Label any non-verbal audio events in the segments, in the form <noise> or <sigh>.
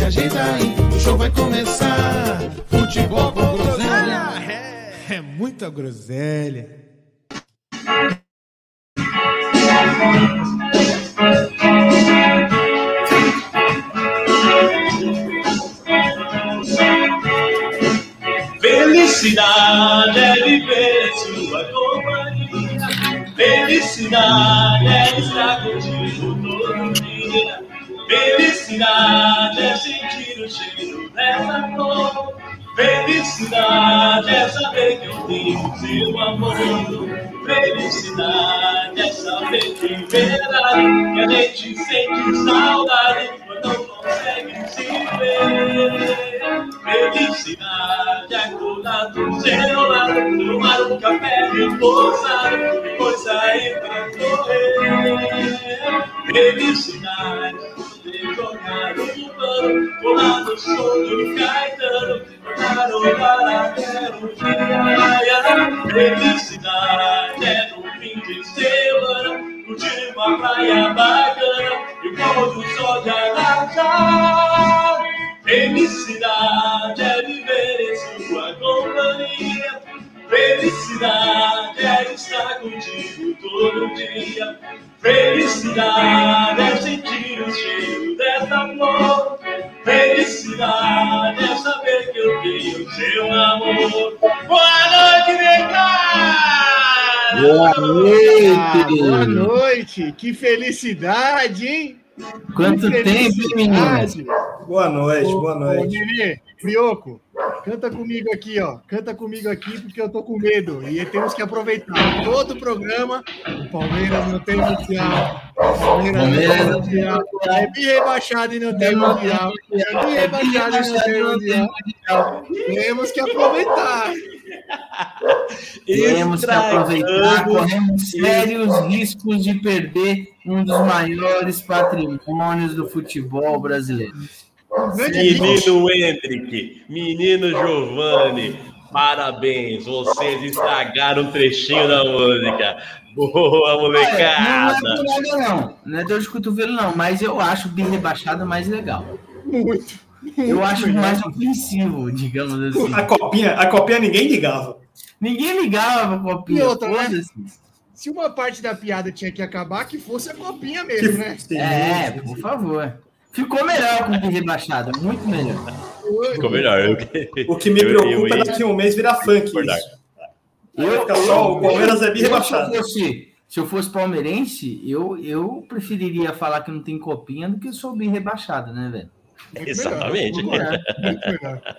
Se ajeita aí. O show vai começar. Futebol com groselha. É, é muita groselha. Felicidade é viver em sua companhia. Felicidade é estar contigo. Felicidade é sentir o cheiro dessa flor. Felicidade é saber que eu tenho seu amor. Felicidade é saber que verdade que a gente sente saudade quando não consegue se ver. Felicidade é acordar do seu lado, tomar um café repousado, depois sair pra correr. Felicidade é poder jogar um pano, no som do Caetano, jogar o barateiro dia. Felicidade é no fim de semana, curtir uma praia bacana e o pôr do sol de Arrasar. Felicidade é viver em sua companhia. Felicidade é estar contigo todo dia. Felicidade é sentir o cheiro dessa flor. Felicidade é saber que eu tenho seu amor. Boa noite, Neymar! Boa noite! Ah, boa noite! Que felicidade, hein? Quanto tempo, menino? Boa noite, boa Ô, noite. Nenê, Frioco, canta comigo aqui, ó. Canta comigo aqui porque eu tô com medo. E temos que aproveitar. Todo programa, o Palmeiras não tem mundial. O Palmeiras não tem mundial. É bi rebaixado e não tem mundial. É bi rebaixado e não tem mundial. Temos que aproveitar. <laughs> Temos que aproveitar, corremos sérios riscos de perder um dos maiores patrimônios do futebol brasileiro. Menino Hendrick, menino Giovanni, parabéns, vocês estragaram um trechinho da música. Boa, Olha, molecada! não é nada, não. Não é dor de cotovelo, não. Mas eu acho o bi rebaixado mais legal. Muito. Eu <laughs> acho mais ofensivo, digamos assim. A copinha, a copinha ninguém ligava. Ninguém ligava pra copinha. E outra, né? Se uma parte da piada tinha que acabar, que fosse a copinha mesmo, né? É, por favor. Ficou melhor com o bi rebaixado, muito melhor. Ficou melhor. Eu, O que me eu- eu preocupa é ia daqui a um mês virar funk. Vai ficar só o Palmeiras é eu, se, eu rebaixado. fosse, se eu fosse palmeirense, eu, eu preferiria falar que não tem copinha do que eu sou bem rebaixado, né, velho? Muito Exatamente. melhor, muito melhor.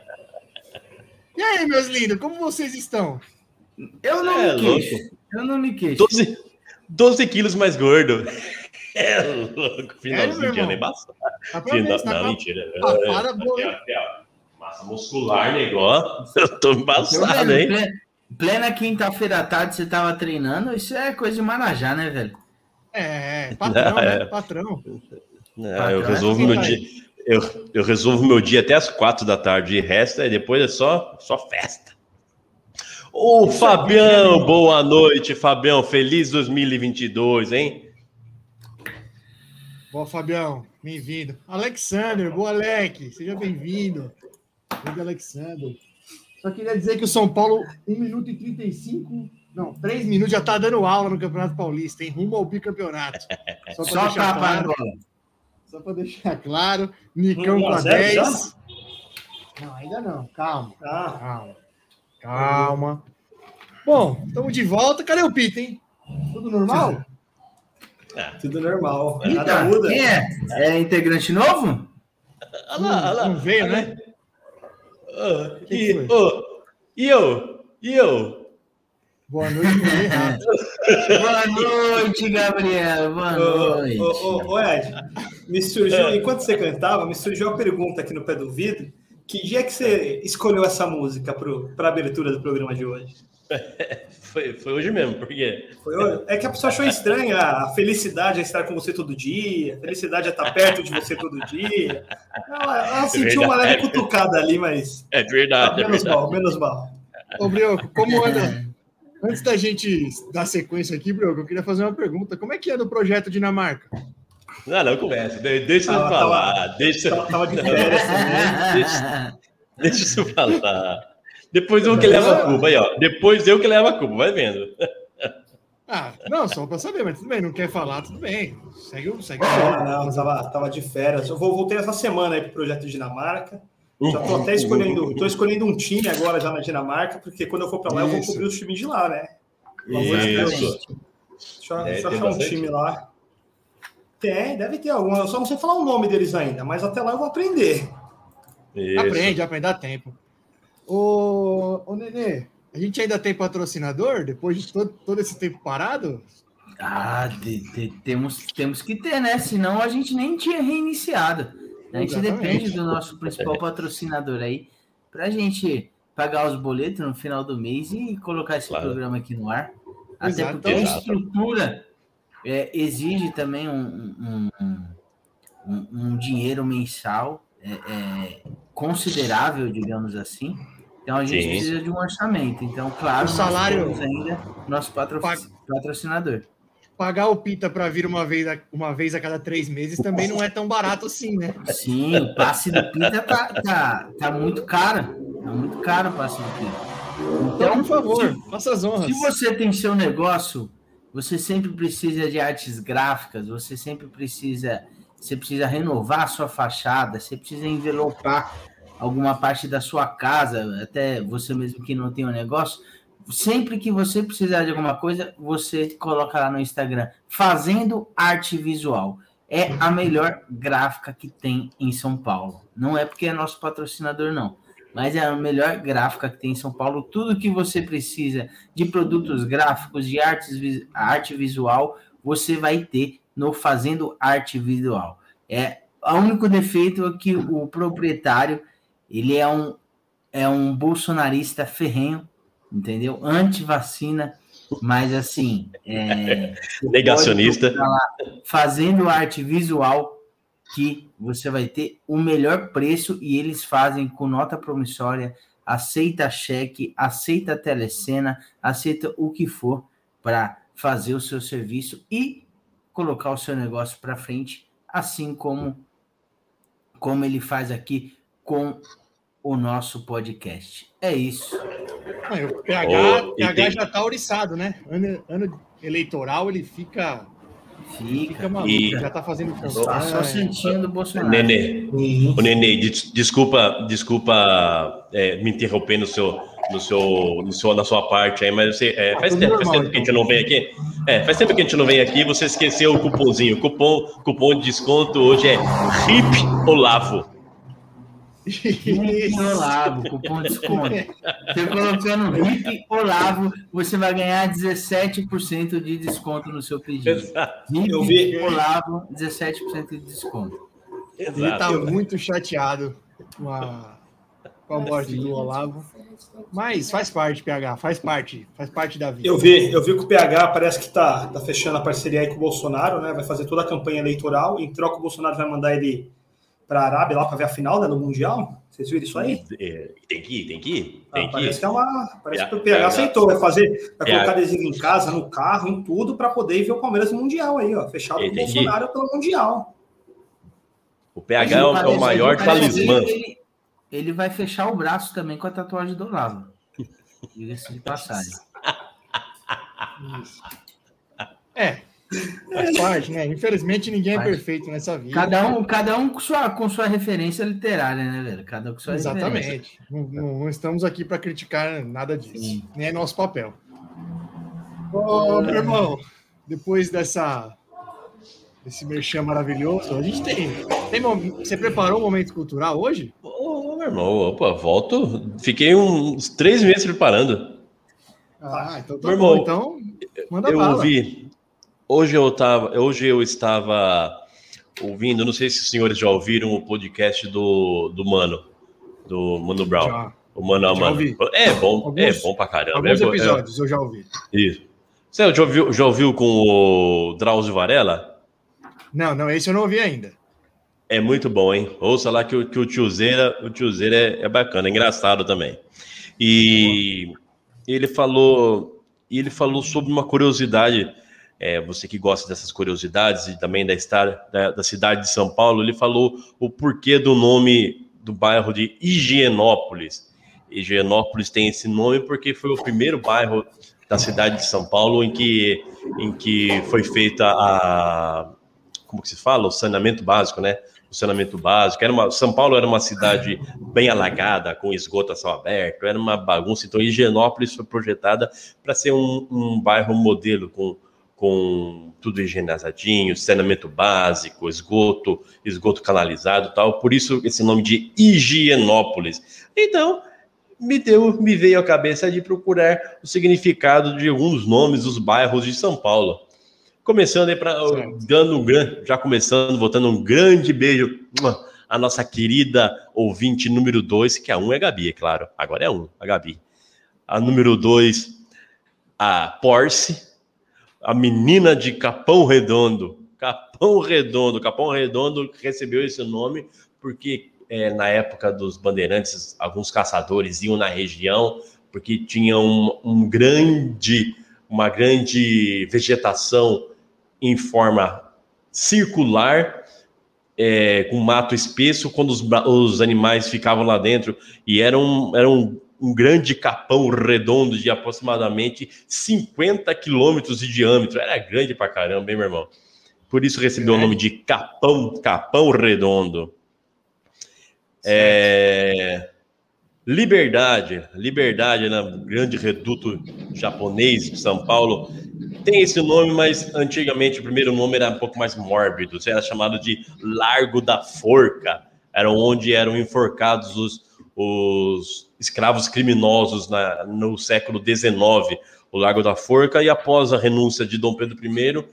E aí, meus lindos, como vocês estão? Eu não É me queixo. Eu não me queixo. 12, 12 quilos mais gordo. <laughs> É louco, Sério, finalzinho de ano é embaçado. Pra Final- tá Não, pra- mentira. Ah, É, para, boa, ó. Massa muscular, negócio. <laughs> Eu tô Eu embaçado, hein? plena, quinta-feira à tarde você tava treinando, isso é coisa de Marajá, né, velho? É, é, <laughs> patrão, É. né? Patrão. Não, eu Patrão, resolvo é meu dia. Eu, eu resolvo meu dia até as quatro da tarde. E resta, e depois é só, só festa. Ô, Fabião, boa noite, Fabião. Feliz 2022, hein? Boa, Fabião. Bem-vindo. Alexander, boa, Alec. Seja bem-vindo. Grande Alexander. Só queria dizer que o São Paulo, 1 minuto e 35, não, 3 minutos, já tá dando aula no Campeonato Paulista, hein? Rumo ao bicampeonato. <laughs> Só pra Só para deixar claro, Nicão Um com a a zero 10. Não, ainda não. Calma, Ah, calma. Calma. Bom, estamos de volta. Cadê o Pita, hein? Tudo normal? tudo normal. Eita, Nada muda. quem é? É integrante novo? Olha lá, olha lá. Não veio, né? Que e, ô, e eu? E eu? Boa noite. <laughs> Boa noite, Gabriel. Boa Ô, noite. ô, ô, ô, Ed, me surgiu, enquanto você cantava, me surgiu a pergunta aqui no pé do vidro: Que dia que você escolheu essa música para a abertura do programa de hoje? <laughs> Foi, foi hoje mesmo, porque. Foi hoje? É que a pessoa achou estranha a felicidade é estar com você todo dia, a felicidade é estar perto de você todo dia. Ela, ela sentiu uma leve cutucada ali, mas. É verdade. Ah, é menos verdade. mal, menos mal. Ô, Brioco, como anda? Antes da gente dar sequência aqui, Brioco, eu queria fazer uma pergunta. Como é que anda o projeto Dinamarca? Não, não começa. De- Deixa eu falar. Deixa, Tava, férias também. deixa, deixa eu falar. Depois eu que levo a culpa aí, ó. Depois eu que levo a culpa, vai vendo. Ah, não, só para saber, mas tudo bem, não quer falar, tudo bem. Segue, o- segue o Ah, não, tava, tava de férias. Eu vou, voltei essa semana aí pro projeto Dinamarca. Já tô até escolhendo, tô escolhendo um time agora já na Dinamarca, porque quando eu for para lá eu vou Isso. cobrir os times de lá, né? Pelo amor de Deus. Isso. Deixa, eu- É, deixa eu achar um time lá. Tem, deve ter algum. Eu só não sei falar o nome deles ainda, mas até lá eu vou aprender. Isso. Aprende, aprende, dá tempo. Ô, ô Nenê, a gente ainda tem patrocinador depois de todo, todo esse tempo parado? Ah, de- de- temos, temos que ter, né? Senão a gente nem tinha reiniciado. A gente Exatamente. depende do nosso principal patrocinador aí para a gente pagar os boletos no final do mês e colocar esse Claro. programa aqui no ar. Até Exato. porque a estrutura é, exige também um, um, um- um- dinheiro mensal é, é, considerável, digamos assim. Então a gente Sim. precisa de um orçamento. Então, claro, O salário- nós temos ainda nosso patrocinador. Pagar o Pita para vir uma vez, a, uma vez a cada três meses também não é tão barato assim, né? Sim, o passe do Pita tá, tá, tá muito caro. Tá muito caro o passe do Pita. Então, por favor, se- faça as honras. Se você tem seu negócio, você sempre precisa de artes gráficas, você sempre precisa, você precisa renovar a sua fachada, você precisa envelopar alguma parte da sua casa, até você mesmo que não tem um negócio. Sempre que você precisar de alguma coisa, você coloca lá no Instagram, fazendo arte visual. É a melhor gráfica que tem em São Paulo. Não é porque é nosso patrocinador, não mas é a melhor gráfica que tem em São Paulo. Tudo que você precisa de produtos gráficos, de artes, arte visual, você vai ter no Fazendo Arte Visual. É o único defeito é que o proprietário ele é um é um bolsonarista ferrenho, entendeu? Anti-vacina, mas assim, é, Negacionista. fazendo arte visual que você vai ter o melhor preço e eles fazem com nota promissória, aceita cheque, aceita telecena, aceita o que for para fazer o seu serviço e colocar o seu negócio para frente, assim como como ele faz aqui com o nosso podcast. É isso. Ah, o PH, e PH tem- já tá oriçado, né? Ano, ano eleitoral ele fica, fica Fica. maluco, E- já tá fazendo Tá só campanha. sentindo o Bolsonaro. Nenê, o Nenê, des- desculpa, desculpa é, me interromper no seu, no seu, no seu, na sua parte aí, mas você, é, faz tudo tempo, faz tempo que a gente não vem aqui. É, faz tempo que a gente não vem aqui. Você esqueceu o cupomzinho. Cupom, cupom de desconto hoje é RIP Olavo. RIP Olavo, cupom de desconto. Você colocando RIP Olavo, você vai ganhar 17% de desconto no seu pedido. Exato. RIP Eu vi- Olavo, 17% de desconto. Ele tá Exato. muito chateado com a, com a morte do Olavo. Mas faz parte, PH, faz parte, faz parte da vida. Eu vi, eu vi que o PH parece que tá, tá fechando a parceria aí com o Bolsonaro, né? Vai fazer toda a campanha eleitoral. Em troca, o Bolsonaro vai mandar ele para a Arábia lá para ver a final né, do Mundial. Vocês viram isso aí? É, Tem que ir, tem que ir. Ah, Tem que parece ir. que é uma. Parece É, que o PH é, aceitou, vai fazer, vai é, colocar adesivo em casa, no carro, em tudo, para poder ir ver o Palmeiras no Mundial aí, ó. Fechado com o Bolsonaro pelo Mundial. O PH é o, é o maior talismã. Ele, ele vai fechar o braço também com a tatuagem do Olavo. Diga-se de passagem. É, faz parte, né? Infelizmente ninguém é Faz. perfeito nessa vida. Cada um, cada um com, sua, com sua referência literária, né, velho? Cada um com sua referência. Exatamente. Não, não- estamos aqui para criticar nada disso. Sim. Nem é nosso papel. Ô, meu irmão, depois dessa desse merchan maravilhoso, a gente tem, tem Você preparou um momento cultural hoje? Ô, meu irmão, opa, volto. Fiquei uns três meses preparando. Ah, então tá Meu bom. irmão, Então, manda eu bala. ouvi. Hoje eu tava, hoje eu estava ouvindo, não sei se os senhores já ouviram o podcast do, do Mano, Do Mano Brown. Já. O Mano a Mano. ouvi. É bom, Alguns- é bom pra caramba. Alguns É- é- episódios eu já ouvi. Isso. Você já ouviu, já ouviu com o Drauzio Varela? Não, não, esse eu não ouvi ainda. É muito bom, hein? Ouça lá que o, que o tiozeira, o tiozeira é, é bacana, é engraçado também. E ele falou, e ele falou sobre uma curiosidade, é, você que gosta dessas curiosidades e também da, estar, da, da cidade de São Paulo, ele falou o porquê do nome do bairro de Higienópolis. Higienópolis tem esse nome porque foi o primeiro bairro da cidade de São Paulo em que, em que foi feita a como que se fala? O saneamento básico, né? O saneamento básico. Era uma, São Paulo era uma cidade bem alagada, com esgoto a céu aberto, era uma bagunça. Então, Higienópolis foi projetada para ser um, um bairro modelo, com, com tudo higienizadinho, saneamento básico, esgoto, esgoto canalizado e tal. Por isso, esse nome de Higienópolis. Então, me deu, me veio à cabeça de procurar o significado de alguns nomes dos bairros de São Paulo. Começando aí para dando um grande, já começando, botando um grande beijo a nossa querida ouvinte número 2, que a um é a Gabi, é claro. Agora é um, a Gabi. A número 2, a Porsche, a menina de Capão Redondo. Capão Redondo, Capão Redondo recebeu esse nome porque é, na época dos bandeirantes, alguns caçadores iam na região porque tinha um, um grande, uma grande vegetação em forma circular, é, com mato espesso, quando os, os animais ficavam lá dentro, e era um, era um, um grande capão redondo de aproximadamente 50 quilômetros de diâmetro. Era grande pra caramba, hein, meu irmão? Por isso recebeu o nome de Capão, Capão Redondo. É, Liberdade, Liberdade, né? grande reduto japonês de São Paulo, tem esse nome, mas antigamente o primeiro nome era um pouco mais mórbido, era chamado de Largo da Forca, era onde eram enforcados os, os escravos criminosos na- no século XIX, o Largo da Forca, e após a renúncia de Dom Pedro I,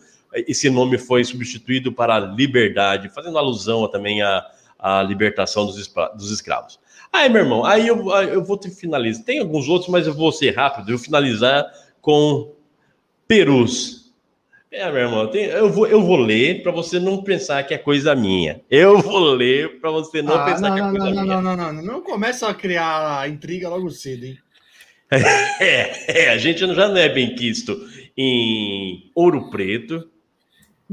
esse nome foi substituído para Liberdade, fazendo alusão também à, à libertação dos, dos escravos. Aí, meu irmão, aí eu, eu vou te finalizar. Tem alguns outros, mas eu vou ser rápido. Eu vou finalizar com Perus. É, meu irmão, tem- eu, vou, eu vou ler para você não pensar que é coisa minha. Eu vou ler para você não Ah, pensar não, que é não, coisa não, minha. não, não, não, não, não começa a criar intriga logo cedo, hein? <laughs> É, é, a gente já não é bem quisto em Ouro Preto.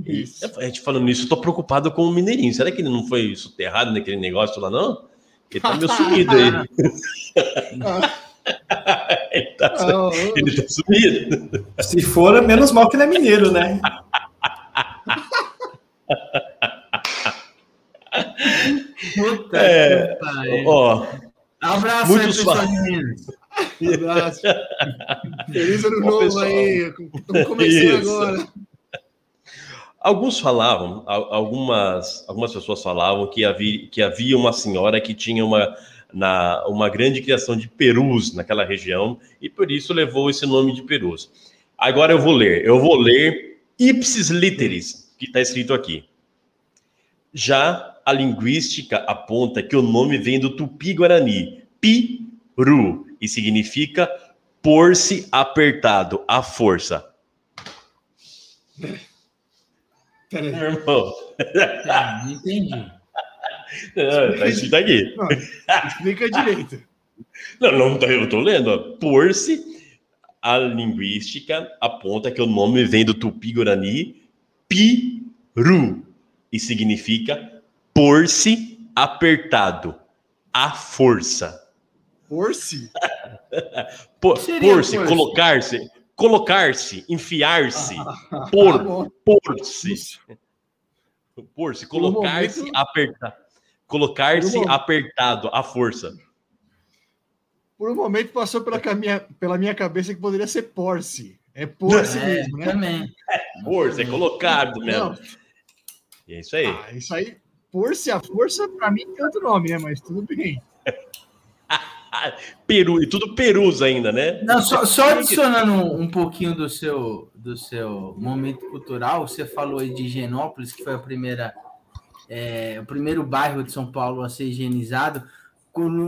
E, Isso. a gente falando nisso, eu tô preocupado com o Mineirinho. Será que ele não foi soterrado naquele negócio lá, não? Ele tá meio <laughs> sumido aí. <laughs> ele, tá, Ah, ele tá sumido. Se for, menos mal que ele é mineiro, né? Puta É, que. Ó, Abraço muito aí, pessoal suave. de Minas. abraço. Feliz ano Ó, novo pessoal. aí. Estamos começando Isso. agora. Alguns falavam, al- algumas, algumas pessoas falavam que havia, que havia uma senhora que tinha uma, na, uma grande criação de perus naquela região e por isso levou esse nome de perus. Agora eu vou ler, eu vou ler ipsis literis, que está escrito aqui. Já a linguística aponta que o nome vem do tupi-guarani, piru, e significa pôr-se apertado, à força. Peraí. Meu irmão, não entendi. É, tá escrito aqui. Não, explica direito. Não, não, tô- eu tô lendo. Por-se, a linguística aponta que o nome vem do tupi-guarani piru e significa por-se apertado, à força. Force? <laughs> Por- Seria Por-se, por-se? colocar-se, colocar-se, enfiar-se, Tá por, bom. por-se. Por-se, Por colocar-se, momento- apertar. Colocar-se um apertado, à força. Por um momento passou pela, caminha, pela minha cabeça que poderia ser Porsche. É <laughs> Porsche É, mesmo, né? também. Força, é colocado mesmo. Não, E é isso aí. ah, isso aí, Porsche, a força, pra mim tem outro nome, né? Mas tudo bem. <laughs> Peru, e tudo perus ainda, né? Não, só, só adicionando um, um pouquinho do seu, do seu momento cultural, você falou aí de Higienópolis, que foi a primeira, é, o primeiro bairro de São Paulo a ser higienizado.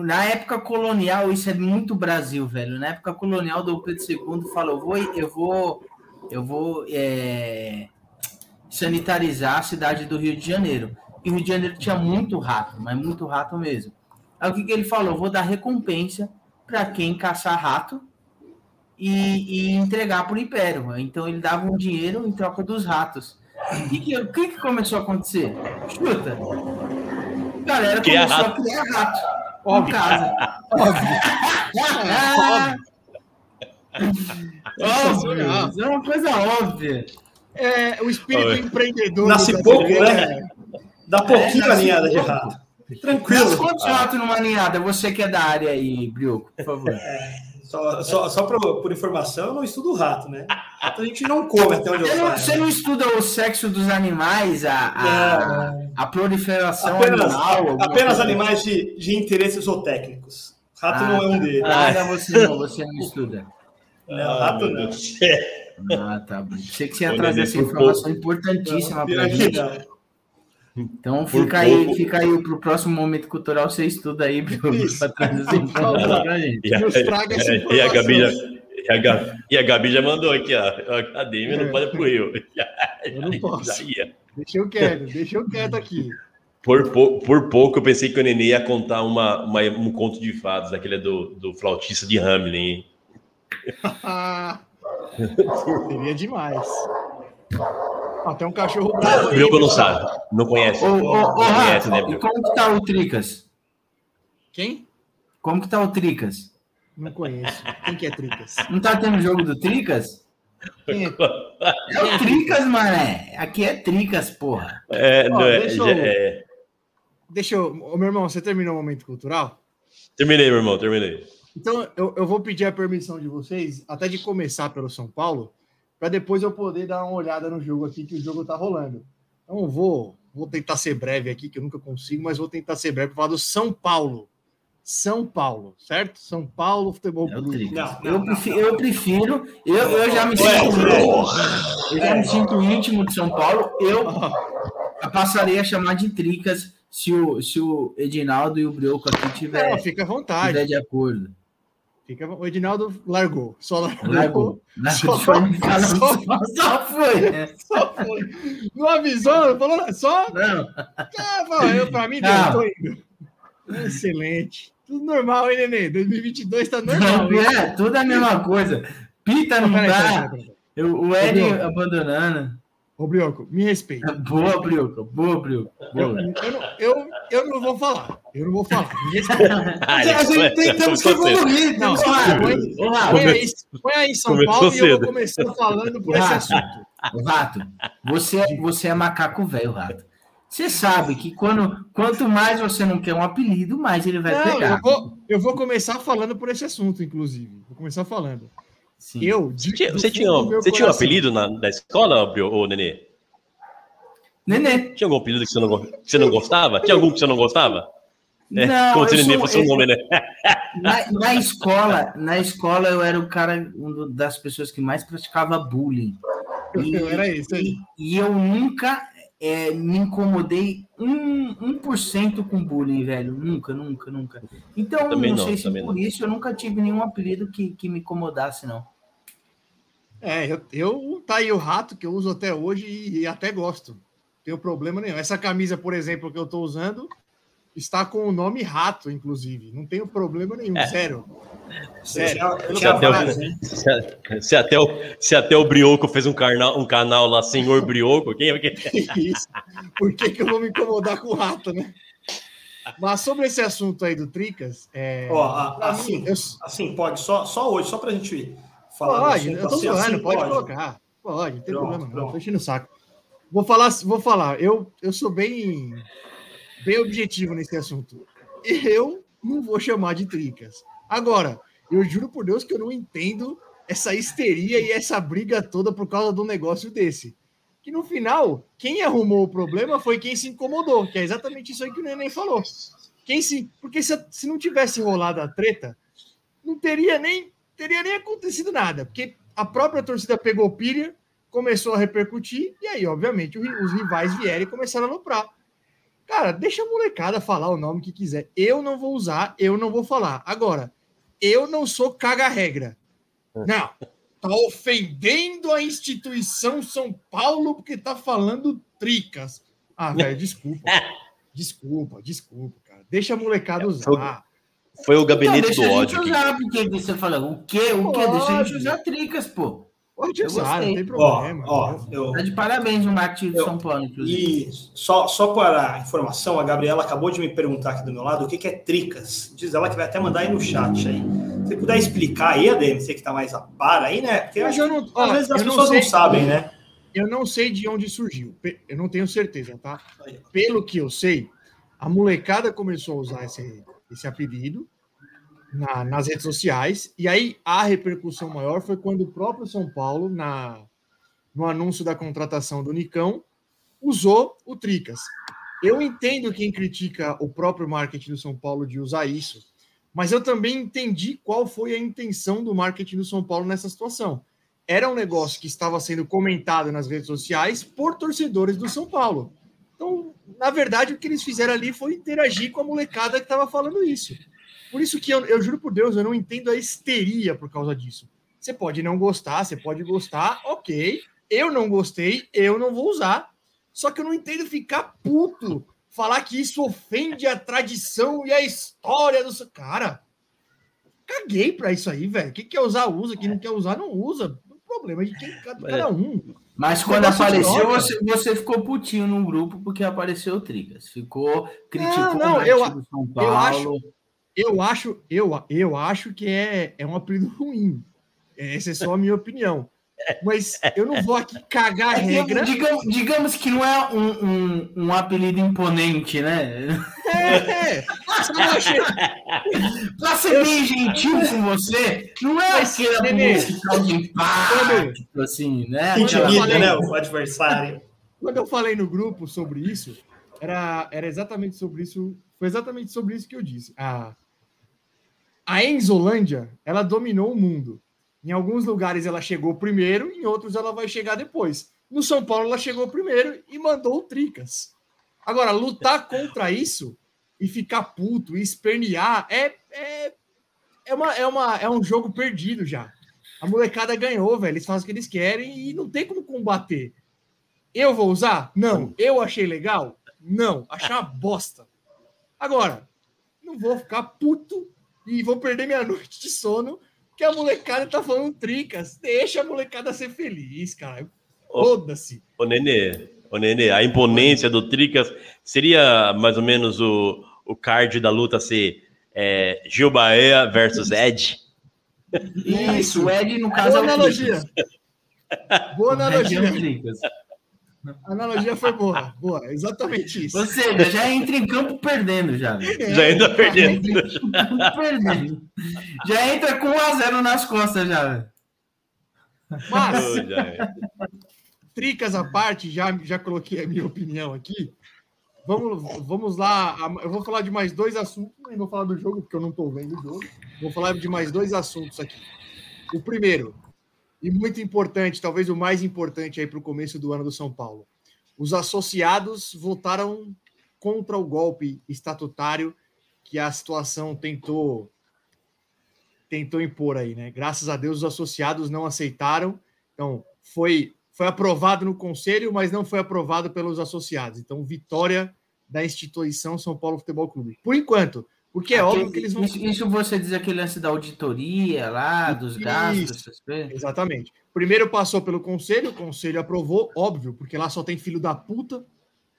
na época colonial, isso é muito Brasil, velho. Na época colonial, Dom Pedro II falou: vou, eu vou, eu vou é, sanitarizar a cidade do Rio de Janeiro. E o Rio de Janeiro tinha muito rato, mas muito rato mesmo. Aí o que, que ele falou? Vou dar recompensa para quem caçar rato e, e entregar para o Império. Então ele dava um dinheiro em troca dos ratos. O que, que, o que, que começou a acontecer? Chuta. A galera Criar começou rato. a criar rato. Óbvio. Casa. Óbvio. Isso é uma coisa óbvia. É, o espírito Oi. empreendedor. Nasce do pouco, né? Dá pouquinho É, a nasce ninhada de rato. Mas Tranquilo. quantos ratos numa ninhada? Você que é da área aí, Brioco, por favor. Só, só, só por, por informação, eu não estudo rato, né? Rato a gente não come até onde eu Você não, saiba. você não estuda o sexo dos animais, a, a, a proliferação Apenas, animal? apenas animais de, de interesses zootécnicos. Rato não é um deles. Ah, não, você não, você não estuda. Não, rato não. Ah, tá bom. Sei que você ia trazer essa informação importantíssima pra que gente. não. Então Por fica aí, fica aí pro próximo momento cultural, você estuda aí, pra <laughs> trazer pra gente. E a, Nos traga essa e a Gabi já, e a Gabi, e a Gabi já mandou aqui, ó. A DM É. não pode pro Rio. Eu não <laughs> posso. Deixa eu quieto, deixa eu quieto aqui. Por, pou- por pouco eu pensei que o Nenê ia contar uma, uma- um conto de fadas, aquele do, do flautista de Hamlin. <laughs> seria demais. Tem um cachorro bravo O aí. Não sabe, não conhece. Ô, ô, não ô, conhece, Rafa, né, e como que tá o Tricas? Quem? Como que tá o Tricas? Não conheço. Quem que é Tricas? Não tá tendo jogo do Tricas? Quem é? É o Tricas, mané. Aqui é Tricas, porra. É, Ó, não, é, deixa eu- é. Deixa eu. Ô, meu irmão, você terminou o momento cultural? Terminei, meu irmão, terminei. Então, eu, eu vou pedir a permissão de vocês, até de começar pelo São Paulo, para depois eu poder dar uma olhada no jogo aqui, que o jogo tá rolando. Então, eu vou, vou tentar ser breve aqui, que eu nunca consigo, mas vou tentar ser breve para falar do São Paulo. São Paulo, certo? São Paulo Futebol É Clube. Não, Eu prefiro, eu, prefiro eu, eu já me sinto. Eu já me sinto íntimo de São Paulo. Eu passaria a chamar de Tricas se o, se o Edinaldo e o Brioco aqui tiver, Não, fica à vontade. tiver de acordo. Fica, o Edinaldo largou. Só largou. Largou. Só- Largou. Falando, só- Só, só foi. né? Só foi. Não avisou, não falou só. Não. Ah, falou, eu, pra mim, Não. tô indo. Excelente. Tudo normal, hein, Nenê? 2022 tá normal. Não, é, tudo a mesma coisa. Pita não peraí, dá. peraí, peraí. Eu- O Ed abandonando. Ô, Brioco, me respeita. <laughs> Boa, Brioco. Boa, Brioco. Eu, Boa. eu, não, eu, eu não vou falar. Eu não vou falar. Me <laughs> respeita. Ah, a gente tem, temos que cedo. evoluir. Não, Rafa, Põe aí, põe aí em São Começou Paulo e eu vou cedo. começar falando por esse Rafa. assunto. Rato, você, você é macaco velho, Rato. Você sabe que quando, quanto mais você não quer um apelido, mais ele vai Não, pegar. eu vou, eu vou começar falando por esse assunto, inclusive. Vou começar falando. Sim. Eu, Você de- você fundo tinha, você tinha um apelido na, na escola, ô Nenê? Nenê. Tinha algum apelido que você não, que você não gostava? Tinha algum que você não gostava? É, Não, como se eu o Nenê sou- fosse um né? Na, na escola, na escola eu era o cara, uma das pessoas que mais praticava bullying. <laughs> E, Eu era isso aí. e- e eu nunca é, me incomodei um, 1% com bullying, velho. Nunca, nunca, nunca. Então, não, não, sei se por não. isso eu nunca tive nenhum apelido que, que me incomodasse, não. É, eu, eu tá aí o rato que eu uso até hoje e, e até gosto. Não tenho problema nenhum. Essa camisa, por exemplo, que eu tô usando, está com o nome rato, inclusive. Não tenho problema nenhum, É. sério. Se até, o, se, se até o, se até o Brioco fez um, carnal, um canal lá, Senhor Brioco, quem é que. <laughs> Isso. Por que, que eu vou me incomodar com o rato, né? Mas sobre esse assunto aí do Tricas, é, Ó, a- assim, eu- assim, pode, só, só hoje, só pra gente falar. do Pode, eu tô assim, zoando, assim, pode, colocar. Pode, não tem Pronto, problema não, tô enchendo o saco. Vou falar, vou falar, eu, eu sou bem, bem objetivo nesse assunto. Eu não vou chamar de tricas. Agora, eu juro por Deus que eu não entendo essa histeria e essa briga toda por causa de um negócio desse. Que no final, quem arrumou o problema foi quem se incomodou, que é exatamente isso aí que o Neném falou. Quem se, porque se, se não tivesse rolado a treta, não teria nem teria nem acontecido nada, porque a própria torcida pegou pilha, começou a repercutir, e aí, obviamente, os rivais vieram e começaram a lucrar. Cara, deixa a molecada falar o nome que quiser. Eu não vou usar, eu não vou falar. Agora, eu não sou caga-regra. Não. Tá ofendendo a instituição São Paulo porque tá falando tricas. Ah, velho, <laughs> desculpa. Desculpa, desculpa, cara. Deixa a molecada usar. Foi o gabinete Então, deixa do a gente ódio. usar, porque você fala, o quê? O quê? Deixa a gente usar tricas, pô. Pode Eu usar, não tem Ó, problema. ó, eu, Tá de parabéns o marketing de Eu- São Paulo, inclusive. E só, só para informação, a Gabriela acabou de me perguntar aqui do meu lado o que, que é tricas. Diz ela que vai até mandar aí no chat aí. Se você puder explicar aí, ADM, você que está mais a par aí, né? Porque acho eu que, não- ó, às vezes as não pessoas não, sei- sabem, né? Eu não sei de onde surgiu. Eu não tenho certeza, tá? Pelo que eu sei, a molecada começou a usar esse, esse apelido na- nas redes sociais. E aí a repercussão maior foi quando o próprio São Paulo, na, no anúncio da contratação do Nicão, usou o Tricas. Eu entendo quem critica o próprio marketing do São Paulo de usar isso, mas eu também entendi qual foi a intenção do marketing do São Paulo nessa situação era um negócio que estava sendo comentado nas redes sociais por torcedores do São Paulo. Então, na verdade, o que eles fizeram ali foi interagir com a molecada que estava falando isso. Por isso que eu, eu juro por Deus, eu não entendo a histeria por causa disso. Você pode não gostar, você pode gostar, ok. Eu não gostei, eu não vou usar. Só que eu não entendo ficar puto, falar que isso ofende a tradição e a história do. Cara, caguei pra isso aí, velho. Quem quer usar, usa. Quem não quer usar, não usa. O problema é de quem, cada, um. Mas quando apareceu, você, você ficou putinho no grupo porque apareceu o Tricas. Ficou, criticou não, o marketing eu- São eu Paulo. acho- Eu acho, eu, eu acho que é, é um apelido ruim. Essa é só a minha opinião. Mas eu não vou aqui cagar a É que, regra. digamos, digamos que não é um, um, um apelido imponente, né? É, é. Achei- <laughs> Pra ser bem gentil com você, não é Mas, aquele musical de impacto, assim, né? Intimida, falei- né? O adversário. Quando eu falei no grupo sobre isso, era, era exatamente sobre isso. Foi exatamente sobre isso que eu disse. A, a Enzolândia, ela dominou o mundo. Em alguns lugares ela chegou primeiro, em outros ela vai chegar depois. No São Paulo ela chegou primeiro e mandou o Tricas. Agora, lutar contra isso e ficar puto e espernear é, é, é, uma, é, uma, é um jogo perdido já. A molecada ganhou, velho. Eles fazem o que eles querem e não tem como combater. Eu vou usar? Não. Eu achei legal? Não. Achei uma bosta. Agora, não vou ficar puto e vou perder minha noite de sono que a molecada tá falando tricas. Deixa a molecada ser feliz, cara. Ô. Foda-se. Ô, Nenê, ô, Nenê, a imponência do Tricas seria mais ou menos o, o card da luta ser é, Gil Bahia versus Ed? Isso, o Ed, no caso, Boa é o analogia. Tricas. Boa é analogia. Tricas. A analogia foi boa. Boa, exatamente isso. Você já entra em campo perdendo, já. velho. Já ainda perdendo. Já entra em campo perdendo. Já entra com 1x0 nas costas, já. velho. Mas, já é. tricas à parte, já, já coloquei a minha opinião aqui. Vamos, vamos lá. Eu vou falar de mais dois assuntos. Nem vou falar do jogo, porque eu não estou vendo o jogo. Vou falar de mais dois assuntos aqui. O primeiro, e muito importante, talvez o mais importante aí para o começo do ano do São Paulo. Os associados votaram contra o golpe estatutário que a situação tentou tentou impor aí, né? Graças a Deus os associados não aceitaram. Então, foi foi aprovado no conselho, mas não foi aprovado pelos associados. Então, vitória da instituição São Paulo Futebol Clube. Por enquanto, porque é óbvio que eles vão Isso, isso você diz aquele lance da auditoria lá, dos Isso. gastos. Exatamente. Primeiro passou pelo conselho, o conselho aprovou, óbvio, porque lá só tem filho da puta,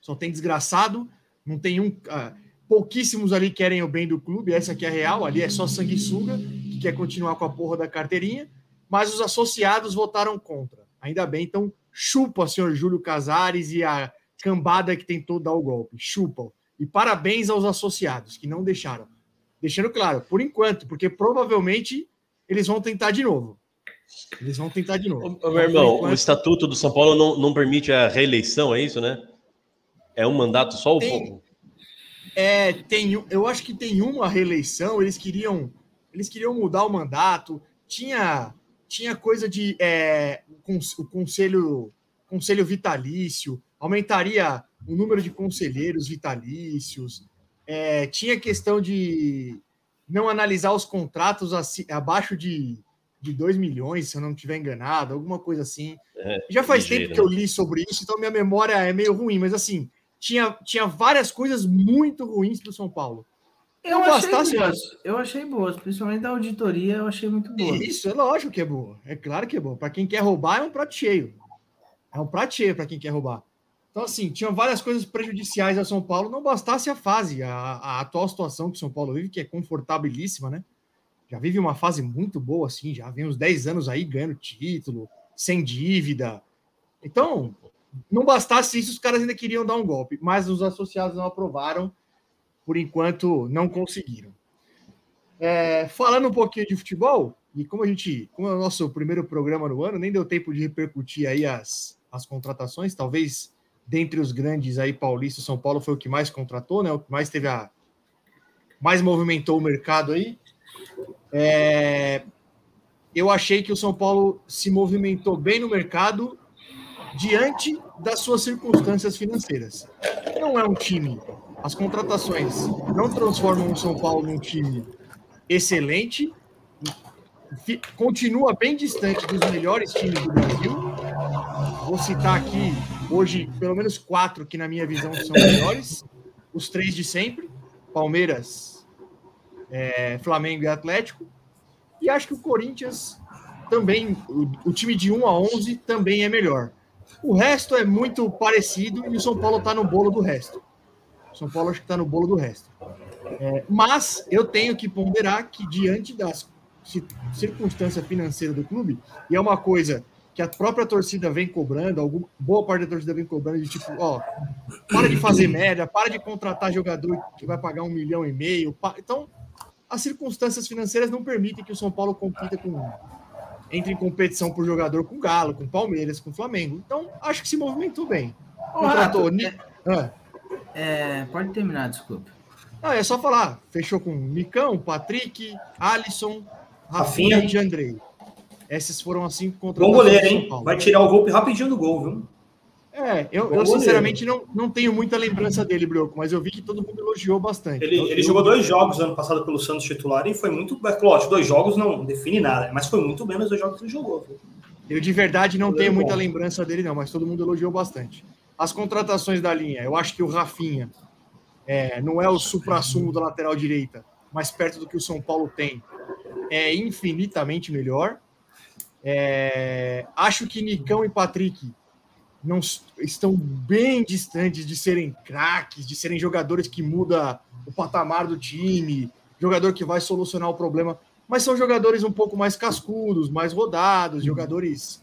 só tem desgraçado, não tem um. ah, pouquíssimos ali querem o bem do clube, essa aqui é a real, ali é só sanguessuga, que quer continuar com a porra da carteirinha, mas os associados votaram contra. Ainda bem, então chupa o senhor Júlio Casares e a cambada que tentou dar o golpe. Chupam. E parabéns aos associados que não deixaram. Deixando claro, por enquanto, porque provavelmente eles vão tentar de novo. Eles vão tentar de novo. Ô, meu irmão, o estatuto do São Paulo não, não permite a reeleição, é isso, né? É um mandato só o Tem. É, tem, eu acho que tem uma reeleição. Eles queriam, eles queriam mudar o mandato. Tinha, tinha coisa de é, o conselho, conselho vitalício. Aumentaria o número de conselheiros vitalícios, é, tinha questão de não analisar os contratos aci- abaixo de, de 2 milhões, se eu não estiver enganado, alguma coisa assim. É, Já faz ligeiro, tempo que eu li sobre isso, então minha memória é meio ruim, mas assim, tinha, tinha várias coisas muito ruins do São Paulo. Eu Não achei bastasse- boas. Eu achei boas, principalmente da auditoria, eu achei muito boa. Isso, é lógico que é boa. É claro que é boa. Para quem quer roubar, é um prato cheio. É um prato cheio para quem quer roubar. Então, assim, tinham várias coisas prejudiciais ao São Paulo. Não bastasse a fase, a, a atual situação que São Paulo vive, que é confortabilíssima, né? Já vive uma fase muito boa, assim, já vem uns 10 anos aí ganhando título, sem dívida. Então, não bastasse isso, os caras ainda queriam dar um golpe, mas os associados não aprovaram, por enquanto não conseguiram. É, falando um pouquinho de futebol, e como a gente, como é o nosso primeiro programa no ano, nem deu tempo de repercutir aí as, as contratações, talvez dentre os grandes aí paulistas, São Paulo foi o que mais contratou, né? O que mais teve a mais movimentou o mercado aí. É, eu achei que o São Paulo se movimentou bem no mercado diante das suas circunstâncias financeiras. Não é um time, as contratações não transformam o São Paulo num time excelente, continua bem distante dos melhores times do Brasil. Vou citar aqui hoje pelo menos quatro que na minha visão são melhores, os três de sempre: Palmeiras, é, Flamengo e Atlético. E acho que o Corinthians também, o, o time de 1 a 11 também é melhor. O resto é muito parecido e o São Paulo está no bolo do resto. O São Paulo acho que está no bolo do resto. É, mas eu tenho que ponderar que, diante das ci- circunstância financeira do clube, e é uma coisa que a própria torcida vem cobrando, alguma, boa parte da torcida vem cobrando, de tipo, ó, para de fazer merda, para de contratar jogador que vai pagar um milhão e meio. Então, as circunstâncias financeiras não permitem que o São Paulo compita com. entre em competição por jogador com Galo, com Palmeiras, com Flamengo. Então, acho que se movimentou bem. Contratou. Rato, Ni- Ah. É, pode terminar, desculpa. Não, é só falar. Fechou com Nicão, Patrick, Alisson, Rafinha e Jandrei. Essas foram as cinco Bom contratações goleiro, do São hein? Vai tirar o golpe rapidinho do gol, viu? É, eu, Bom eu goleiro. sinceramente não, não tenho muita lembrança dele, Brioco, mas eu vi que todo mundo elogiou bastante. Ele, ele jogou dois jogos ano passado pelo Santos titular e foi muito. é Lógico, dois jogos não define nada, mas foi muito bem nos dois jogos que ele jogou. viu? Eu de verdade não Goleiro tenho muita bom. lembrança dele, não, mas todo mundo elogiou bastante. As contratações da linha, eu acho que o Rafinha é, não é o supra-sumo da lateral direita, mas perto do que o São Paulo tem, é infinitamente melhor. É, acho que Nicão e Patrick não estão bem distantes de serem craques, de serem jogadores que muda o patamar do time, jogador que vai solucionar o problema, mas são jogadores um pouco mais cascudos, mais rodados, jogadores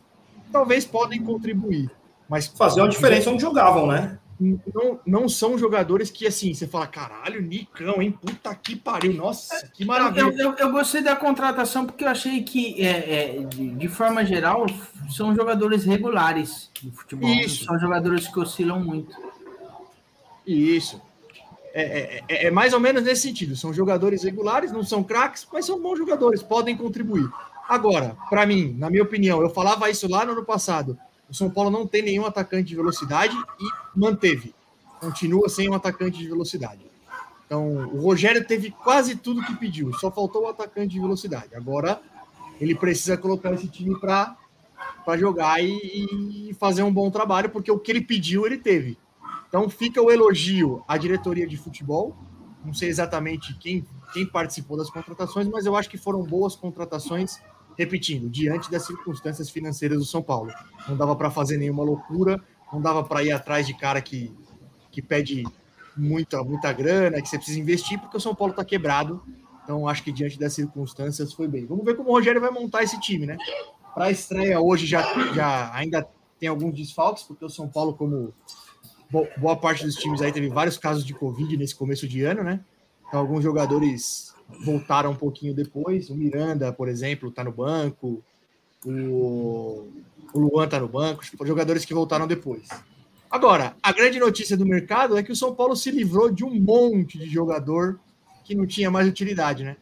talvez podem contribuir, mas Fazer uma diferença onde jogavam, né? Não, não são jogadores que assim, você fala, caralho, Nicão, hein? Puta que pariu, nossa, que Eu, maravilha. eu, eu gostei da contratação porque eu achei que, é, é, de, de forma geral, são jogadores regulares de futebol. Isso. São jogadores que oscilam muito. Isso. É, é- é- é mais ou menos nesse sentido. São jogadores regulares, não são craques, mas são bons jogadores, podem contribuir. Agora, para mim, na minha opinião, eu falava isso lá no ano passado. O São Paulo não tem nenhum atacante de velocidade e manteve. Continua sem um atacante de velocidade. Então, o Rogério teve quase tudo que pediu, só faltou o atacante de velocidade. Agora, ele precisa colocar esse time para jogar e, e fazer um bom trabalho, porque o que ele pediu, ele teve. Então fica o elogio à diretoria de futebol. Não sei exatamente quem, quem participou das contratações, mas eu acho que foram boas contratações, repetindo, diante das circunstâncias financeiras do São Paulo. Não dava para fazer nenhuma loucura, não dava para ir atrás de cara que, que pede muita, muita grana, que você precisa investir, porque o São Paulo está quebrado. Então acho que diante das circunstâncias foi bem. Vamos ver como o Rogério vai montar esse time, né? Para a estreia hoje já, já ainda tem alguns desfalques, porque o São Paulo, como bo- boa parte dos times aí teve vários casos de Covid nesse começo de ano, né? Então, alguns jogadores voltaram um pouquinho depois. O Miranda, por exemplo, tá no banco. O, o Luan tá no banco. Tipo, jogadores que voltaram depois. Agora, a grande notícia do mercado é que o São Paulo se livrou de um monte de jogador que não tinha mais utilidade, né?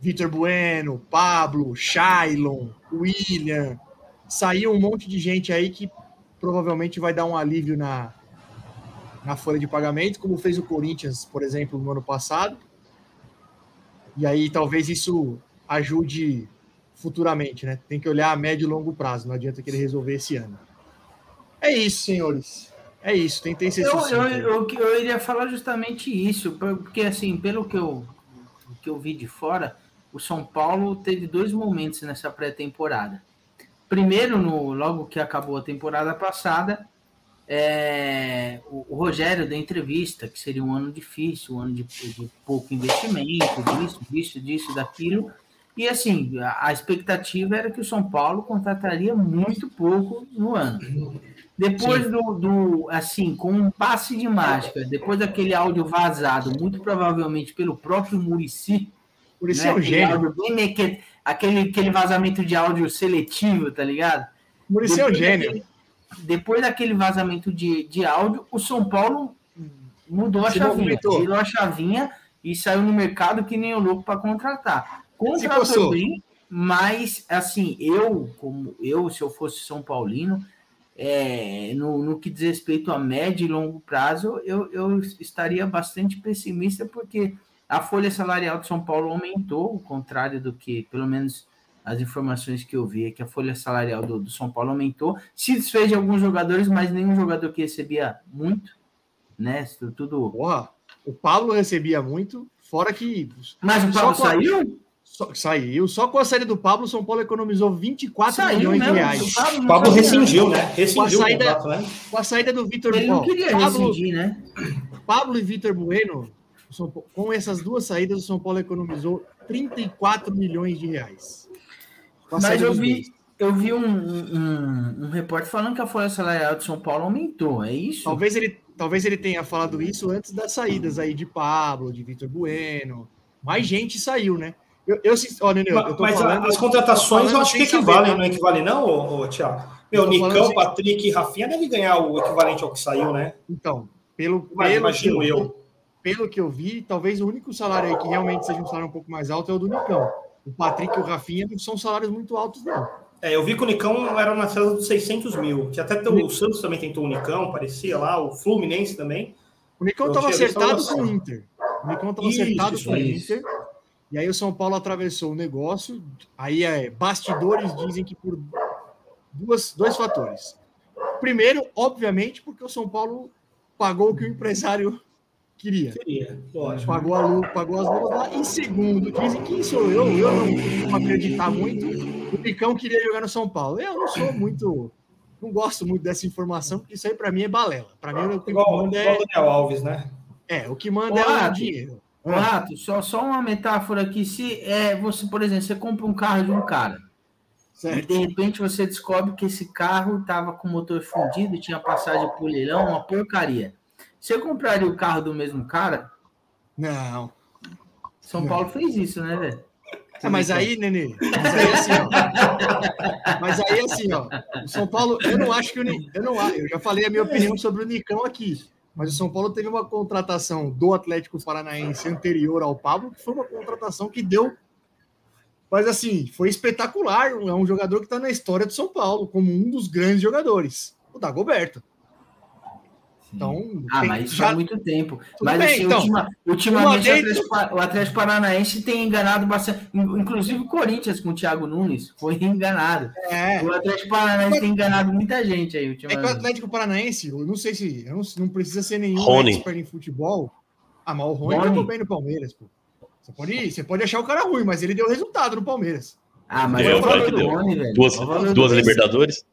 Vitor Bueno, Pablo, Shailon, William. Saiu um monte de gente aí que provavelmente vai dar um alívio na, na folha de pagamento, como fez o Corinthians, por exemplo, no ano passado. E aí talvez isso ajude futuramente, né? Tem que olhar a médio e longo prazo, não adianta que ele resolver esse ano. É isso, senhores. É isso, tentei ser Eu, eu, eu, eu iria falar justamente isso, porque assim, pelo que eu, que eu vi de fora, o São Paulo teve dois momentos nessa pré-temporada. Primeiro, no, logo que acabou a temporada passada, é, o, Rogério da entrevista, que seria um ano difícil, um ano de, de pouco investimento, disso, disso, disso, daquilo. E assim, a, a expectativa era que o São Paulo contrataria muito pouco no ano. Depois do, do, assim, com um passe de mágica, depois daquele áudio vazado, muito provavelmente pelo próprio Murici, isso né, é um aquele, gênio. meque- aquele, aquele vazamento de áudio seletivo, tá ligado? Muricy é um gênio. Depois daquele vazamento de, de áudio, o São Paulo mudou a Se chavinha, movimentou. tirou a chavinha e saiu no mercado que nem o louco para contratar. Contratou bem, mas assim, eu, como eu, se eu fosse São Paulino, é, no, no que diz respeito a médio e longo prazo, eu, eu estaria bastante pessimista, porque a folha salarial de São Paulo aumentou, ao contrário do que, pelo menos, as informações que eu vi, é que a folha salarial do, do São Paulo aumentou, se desfez de alguns jogadores, mas nenhum jogador que recebia muito, né? Isso Tudo. Porra, o Pablo recebia muito, fora que Mas o a- saiu? só- saiu. Só com a saída do Pablo, o São Paulo economizou 24 Saiu milhões mesmo. de reais. O Pablo Pablo rescindiu, né? Rescindiu Com a o saída- contrato, né? Com a saída do Vitor Ele não queria Pablo, rescindir, né? Pablo e Vitor Bueno, Paulo- com essas duas saídas, o São Paulo economizou 34 milhões de reais. Mas eu vi, dois. eu vi um, um, um repórter falando que a folha salarial de São Paulo aumentou. É isso? Talvez ele, talvez ele tenha falado isso antes das saídas aí de Pablo, de Vitor Bueno. Mais gente saiu, né? Eu, eu, Nenê, eu tô Mas falando, as contratações eu acho que equivalem, não equivale, não, ô, ô, Thiago? Meu, Eu Nicão, sem- Patrick e Rafinha devem ganhar o equivalente ao que saiu, né? Então, pelo, Mas pelo, imagino que eu. pelo que eu vi, talvez o único salário aí que realmente seja um salário um pouco mais alto é o do Nicão. O Patrick e o Rafinha não são salários muito altos, não. É, eu vi que o Nicão era na casa dos 600 mil, que até o Santos também tentou o Nicão, parecia lá, o Fluminense também. O Nicão estava acertado com o. Inter. O Nicão estava acertado isso, com o. Inter. E aí o São Paulo atravessou o negócio. Aí é, bastidores dizem que por duas, dois fatores. Primeiro, obviamente, porque o São Paulo pagou o que o empresário queria. Lógico. Pagou, a lu, pagou as luvas lá. E segundo, dizem que sou eu, eu não costumo acreditar muito. O Nicão queria jogar no São Paulo. Eu não sou muito. Não gosto muito dessa informação, porque isso aí para mim é balela. Para mim, o que Igual, manda igual é, o Daniel Alves, né? é, o que manda Ô, é o Rato, dinheiro. Ô, Rato, só, só uma metáfora aqui. Se é, você, por exemplo, você compra um carro de um cara e Certo. de repente você descobre que esse carro estava com o motor fundido, tinha passagem por leilão, uma porcaria. Você compraria o carro do mesmo cara? Não. São Não. Paulo fez isso, né, velho? Ah, mas aí, Nenê, mas aí assim, ó. Mas aí assim, ó. O São Paulo, eu não acho que o eu não eu já falei a minha opinião sobre o Nicão aqui. Mas o São Paulo teve uma contratação do Atlético Paranaense anterior ao Pablo, que foi uma contratação que deu. Mas assim, foi espetacular. É um jogador que está na história do São Paulo, como um dos grandes jogadores, o Dagoberto. Então, Ah, tem- mas isso já- faz muito tempo. Tudo Mas bem, assim, então. ultima- ultimamente o Atlético, Pa- o Atlético Paranaense tem enganado bastante. In- Inclusive o Corinthians com o Thiago Nunes foi enganado. é, O Atlético Paranaense tem enganado muita gente aí É que o ultimamente. Atlético Paranaense, eu não sei se. Eu não, não precisa ser nenhum Rony. expert em futebol. Ah, mas o Rony Rony. jogou bem no Palmeiras, pô. Você pode, você pode achar o cara ruim, mas ele deu resultado no Palmeiras. Ah, mas Deu, valor claro que do deu. Rony, velho. Duas, duas. Libertadores?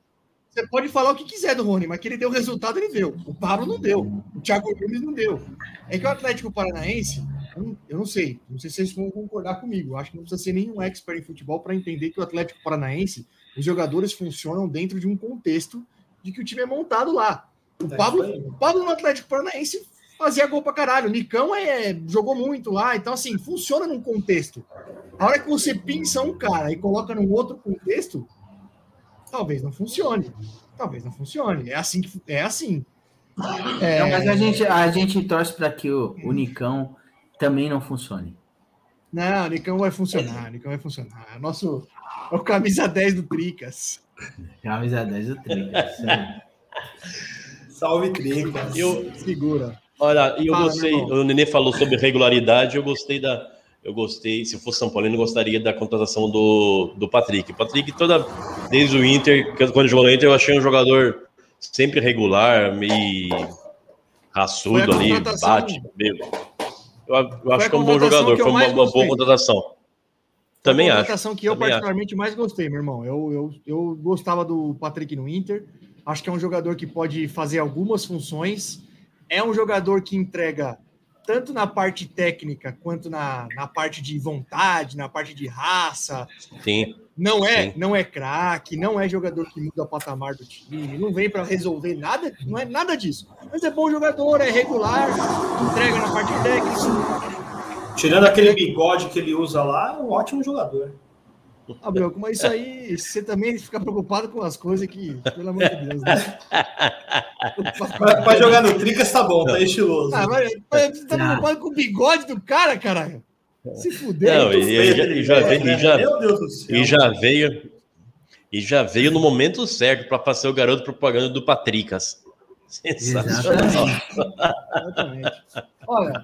Você pode falar o que quiser do Rony, mas que ele deu resultado, ele deu. O Pablo não deu. O Thiago Nunes não deu. É que o Atlético Paranaense, eu não, eu não sei. Não sei se vocês vão concordar comigo. Acho que não precisa ser nenhum expert em futebol para entender que o Atlético Paranaense, os jogadores funcionam dentro de um contexto de que o time é montado lá. O É Pablo, o Pablo no Atlético Paranaense fazia gol pra caralho. O Nicão é, jogou muito lá. Então, assim, funciona num contexto. A hora que você pinça um cara e coloca num outro contexto, talvez não funcione. Talvez não funcione. É assim que é assim. É, Não, mas a gente, a gente torce para que o, o Nicão também não funcione. Não, o Nicão vai funcionar, o Nicão vai funcionar. Nosso é o camisa 10 do Tricas. Camisa 10 do Trica. isso aí. <laughs> Salve, Tricas. Eu, Segura. olha, eu Fala, gostei. O Nenê falou sobre regularidade. Eu gostei da. Eu gostei. Se fosse São Paulino, eu gostaria da contratação do, do Patrick. Patrick, toda desde o Inter, quando jogou no Inter, eu achei um jogador sempre regular, meio raçudo ali, bate, meio. Eu, eu acho que é um bom jogador. Foi uma, uma boa contratação. Também Foi a acho. contratação que eu também acho. particularmente mais gostei, meu irmão. Eu, eu, eu gostava do Patrick no Inter. Acho que é um jogador que pode fazer algumas funções. É um jogador que entrega tanto na parte técnica quanto na, na parte de vontade, na parte de raça. Sim. Não é, Sim. não é craque, não é jogador que muda o patamar do time, não vem para resolver nada, não é nada disso. Mas é bom jogador, é regular, entrega na parte técnica. Tirando aquele bigode que ele usa lá, é um ótimo jogador. Abreu, mas isso aí, você também fica preocupado com as coisas que, pelo amor de Deus, né? <laughs> Pra, pra jogar no Tricas tá bom, tá estiloso. Ah, mas você tá preocupado com o bigode do cara, caralho? Se fuder. Não, tu- e, e já, e já veio, e já, Meu Deus do céu. e já veio e já veio no momento certo para fazer o garoto propaganda do Patricas. Sensacional. Exatamente. Olha,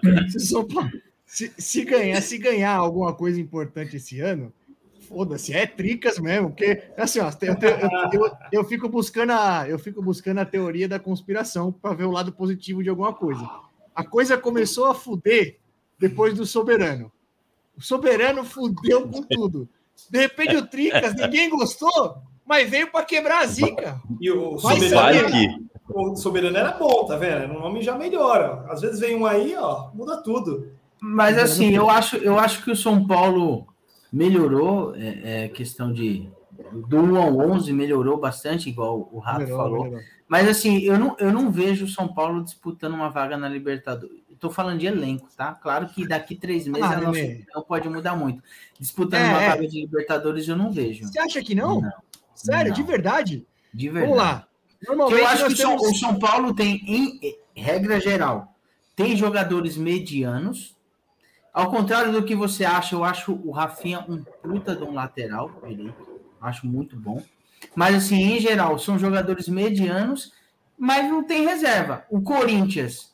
se- se ganhar, se ganhar alguma coisa importante esse ano, foda-se, é tricas mesmo, porque assim, ó, eu, eu, eu, eu fico buscando a, eu fico buscando a teoria da conspiração para ver o lado positivo de alguma coisa. A coisa começou a fuder depois do soberano. O soberano fudeu com tudo. De repente o Tricas, ninguém gostou, mas veio para quebrar a zica. E o Vai Soberano, que o Soberano era bom, tá vendo? O nome já melhora. Às vezes vem um aí, ó, muda tudo. Mas assim, eu acho, eu acho que o São Paulo melhorou, é, é, questão de do 1 ao 11 melhorou bastante, igual o Rato Melhorou, falou. melhorou. Mas assim, eu não, eu não vejo o São Paulo disputando uma vaga na Libertadores. Estou falando de elenco, tá? Claro que daqui três meses Ah, a nossa opinião pode mudar muito. Disputando É, uma é. vaga de Libertadores, eu não vejo. Você acha que não? Não, Sério, não. de verdade? De verdade. Vamos lá. Normalmente Eu acho que o São- temos- o São Paulo tem, em em regra geral, tem jogadores medianos. Ao contrário do que você acha, eu acho o Rafinha um puta de um lateral direito. Acho muito bom. Mas, assim, em geral, são jogadores medianos, mas não tem reserva. O Corinthians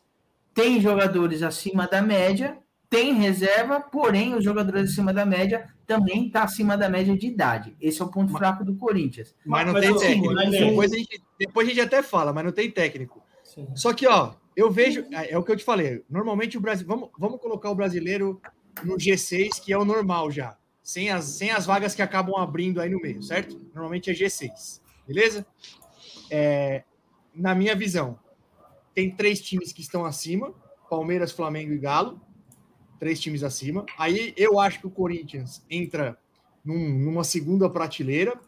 tem jogadores acima da média, tem reserva, porém, os jogadores acima da média também está acima da média de idade. Esse é o ponto fraco do Corinthians. Mas não Mas tem eu- técnico. mas eu- Depois a, gente, depois a gente até fala, mas não tem técnico. Sim. Só que, ó, eu vejo. É é o que eu te falei. Normalmente o Brasil. Vamos, vamos colocar o brasileiro no G6, que é o normal já. Sem as, sem as vagas que acabam abrindo aí no meio, certo? Normalmente é G6. Beleza? É, na minha visão, tem três times que estão acima: Palmeiras, Flamengo e Galo. Três times acima. Aí eu acho que o Corinthians entra num- numa segunda prateleira,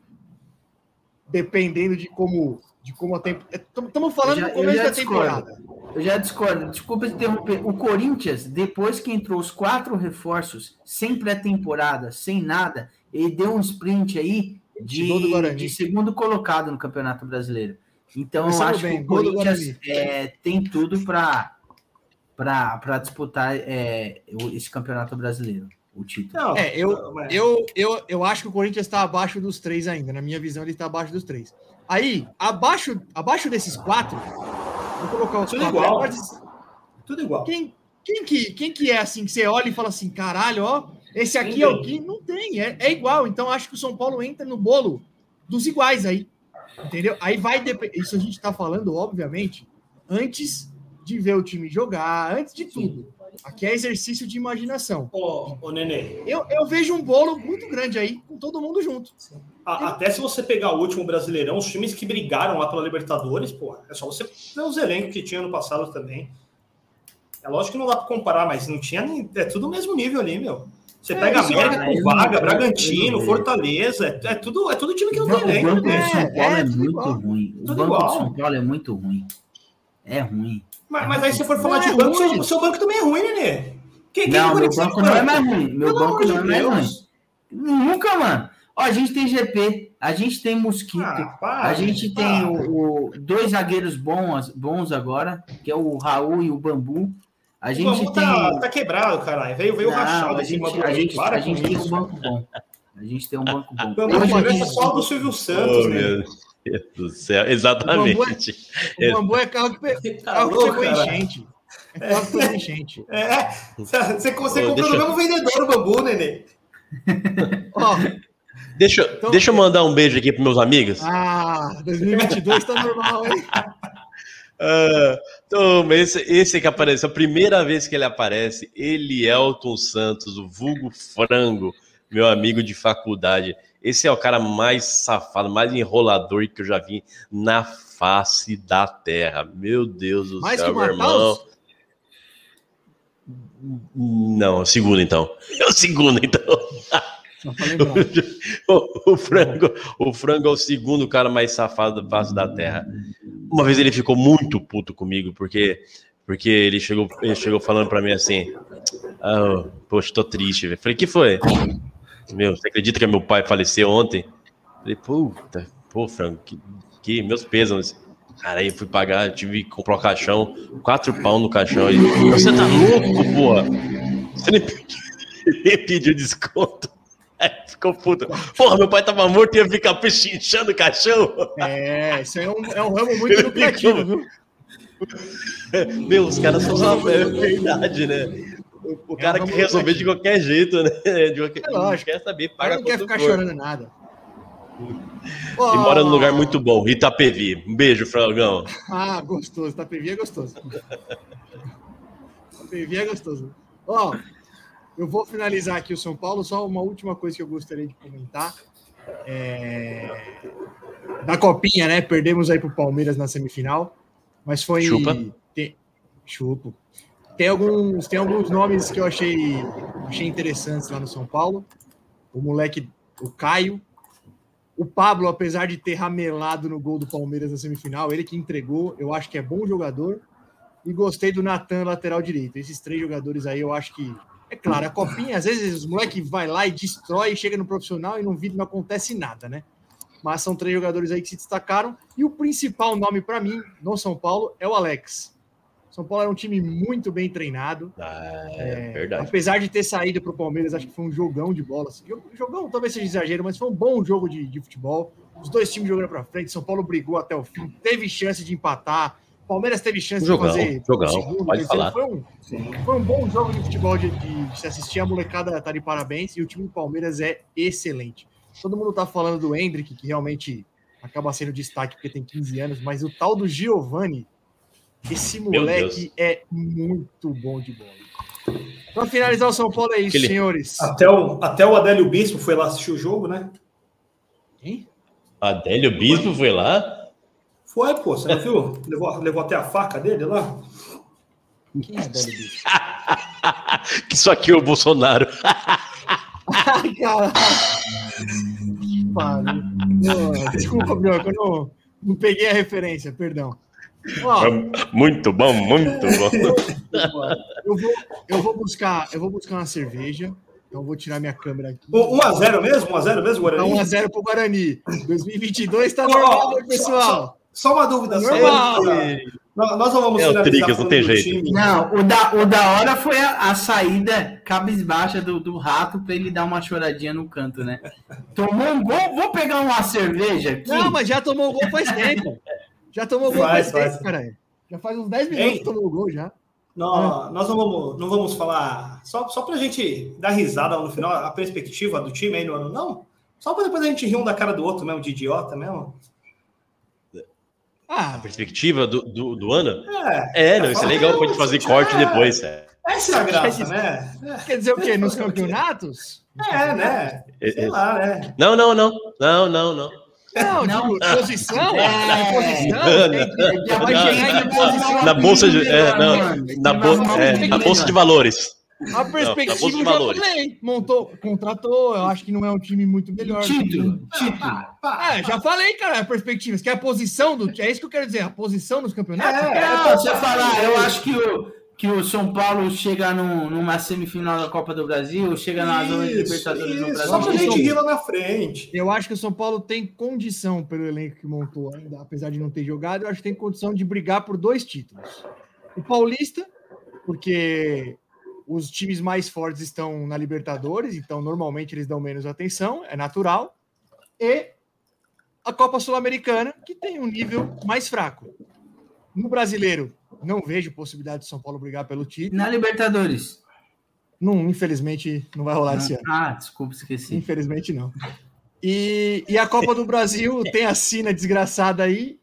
dependendo de como de como a tempo. Estamos falando Eu já- do começo da discordo. temporada. Eu já discordo, desculpa interromper. O Corinthians, depois que entrou os quatro reforços, sem pré-temporada, sem nada, ele deu um sprint aí de, de segundo colocado no Campeonato Brasileiro. Então, eu acho bem, que o Corinthians é, tem tudo para para disputar é, esse Campeonato Brasileiro, o título. Não, É, eu, mas- eu, eu, eu acho que o Corinthians está abaixo dos três ainda. Na minha visão, ele está abaixo dos três. Aí, abaixo, abaixo desses quatro, vou colocar os Tudo quatro. igual. Mas Tudo igual. Quem, quem, que, quem que é assim, que você olha e fala assim, caralho, ó, esse aqui é o que não tem, é, é igual. Então, acho que o São Paulo entra no bolo dos iguais aí. Entendeu? Aí vai depender. Isso a gente está falando, obviamente, antes de ver o time jogar, antes de tudo. Aqui é exercício de imaginação. Ô, ô Nenê, Eu, eu vejo um bolo muito grande aí, com todo mundo junto. A- até se você pegar o último Brasileirão, os times que brigaram lá pela Libertadores, pô, é só você ver os elencos que tinha no passado também. É lógico que não dá pra comparar, mas não tinha nem. É tudo o mesmo nível ali, meu. Você É, pega América é- com Vaga, eu Bragantino, Fortaleza, é, é tudo, é tudo time que não O tem banco elenco. do É, São Paulo é, é, muito igual. ruim. O Tudo banco igual. do São Paulo é muito ruim. É ruim. Mas, mas aí se for falar de é banco, seu, seu banco também é ruim, Nenê. Quem, quem Não, meu banco não é mais ruim. Meu Pelo banco de não é mais ruim. Nunca, mano. Ó, a gente tem GP, a gente tem Mosquito, Ah, para, a gente para. tem o, o- dois zagueiros bons, bons agora, que é o Raul e o Bambu. A O gente Bambu tem. tá, tá quebrado, caralho. Veio, veio Não, rachado a em cima gente, do a gente, Para a gente tem um banco bom. A gente tem um banco bom. Bambu parece gente- só do Silvio Santos, Oh, né? meu. Deus do céu, exatamente. O bambu é carro que, pe- Tá carro que louco, pegou cara. enchente. É carro que enchente. É, você, você Ô, comprou deixa- no mesmo vendedor o bambu, nenê. Ó, Deixa, Então- deixa eu mandar um beijo aqui para meus amigos. ah, 2022 tá normal, hein? <laughs> Ah, então, esse, esse que apareceu, a primeira vez que ele aparece, Elielton Santos, o vulgo frango, meu amigo de faculdade. Esse é o cara mais safado, mais enrolador que eu já vi na face da terra. Meu Deus do Mais céu, meu irmão. Não, é segundo então. É o segundo então. <laughs> O, <laughs> o frango, o frango é o segundo cara mais safado da face da terra. Uma vez ele ficou muito puto comigo porque porque ele chegou, ele chegou falando pra mim assim: ah, "Poxa, tô triste". velho." Falei: "Que foi?" Meu, você acredita que meu pai faleceu ontem? Falei: "Puta, pô, frango, que, que meus pesos". Cara, aí eu fui pagar, tive que comprar o caixão, quatro pau no caixão. Você tá louco, porra? Você nem pediu, <laughs> nem pediu desconto. <laughs> Ficou puto. Porra, meu pai tava morto e ia ficar pechinchando o caixão. É, isso aí é um, é um ramo muito lucrativo, viu? <laughs> Meu, os caras são uma é verdade, né? O, o cara É, que resolver de qualquer jeito, né? <laughs> De qualquer, É lógico. Não quer saber, paga não quer ficar for. chorando nada. E mora num lugar muito bom, Itapevi. Um beijo, Frangão. Ah, gostoso. Tapevi é gostoso. Tapevi é gostoso. Ó, eu vou finalizar aqui o São Paulo. Só uma última coisa que eu gostaria de comentar. É... Da Copinha, né? Perdemos aí pro Palmeiras na semifinal. Mas foi. Chupa. Tem... Chupo. Tem alguns, tem alguns nomes que eu achei, achei interessantes lá no São Paulo. O moleque, o Caio. O Pablo, apesar de ter ramelado no gol do Palmeiras na semifinal, ele que entregou, eu acho que é bom jogador. E gostei do Natan, lateral direito. Esses três jogadores aí, eu acho que. É claro, a copinha, às vezes os moleques vai lá e destrói, chega no profissional e não, vi- não acontece nada, né? Mas são três jogadores aí que se destacaram. E o principal nome para mim no São Paulo é o Alex. São Paulo era um time muito bem treinado. Ah, é verdade. Apesar de ter saído para o Palmeiras, acho que foi um jogão de bola. assim. Jog- Jogão talvez seja exagero, mas foi um bom jogo de, de futebol. Os dois times jogando para frente. São Paulo brigou até o fim, teve chance de empatar. Palmeiras teve chance Jogão, de fazer jogão, segundo, pode falar. Foi um, foi um bom jogo de futebol de, de- de se assistir. A molecada tá de parabéns e o time do Palmeiras é excelente. Todo mundo tá falando do Hendrick, que realmente acaba sendo destaque porque tem 15 anos, mas o tal do Giovani, esse moleque é muito bom de bola. Para finalizar o São Paulo é isso, Aquele- senhores. Até o, até o Adélio Bispo foi lá assistir o jogo, né? Hein? Adélio Bispo foi lá? Foi, pô, você não viu? Levou, levou até a faca dele lá? Quem é Délio Bicho? <laughs> Que isso aqui é o Bolsonaro. Ai, caralho. Desculpa, Bioca, eu não, não peguei a referência, perdão. Ó, Muito bom, muito bom. <laughs> eu vou, eu vou buscar, eu vou buscar uma cerveja. Então eu vou tirar minha câmera aqui. 1x0 mesmo? 1x0 mesmo, Tá Guarani? 1x0 pro Guarani. 2022 tá normal, meu pessoal. Só uma dúvida. só uma dúvida. Nós não vamos É o finalizar Tricas, não tem jeito. time. Não, o da, o da hora foi a, a saída cabisbaixa do, do rato pra ele dar uma choradinha no canto, né? Tomou um gol, vou pegar uma cerveja aqui. Não, mas já tomou gol faz tempo. Já tomou gol Faz, faz, tempo, caralho. Já faz uns 10 minutos Hein? que tomou gol já. Não, nós não vamos, não vamos falar. Só, só pra gente dar risada no final, a perspectiva do time aí no ano, não. Só pra depois a gente rir um da cara do outro mesmo, de idiota mesmo. Ah, Perspectiva do, do, do ano? É, É, não, isso é legal pra gente fazer corte depois. É, essa é a graça, né? quer dizer o quê? Nos campeonatos? É, né? Sei lá, né? Não, não, não. Não, não, não. Não, Não. digo, posição? É. Posição? Na bolsa de. É, não, na, bo, é, na bolsa de valores. A Não, perspectiva bolsa de eu já falei. Montou, contratou, eu acho que não é um time muito melhor. Título, título. Ah, já falei, cara, a perspectiva. Você quer a posição do. É isso que eu quero dizer, a posição dos campeonatos? É, Não, você falar, eu acho que o, que o São Paulo chega num- numa semifinal da Copa do Brasil, chega na zona de Isso, Libertadores no isso, Brasil. Só pra gente rir lá na frente. Eu acho que o São Paulo tem condição, pelo elenco que montou ainda, apesar de não ter jogado, eu acho que tem condição de brigar por dois títulos. O Paulista, porque os times mais fortes estão na Libertadores, então normalmente eles dão menos atenção, é natural. E a Copa Sul-Americana, que tem um nível mais fraco. No brasileiro, não vejo possibilidade de São Paulo brigar pelo título. Na Libertadores. Não, infelizmente, não vai rolar esse ano. Ah, desculpa, esqueci. Infelizmente, não. E, e a Copa do Brasil <laughs> tem a sina desgraçada aí,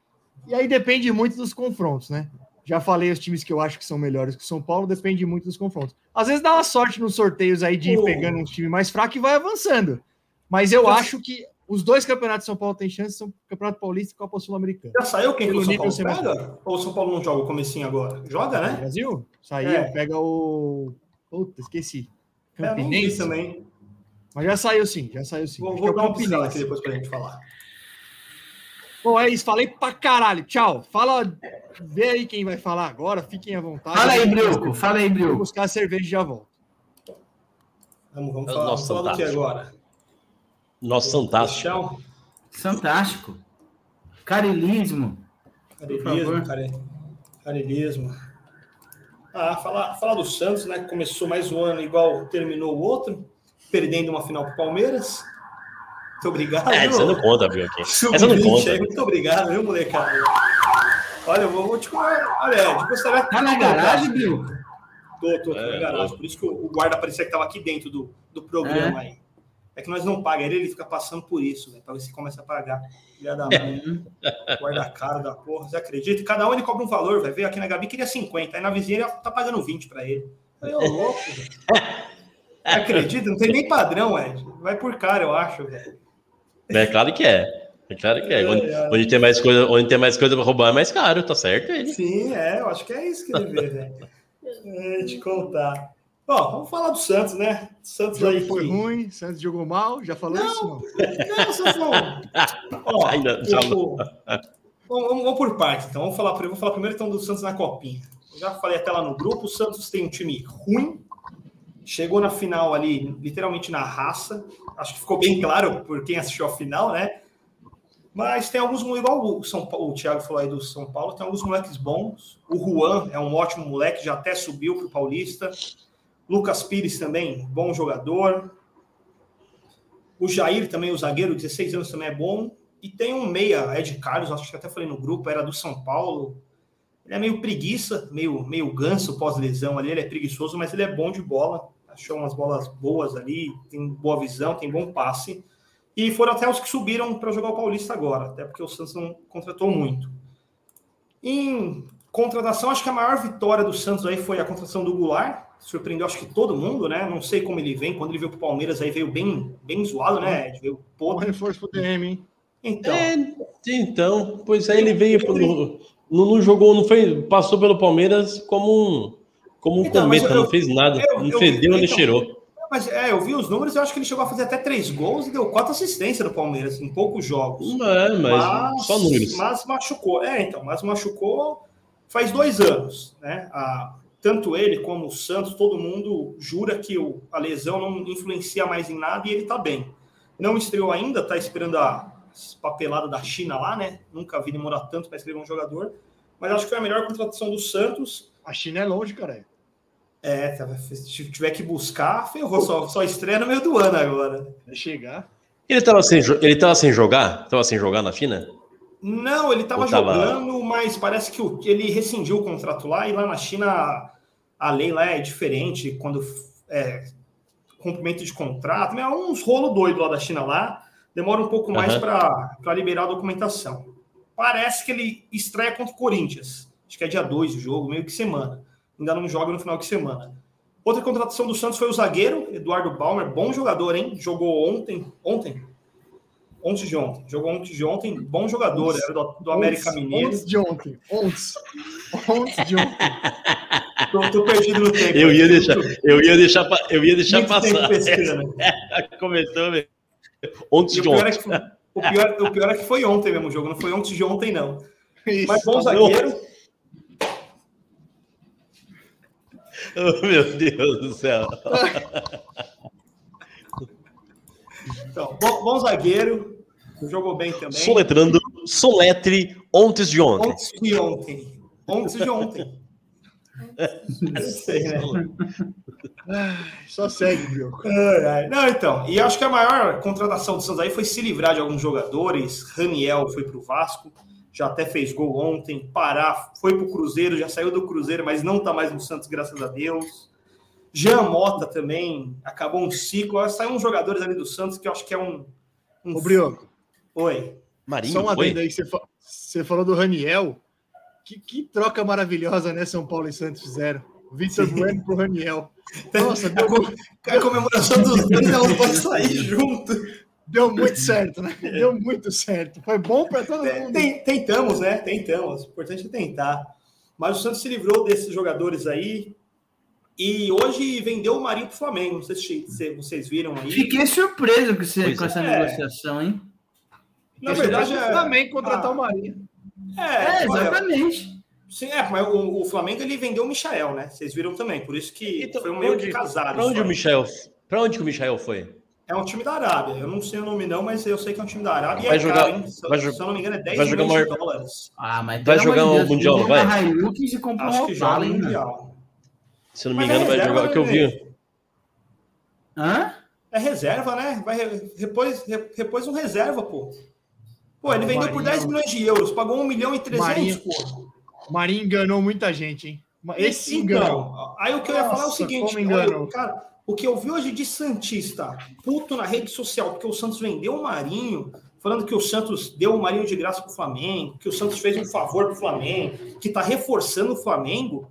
e aí depende muito dos confrontos, né? Já falei os times que eu acho que são melhores que o São Paulo, depende muito dos confrontos. Às vezes dá uma sorte nos sorteios aí de ir pegando um time mais fraco e vai avançando. Mas eu acho que os dois campeonatos de São Paulo têm chance, são Campeonato Paulista e Copa Sul-Americana. Já saiu quem que o São Paulo pega? Ou o São Paulo não joga o comecinho agora? Joga, né? Brasil? Saiu, É. pega o. Puta, esqueci. É, Campinense. também. Mas já saiu sim, já saiu sim. Vou, vou é dar uma pincelada aqui depois pra gente falar. Bom, é isso, falei pra caralho. Tchau. Fala, vê aí quem vai falar agora, fiquem à vontade. Fala aí, vou Brioco. Fala aí, Vou Brioco. buscar a cerveja e já volto. Vamos, vamos É o falar, nosso vamos falar do que fantástico. agora? Nossa, fantástico. Fantástico. Carilismo. Carilismo, care... Carilismo. Ah, falar, falar do Santos, né? Que começou mais um ano igual terminou o outro, perdendo uma final pro Palmeiras. Muito obrigado. É, você não conta, viu? aqui. Essa não Sub-20 conta. aí, Muito obrigado, viu, molecada? Olha, eu vou, vou te contar. Olha, eu gostaria Tá na garagem, Brioco? Tô, tô, tô É, na garagem. tô. Por isso que o, guarda parecia que tava aqui dentro do, do programa aí. É que nós não pagamos ele, ele fica passando por isso, velho, pra ver se começa a pagar. Filha da mãe. <laughs> guarda caro da porra, você acredita? Cada um ele cobra um valor, vai ver aqui na Gabi queria 50, aí na vizinha ele tá pagando 20 pra ele. Aí, ô louco, velho. <laughs> Você Acredita? Não tem nem padrão, Ed. Vai por cara, eu acho, velho. É claro que é. É claro que é. Onde, onde tem mais coisa, onde tem mais coisa pra roubar é mais caro, tá certo ele. Sim, é, eu acho que é isso que ele vê, velho. <laughs> É, te contar. Bom, vamos falar do Santos, né? O Santos aí foi que- ruim, Santos jogou mal, já falou Não. isso? Não. Não, Santos não. <laughs> Ó, Ainda o- falou. o- vamos, vamos- vamos por partes, então. Vamos falar, primeiro- vou falar primeiro então do Santos na Copinha. Eu já falei até lá no grupo, o Santos tem um time ruim, chegou na final ali, literalmente na raça. Acho que ficou bem claro por quem assistiu a final, né? Mas tem alguns, igual o, São Paulo, o Thiago falou aí do São Paulo, tem alguns moleques bons. O Juan é um ótimo moleque, já até subiu para o Paulista. Lucas Pires também, bom jogador. O Jair também, o zagueiro, 16 anos também é bom. E tem um meia, Ed Carlos, acho que até falei no grupo, era do São Paulo. Ele é meio preguiça, meio, meio ganso pós-lesão ali, ele é preguiçoso, mas ele é bom de bola. Achou umas bolas boas ali, tem boa visão, tem bom passe. E foram até os que subiram para jogar o Paulista agora, até porque o Santos não contratou muito. Em contratação, acho que a maior vitória do Santos aí foi a contratação do Goulart. Surpreendeu, acho que todo mundo, né? Não sei como ele vem. Quando ele veio para o Palmeiras, aí veio bem, bem zoado, né? Ed? Veio podre. reforço pro DM, hein? Então, É, então, pois aí ele veio, pro- não, não jogou, não fez, passou pelo Palmeiras como um, como um Então, mas cometa, eu- não fez nada, eu- não eu- fedeu nem então- cheirou. mas é, eu vi os números e eu acho que ele chegou a fazer até três gols e deu quatro assistências no Palmeiras em poucos jogos. É, mas, só números. Mas machucou. É, então, mas machucou faz dois anos, né? A- tanto ele como o Santos, todo mundo jura que o, a lesão não influencia mais em nada e ele tá bem. Não estreou ainda, tá esperando a papelada da China lá, né? Nunca vi demorar tanto para escrever um jogador. Mas acho que foi a melhor contratação do Santos. A China é longe, cara. É, tá, se tiver que buscar, ferrou. Só, só estreia no meio do ano agora. Vai chegar. Ele tava sem, ele tava sem jogar? Tava sem jogar na China? Não, ele estava tava- jogando, mas parece que o- ele rescindiu o contrato lá e lá na China a lei lá é diferente quando é cumprimento de contrato. É uns rolo doido lá da China lá. Demora um pouco mais Aham. para liberar a documentação. Parece que ele estreia contra o Corinthians. Acho que é dia 2 o jogo, meio que semana. Ainda não joga no final de semana. Outra contratação do Santos foi o zagueiro, Eduardo Balmer, bom jogador, hein? Jogou ontem, ontem, ontem de ontem, jogou ontem de ontem, bom jogador, era do, do América Mineiro. Ontes de ontem. Ontes. Ontes de ontem. <laughs> Tô, tô perdido no tempo. Eu ia deixar, eu ia deixar, eu ia deixar muito passar. pescando. <laughs> Começou, velho. Ontem de é ontem. que, o, pior, o pior é que foi ontem mesmo o jogo, não foi ontem de ontem, não. Isso. Mas bom tá zagueiro, <laughs> Oh, meu Deus do céu. então, bom, bom zagueiro, jogou bem também. Soletrando, soletre ontem de ontem. Ontem de ontem. Ontem de ontem. <laughs> Sei, né? Só segue, ai. Não, então. E acho que a maior contratação do Santos aí foi se livrar de alguns jogadores. Raniel foi para o Vasco, já até fez gol ontem. Pará foi para o Cruzeiro, já saiu do Cruzeiro, mas não está mais no Santos, graças a Deus. Jean Mota também acabou um ciclo. Saiu uns jogadores ali do Santos que eu acho que é um. um... Ô, Brioco, Oi. Marinho, só uma foi? adenda aí. Você, fa- você falou do Raniel. Que, que troca maravilhosa, né? São Paulo e Santos fizeram. Vitor Bueno pro Raniel. Nossa, <laughs> A, deu, co- a comemoração dos dois, ela pode sair junto. Deu muito <laughs> certo, né? Deu muito certo. Foi bom para todo mundo. Tem- Tentamos, né? Tentamos. O importante é tentar. Mas o Santos se livrou desses jogadores aí. E hoje vendeu o Marinho pro Flamengo. Não sei se se vocês viram aí. Fiquei surpreso com, Pois com é. essa É. negociação, hein? Na verdade, o é. Flamengo contratar Ah. o Marinho. É, É, olha, exatamente. sim, é, mas o, o Flamengo ele vendeu o Michael, né? Vocês viram também. Por isso que Então, foi um meio onde- que casado. Pra onde o Michel? Pra onde que o Michel foi? É um time da Arábia. Eu não sei o nome não, mas eu sei que é um time da Arábia. e Vai é jogar- caro, hein? Se, vai se eu não me engano, é 10 vai jogar milhões de uma- dólares. Ah, mas Vai jogar o Mundial, vai? uma Acho uma que joga ainda. Mundial. Se eu não me é engano, vai jogar o que eu né, vi. Hã? É reserva, né? Vai re- repôs, re- repôs um reserva, pô. Pô, ele Ah, vendeu por Marinho. 10 milhões de euros, pagou 1 milhão e 300, Marinho. pô. O Marinho enganou muita gente, hein? Esse sim enganou. Então, aí o que eu ia falar é o Nossa, seguinte, como enganou. olha, cara, o que eu vi hoje de Santista, puto na rede social, porque o Santos vendeu o Marinho, falando que o Santos deu o Marinho de graça pro Flamengo, que o Santos fez um favor pro Flamengo, que tá reforçando o Flamengo.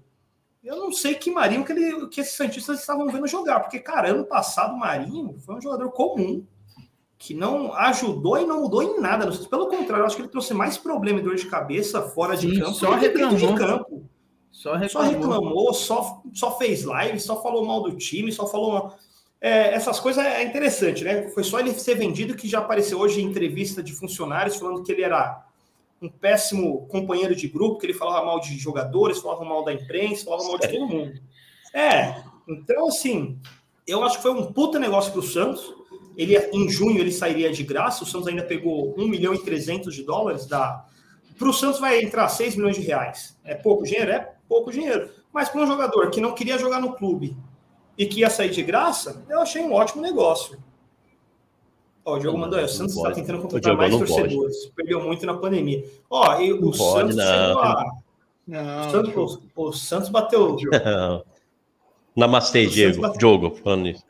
Eu não sei que Marinho que, ele, que esses Santistas estavam vendo jogar, porque, cara, ano passado o Marinho foi um jogador comum, que não ajudou e não mudou em nada. no Santos. Pelo contrário, eu acho que ele trouxe mais problema e dor de cabeça fora de Sim, campo só do que dentro de campo. Só Só reclamou. reclamou, só, só fez live, só falou mal do time, só falou. mal- É, essas coisas é interessante, né? Foi só ele ser vendido que já apareceu hoje em entrevista de funcionários falando que ele era um péssimo companheiro de grupo, que ele falava mal de jogadores, falava mal da imprensa, falava mal de todo mundo. É, então assim, eu acho que foi um puta negócio pro Santos. Ele, em junho ele sairia de graça, o Santos ainda pegou 1 milhão e 300 de dólares da. Para o Santos vai entrar 6 milhões de reais. É pouco dinheiro? É pouco dinheiro. Mas para um jogador que não queria jogar no clube e que ia sair de graça, eu achei um ótimo negócio. Ó, o Diogo mandou aí, o Não Santos está pode. tentando O contratar mais não torcedores. Perdeu muito na pandemia. Ó, e o Não pode, Santos não. chegou a- Não, o Santos, o, o Santos bateu. <laughs> Namastê, O Diego. Santos- Diogo, falando nisso.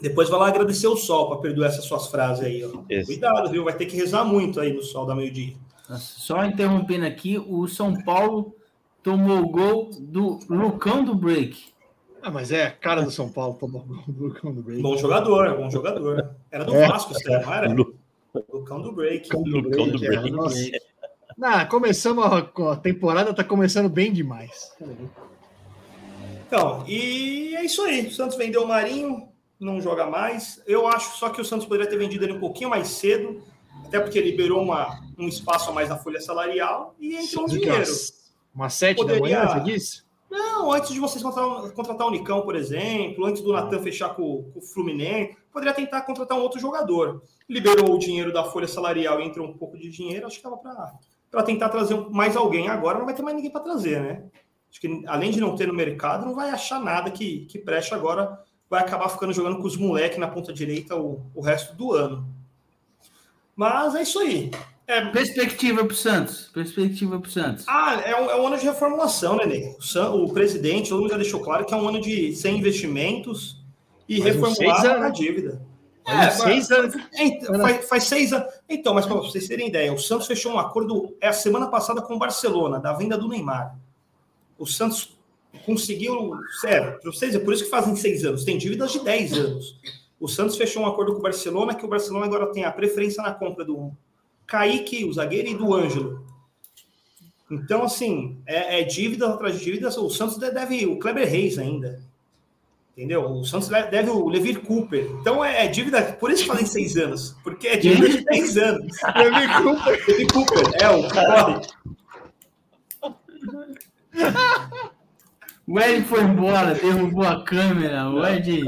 Depois vai lá agradecer o sol para perdoar essas suas frases aí. Ó. Isso. Cuidado, viu? Vai ter que rezar muito aí no sol da meio-dia. Só interrompendo aqui, o São Paulo tomou o gol do Lucão do Break. Ah, mas é a cara do São Paulo tomar o gol do Lucão do Break. Bom jogador, bom jogador. Era do É. Vasco, aí, não era? Lu- Lucão do break. Lucão do é, Break. nossa. Não, começamos a, a temporada, tá começando bem demais. Então, e é isso aí. O Santos vendeu o Marinho, não joga mais. Eu acho só que o Santos poderia ter vendido ele um pouquinho mais cedo, até porque liberou uma, um espaço a mais na folha salarial e entrou um que dinheiro. umas sete Poderia- da manhã, você disse? Não, antes de vocês contratar, contratar o Nicão, por exemplo, antes do Natan fechar com, com o Fluminense, poderia tentar contratar um outro jogador. Liberou o dinheiro da folha salarial e entrou um pouco de dinheiro, acho que estava para tentar trazer mais alguém. Agora não vai ter mais ninguém para trazer, né? Acho que além de não ter no mercado, não vai achar nada que, que preste agora. Vai acabar ficando jogando com os moleques na ponta direita o, o resto do ano. Mas é isso aí. É, Perspectiva para o Santos. Perspectiva para o Santos. ah, é um, é um ano de reformulação, né, Ney? O, San- o presidente, todo mundo já deixou claro que é um ano de sem investimentos e Mais uns reformular a dívida. Uns seis anos. Faz, faz seis anos. Então, mas para vocês terem ideia, o Santos fechou um acordo é a semana passada com o Barcelona, da venda do Neymar. O Santos conseguiu. Sério, para vocês, é por isso que fazem seis anos. Tem dívidas de 10 anos. O Santos fechou um acordo com o Barcelona que o Barcelona agora tem a preferência na compra do Kaique, o zagueiro, e do Ângelo. Então, assim, é, é dívida atrás de dívidas. O Santos deve o Kleber Reis ainda. Entendeu? O Santos deve o Levir Cooper. Então é, é dívida, por isso que fazem seis anos. Porque é dívida de 10 anos. <laughs> Levy Cooper. Levir Cooper, é o corre. <laughs> O Ed foi embora, derrubou a câmera. O Ed.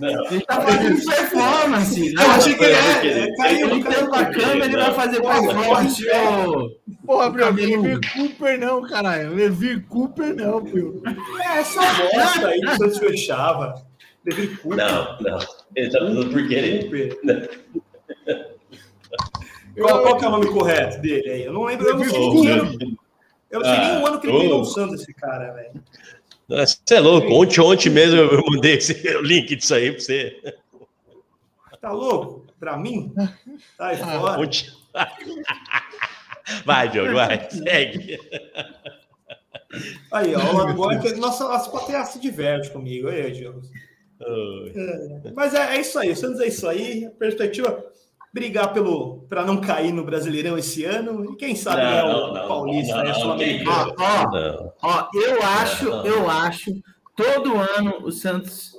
Não. Ele tá fazendo performance. Eu achei que ele é, é, caiu, Ele tampa a câmera e vai fazer performance. Porra, Cabelo. Levi Cooper não, caralho. Levi Cooper não, Pio. É essa bosta aí que Santos fechava. David Cooper. Não, não. Ele tá falando por querer. Cooper. <laughs> Qual, qual que é o nome correto dele aí? Eu não lembro. Eu não sei, nem, não sei nem o ano que ele Ô. pegou o Santos, esse cara, velho. Você é louco. Ontem, ontem mesmo eu mandei o <laughs> link disso aí pra você. Tá louco? Pra mim? Aí Ah, fora. Ontem. <laughs> Vai, Diogo, vai. Segue. Aí, ó. Agora que nossa, as plateias se diverte comigo. Aí, Diogo. Ô, Mas é, é isso aí. O Santos é isso aí. Perspectiva. Brigar pelo para não cair no Brasileirão esse ano. E quem sabe é o Paulista, não, né? não, Sul-Americano. Ó, ó, Não. ó, eu acho, Não. eu acho, todo ano o Santos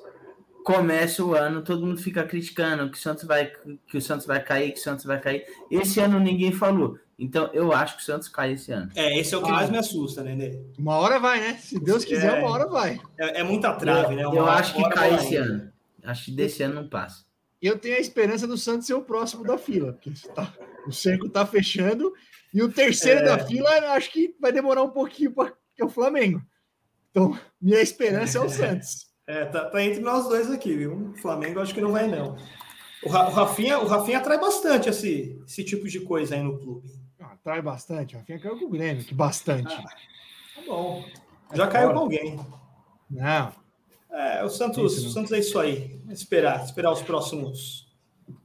começa o ano, todo mundo fica criticando que o Santos vai, que o Santos vai cair, que o Santos vai cair. Esse ano ninguém falou. Então eu acho que o Santos cai esse ano. É, esse é o que mais me assusta, né, Nê? Uma hora vai, né? Se Deus quiser, É. uma hora vai. É, é muita trave, né? Uma eu hora- acho que cai esse ano. Acho que desse ano não passa. E eu tenho a esperança do Santos ser o próximo da fila. Porque tá- o cerco tá fechando. E o terceiro É. da fila, acho que vai demorar um pouquinho para que é o Flamengo. Então, minha esperança é o Santos. É, tá, tá entre nós dois aqui, viu? O Flamengo acho que não vai, não. O, Ra- o Rafinha, o Rafinha atrai bastante esse, esse tipo de coisa aí no clube. Ah, Atrai bastante. O Rafinha caiu com o Grêmio, que bastante. Tá bom. Já caiu com alguém. Não. É, o Santos, o Santos é isso aí. Esperar, esperar os próximos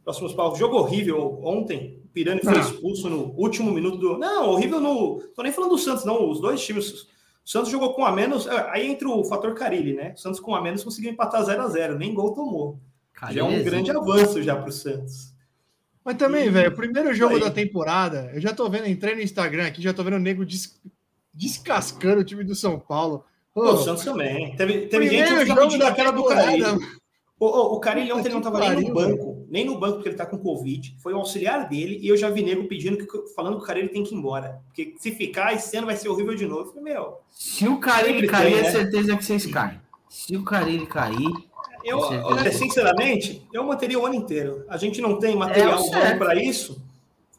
próximos palcos. Jogo horrível ontem. O Pirani foi Ah. expulso no último minuto do. Não, horrível no. Tô nem falando do Santos, não. Os dois times. O Santos jogou com a menos. é, Aí entra o fator Carilli, né? O Santos com a menos conseguiu empatar 0 a 0 Nem gol tomou. Cara, já é um grande avanço já pro Santos. Mas também, velho, o primeiro jogo Aí. da temporada, eu já tô vendo, entrei no Instagram aqui, já tô vendo o nego des- descascando o time do São Paulo. Pô, o Santos também. Teve, teve gente primeiro que jogo pedindo da aquela do. Carilli. O, o, o Carilli ontem Que não tava nem no banco, nem no banco, porque ele tá com Covid. Foi o auxiliar dele e eu já vi nego pedindo, que, falando que o Carilli tem que ir embora. Porque se ficar, esse ano vai ser horrível de novo. Eu falei, meu, Se o Sempre cair, tem, é né? certeza que vocês caem. Se o Carilli cair, eu, olha, sinceramente, eu manteria o ano inteiro. A gente não tem material É para isso.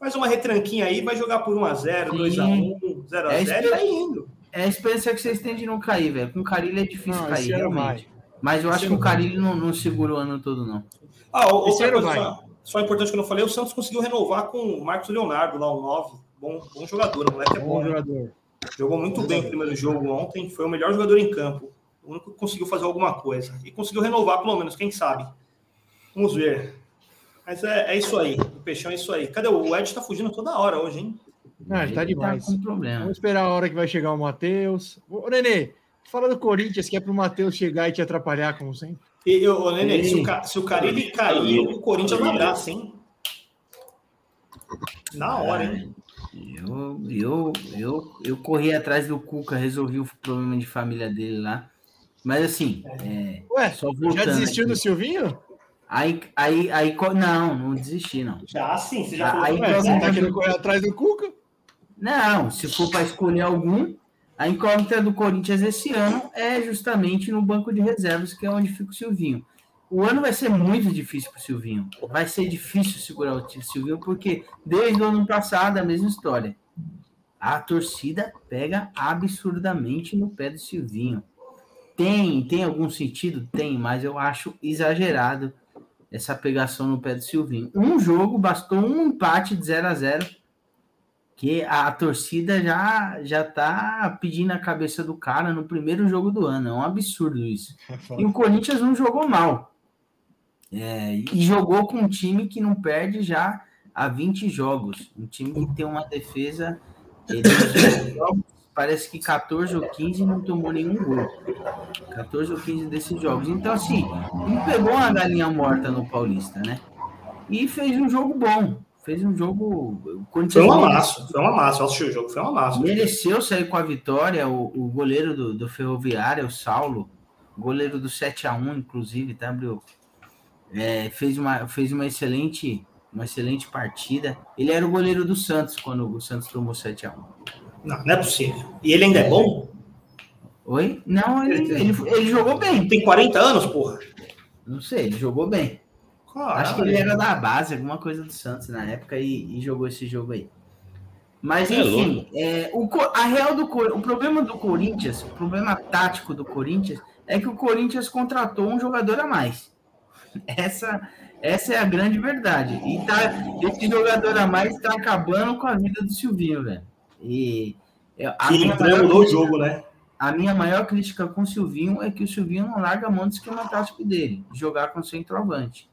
Faz uma retranquinha aí, vai jogar por 1x0, Sim. 2x1, 0x0 É e isso vai indo. é a esperança que vocês têm de não cair, velho. Com o Carilli é difícil Não, cair, realmente. Mas eu acho Esse que o. Carilli não, não segura o ano todo, não. Ah, o- outra coisa vai. só, só importante que eu não falei, o Santos conseguiu renovar com o Marcos Leonardo, lá o 9. Bom, bom jogador, o moleque é bom, Bom né? jogador. Jogou muito bem o primeiro jogo ontem, foi o melhor jogador em campo. O único que conseguiu fazer alguma coisa. E conseguiu renovar, pelo menos, quem sabe. Vamos ver. Mas é, é isso aí. O Peixão é isso aí. Cadê o o Ed? Tá fugindo toda hora hoje, hein? Não, ele tá demais. com problema. Vamos esperar a hora que vai chegar o Matheus. Ô, Nenê, fala do Corinthians, que é pro Matheus chegar e te atrapalhar, como sempre. E, eu, ô, Nenê, se o, se o Carilli cair, o Corinthians abraça, hein? Na hora, hein? Eu, eu, eu, eu corri atrás do Cuca, resolvi o problema de família dele lá. Mas assim, é, Ué, só voltando. já desistiu aqui. do Silvinho? Aí, aí, aí, não, não desisti, não. Já sim, você já falou. aí, Ué, você tá querendo correr atrás do Cuca? Não, se for para escolher algum, a incógnita do Corinthians esse ano é justamente no banco de reservas, que é onde fica o Silvinho. O ano vai ser muito difícil para o Silvinho. Vai ser difícil segurar o Silvinho, porque desde o ano passado a mesma história. A torcida pega absurdamente no pé do Silvinho. Tem, tem algum sentido? Tem, mas eu acho exagerado essa pegação no pé do Silvinho. Um jogo bastou um empate de 0 a 0 que a torcida já já tá pedindo a cabeça do cara no primeiro jogo do ano. É um absurdo isso. <laughs> E o Corinthians não jogou mal. É, e jogou com um time que não perde já há 20 jogos. Um time que tem uma defesa. <laughs> jogos, parece que 14 ou 15 não tomou nenhum gol. 14 ou 15 desses jogos. Então, assim, não pegou uma galinha morta no Paulista, né? E fez um jogo bom. Fez um jogo. Foi um amasso, foi um amasso. Eu assisti o jogo, foi um amasso. mereceu sair com a vitória. O, o goleiro do, do Ferroviário, o Saulo, goleiro do 7 a 1 inclusive, tá? É, fez, uma, fez uma excelente uma excelente partida. Ele era o goleiro do Santos quando o Santos tomou 7 a 1 Não, não é possível. E ele ainda é bom? Oi? Não, ele, ele, ele jogou bem. Tem 40 anos, porra. Não sei, ele jogou bem. Acho que ele era da base, alguma coisa do Santos na época, e, e jogou esse jogo aí. Mas, É enfim, é, o, a real do o problema do Corinthians, o problema tático do Corinthians, é que o Corinthians contratou um jogador a mais. <laughs> Essa, essa é a grande verdade. E tá, esse jogador a mais está acabando com a vida do Silvinho, velho. E a Que minha entramos maior no crítica- jogo, né? a minha maior crítica com o Silvinho é que o Silvinho não larga a mão do esquema tático dele, jogar com centroavante.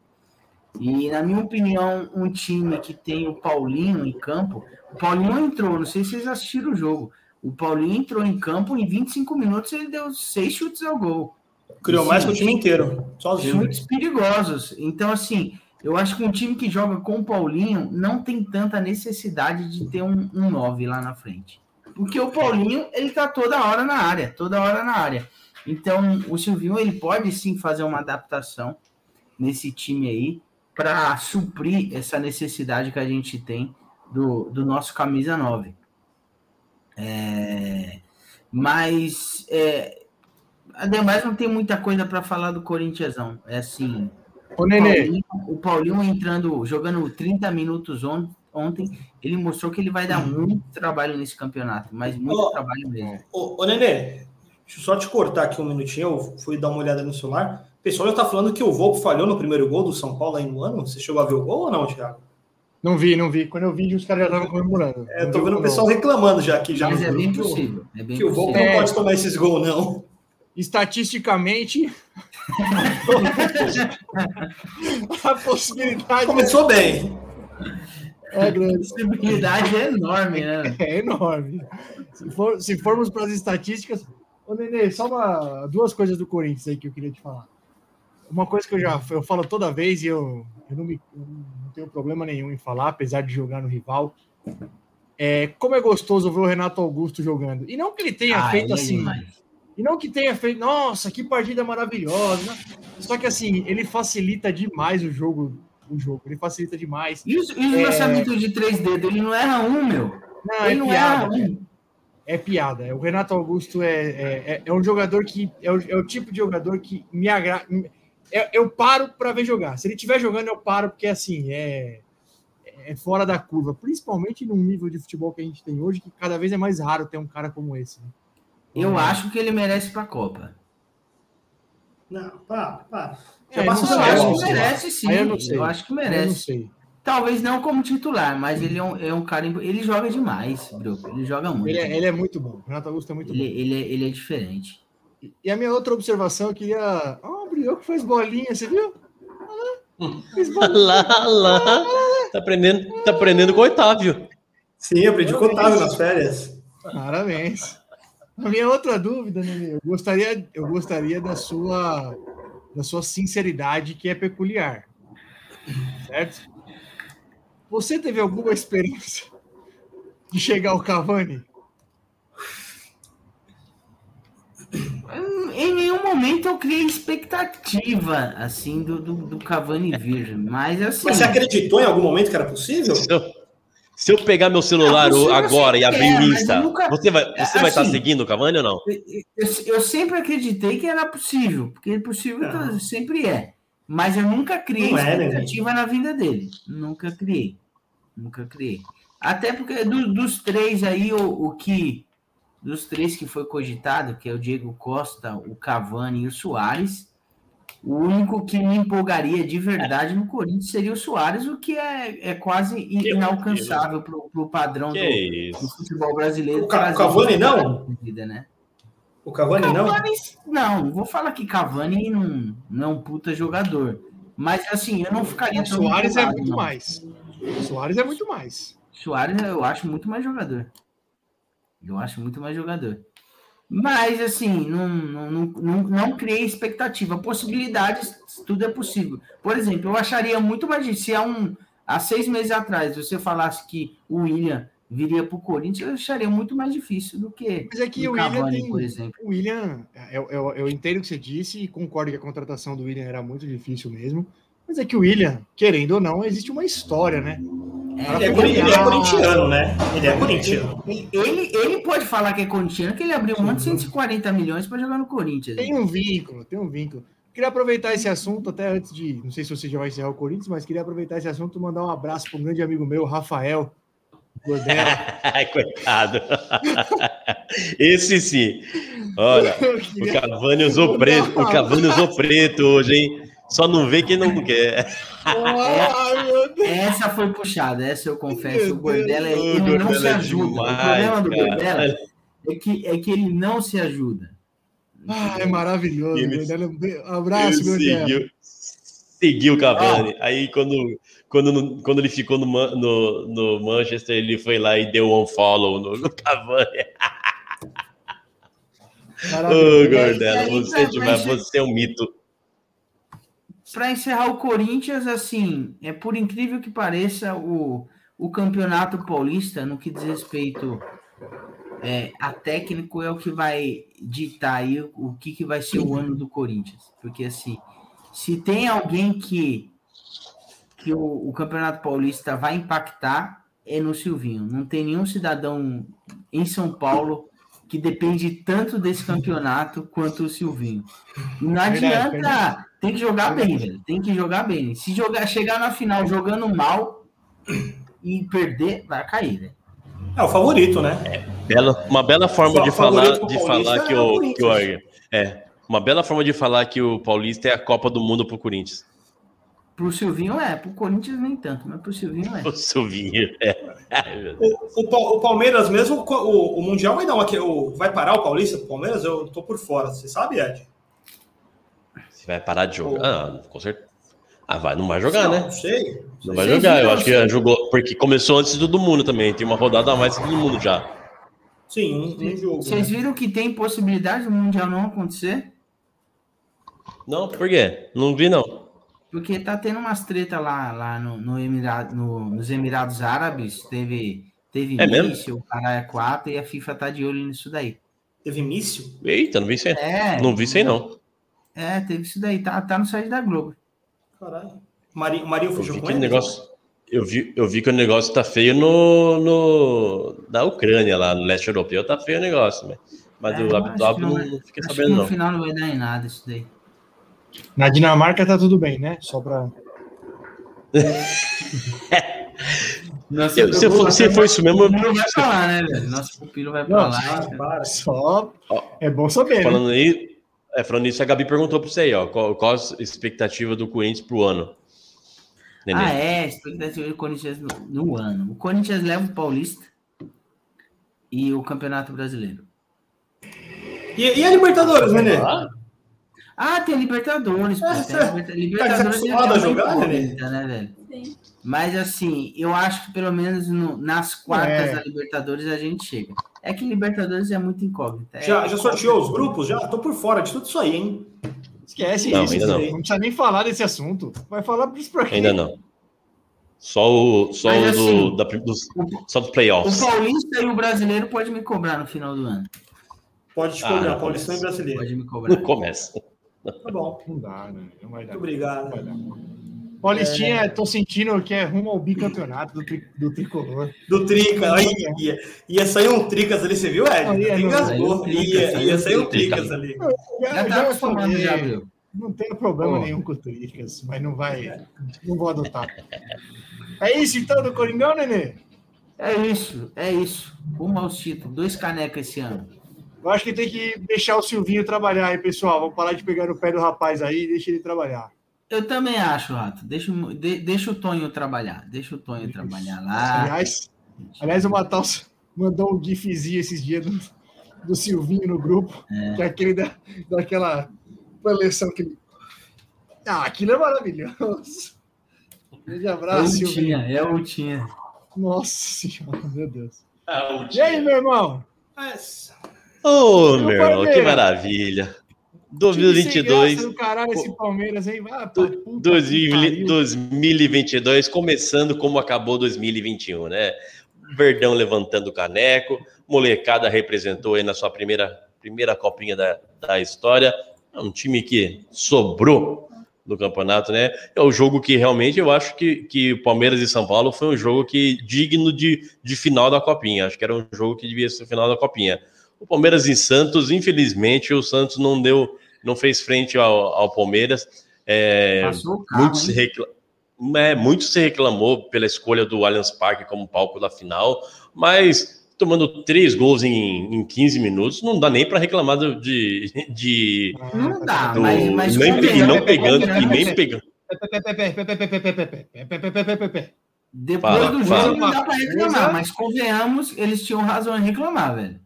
E, na minha opinião, um time que tem o Paulinho em campo, o Paulinho entrou, não sei se vocês assistiram o jogo, o Paulinho entrou em campo, em 25 minutos ele deu seis chutes ao gol. Criou mais que o time inteiro, sozinho. Chutes perigosos. Então, assim, eu acho que um time que joga com o Paulinho não tem tanta necessidade de ter um, um 9 lá na frente. Porque o Paulinho, ele tá toda hora na área, toda hora na área. Então, o Silvinho, ele pode sim fazer uma adaptação nesse time aí para suprir essa necessidade que a gente tem do, do nosso camisa 9. É, mas, é, ademais, não tem muita coisa para falar do Corinthians, não. É assim, Ô, o Nenê, Paulinho, o Paulinho entrando, jogando 30 minutos on- ontem, ele mostrou que ele vai dar muito trabalho nesse campeonato, mas muito Ó, trabalho mesmo. Ô, ô Nenê, deixa eu só te cortar aqui um minutinho. Eu fui dar uma olhada no celular. O pessoal já tá falando que o Volpo falhou no primeiro gol do São Paulo aí no ano. Você chegou a ver o gol ou não, Thiago? não vi, não vi. Quando eu vi, os caras já estavam comemorando. É, tô vendo o gol, pessoal reclamando já aqui, já Mas é bem o- possível. É bem Que o Volpo possível. não pode tomar esses gols, não. não. Estatisticamente, <laughs> a possibilidade Começou bem. é grande. A possibilidade é enorme, né? <laughs> É enorme. Se, for- se formos para as estatísticas. Ô, Nenê, só uma- duas coisas do Corinthians aí que eu queria te falar. Uma coisa que eu já eu falo toda vez e eu, eu, não, me, eu não tenho problema nenhum em falar, apesar de jogar no rival. É, como é gostoso ver o Renato Augusto jogando. E não que ele tenha Ah, feito é assim. demais. E não que tenha feito, nossa, que partida maravilhosa. né? Só que assim, ele facilita demais o jogo. O jogo, ele facilita demais. E os, e os É. lançamentos de três dedos? Ele não erra um, meu. Não, ele é não piada. erra um. É piada. O Renato Augusto é, é, é- é um jogador que é o, é o tipo de jogador que me agrada. Eu paro para ver jogar. Se ele estiver jogando, eu paro, porque assim, é, é fora da curva. Principalmente num nível de futebol que a gente tem hoje, que cada vez é mais raro ter um cara como esse. né? Eu acho que ele merece pra Copa. Não, pá, pá. Já É, não Eu acho não que merece sim. Eu não. Eu acho que Eu não merece. sei. Talvez não como titular, mas ele é um, é um cara. Ele joga demais, bro. Ele joga muito. Ele é, ele é muito bom. O Renato Augusto é muito Ele, bom. ele, é, ele é diferente. E a minha outra observação, eu queria. Ó, o Brioco faz bolinha, você viu? Ah, fez bolinha. Lá, lá. Tá aprendendo, tá aprendendo com o Otávio. Sim, eu aprendi com o Otávio nas férias. Parabéns. A minha outra dúvida, Nenê, eu gostaria, eu gostaria da sua, da sua sinceridade, que é peculiar. Certo? Você teve alguma experiência de chegar ao Cavani? Em nenhum momento eu criei expectativa, assim, do, do, do Cavani vir. Mas assim. Mas você acreditou em algum momento que era possível? Se eu, se eu pegar meu celular Não, agora e abrir o é, mas Insta, eu nunca- você vai estar você vai estar assim- seguindo o Cavani ou não? Eu, eu sempre acreditei que era possível, porque possível Não. to- sempre é. Mas eu nunca criei Não é, né, expectativa na vida dele. Nunca criei. Nunca criei. Até porque do- dos três aí, o, o que. Dos três que foi cogitado, que é o Diego Costa, o Cavani e o Soares, o único que me empolgaria de verdade no Corinthians seria o Soares, o que é, é quase Que inalcançável para o padrão do, do futebol brasileiro. O Ca- Cavani não? vida, né? O Cavani não? Cavani, não, não vou falar que Cavani não, não é um puta jogador. Mas assim, eu não ficaria O Soares é muito não. mais. O Soares é muito mais. Soares eu acho muito mais jogador. Eu acho muito mais jogador. Mas assim, não, não, não, não, não criei expectativa. Possibilidades, tudo é possível. Por exemplo, eu acharia muito mais difícil. Se há, um, há seis meses atrás você falasse que o William viria para o Corinthians, eu acharia muito mais difícil do que Mas é que o o William Cavani, tem, por exemplo. O William, eu, eu, eu entendo o que você disse e concordo que a contratação do William era muito difícil mesmo. Mas é que o William, querendo ou não, existe uma história, né? Ele é, cori- ele é corintiano, né? Ele é corintiano. Ele, ele pode falar que é corintiano, que ele abriu um monte de 140 milhões para jogar no Corinthians. Tem um vínculo, tem um vínculo. Queria aproveitar esse assunto, até antes de. Não sei se você já vai encerrar o Corinthians, mas queria aproveitar esse assunto e mandar um abraço para um grande amigo meu, Rafael <laughs> coitado. Esse sim. Olha, Eu o queria- Cavani usou preto. O Cavani usou preto hoje, hein? Só não vê quem não quer. Ai, meu Deus. Essa foi puxada, essa eu confesso. Meu O Gordela, Deus, ele o não se é ajuda. o demais, problema do. Gordela é que, é que ele não se ajuda. Ai, maravilhoso. Ele- Gordela. Um Abraço, Gordela. seguiu, seguiu o Cavani. Aí quando, quando, quando ele ficou no, no, no Manchester, ele foi lá e deu um follow no, no Cavani. <laughs> Ô, Maravilhoso. Gordela, você, é pra- demais, você é um mito. Para encerrar o Corinthians, assim, é por incrível que pareça, o, o campeonato paulista, no que diz respeito é, a técnico, é o que vai ditar aí o, o que, que vai ser o ano do Corinthians. Porque, assim, se tem alguém que, que o, o campeonato paulista vai impactar, é no Silvinho. Não tem nenhum cidadão em São Paulo que depende tanto desse campeonato quanto o Silvinho. Não adianta. verdade. Tem que jogar bem, velho. Tem que jogar bem. Se jogar, chegar na final jogando mal e perder, vai cair, velho. É o favorito, né? Bela, uma bela forma Fa- de falar, de falar que é o o, Corinthians. que o é uma bela forma de falar que o Paulista é a Copa do Mundo pro Corinthians. Pro Silvinho é, pro Corinthians nem tanto, mas pro Silvinho é. <laughs> O Silvinho. É. <laughs> Ai. O, o o Palmeiras mesmo, o, o Mundial vai dar uma. o- vai parar o Paulista pro Palmeiras? Eu tô por fora. Você sabe, Ed? Você vai parar de jogar? Ah, com certeza. Ah, vai, não vai jogar, não, né? Não sei. Não vai Vocês jogar. Eu acho que já jogou, porque começou antes do do mundo também. Tem uma rodada a mais que todo mundo já. Sim, um, um jogo. Vocês né? viram que tem possibilidade do Mundial não acontecer? Não, por quê? Não vi, não. Porque tá tendo umas treta lá, lá no, no Emirado, no- nos Emirados Árabes. Teve, teve É mesmo? míssil, o caralho é 4 e a FIFA tá de olho nisso daí. Teve míssil? Eita, não vi isso aí. É, Não vi isso aí, não. é, teve isso daí. Tá, tá no site da Globo. Caralho. O Marinho, o Marinho Eu fugiu vi com que o ele? negócio. Eu vi, eu vi que o negócio tá feio no, no da Ucrânia, lá no leste europeu, tá feio o negócio, mas, mas É, Dhabi que não, não vai- não fica Acho que sabendo, no não. final não vai dar em nada isso daí. Na Dinamarca tá tudo bem, né? Só pra. <laughs> Nossa, Se, se for, se for isso mesmo, O pupilo vai pra lá, né, velho? Nosso pupilo vai pra Não, lá. Então. para. Só. Ó, É bom saber, né? falando aí, é, falando nisso, a Gabi perguntou pra você aí, ó, qual, qual a expectativa do Corinthians pro ano? Nenê. Ah, é, expectativa do Corinthians no, no ano. O Corinthians leva o Paulista e o Campeonato Brasileiro. E, e a Libertadores, Nenê? Ah, tem Libertadores, pô. Ah, Tem Liberta- Libertadores é jogar, incógnita, né, velho? Sim. Mas assim, eu acho que pelo menos no- nas quartas É. da Libertadores a gente chega. É que Libertadores é muito incógnita. É- Já, já sorteou os grupos? Já? Tô por fora de tudo isso aí, hein? Esquece Não, isso. ainda não. Não precisa nem falar desse assunto. Vai falar pros pra quê? Ainda não. Só o, só Mas, o assim, do, da, dos, o- só dos O playoffs. Paulista e o Brasileiro pode me cobrar no final do ano. Pode te Ah, cobrar, não, Paulistão e Brasileiro. Pode me cobrar. Não começa. Tá bom. Não dá, né? Não vai dar. Muito obrigado. Não vai dar. Paulistinha, tô sentindo que é rumo ao bicampeonato do, tri- do tricolor. Do Trica. Aí, ia, ia sair um Tricas ali, você viu, Ed? É, Engasgou. Ia, ia sair um Tricas. Ali. Já, Já tá acostumado, já, viu? Não tenho problema Pô. nenhum com o Tricas, mas não vai. Não vou adotar. É isso então do Coringão, Nenê? É isso, é isso. Rumo aos títulos. Dois canecas esse ano. Eu acho que tem que deixar o Silvinho trabalhar aí, pessoal. Vamos parar de pegar no pé do rapaz aí e deixa ele trabalhar. Eu também acho, Rato. Deixa, o- de- deixa o Tonho trabalhar. Deixa o Tonho trabalhar lá. Aliás, aliás, o Matheus mandou um gifzinho esses dias do, do Silvinho no grupo, que é aquele da, daquela coleção que ele. Ah, aquilo é maravilhoso. Grande É abraço, Silvinho. Tinha, é o Tinha. Nossa senhora, meu Deus. Ah, E aí, meu irmão? Mas, Ô, E o meu irmão, que maravilha. Time sem 2022, graça do caralho esse Palmeiras, hein? Vai, pra puta que 2000 pariu. 2022, começando como acabou 2021, né? Verdão levantando o caneco, molecada representou aí na sua primeira, primeira copinha da, da história. É um time que sobrou do campeonato, né? É o jogo que realmente eu acho que, que Palmeiras e São Paulo foi um jogo que digno de, de final da Copinha. Acho que era um jogo que devia ser final da Copinha. O Palmeiras e Santos, infelizmente, o Santos não deu, não fez frente ao, ao Palmeiras. É, Passou o carro, muito, se recla... é, muito se reclamou pela escolha do Allianz Parque como palco da final, mas tomando três gols em, em 15 minutos, não dá nem para reclamar do- de, de, Não dá, do- mas, mas nem, pe- e não pegando e nem pegando. Depois Fala, do fala. jogo não dá pra reclamar, mas convenhamos, eles tinham razão em reclamar, velho.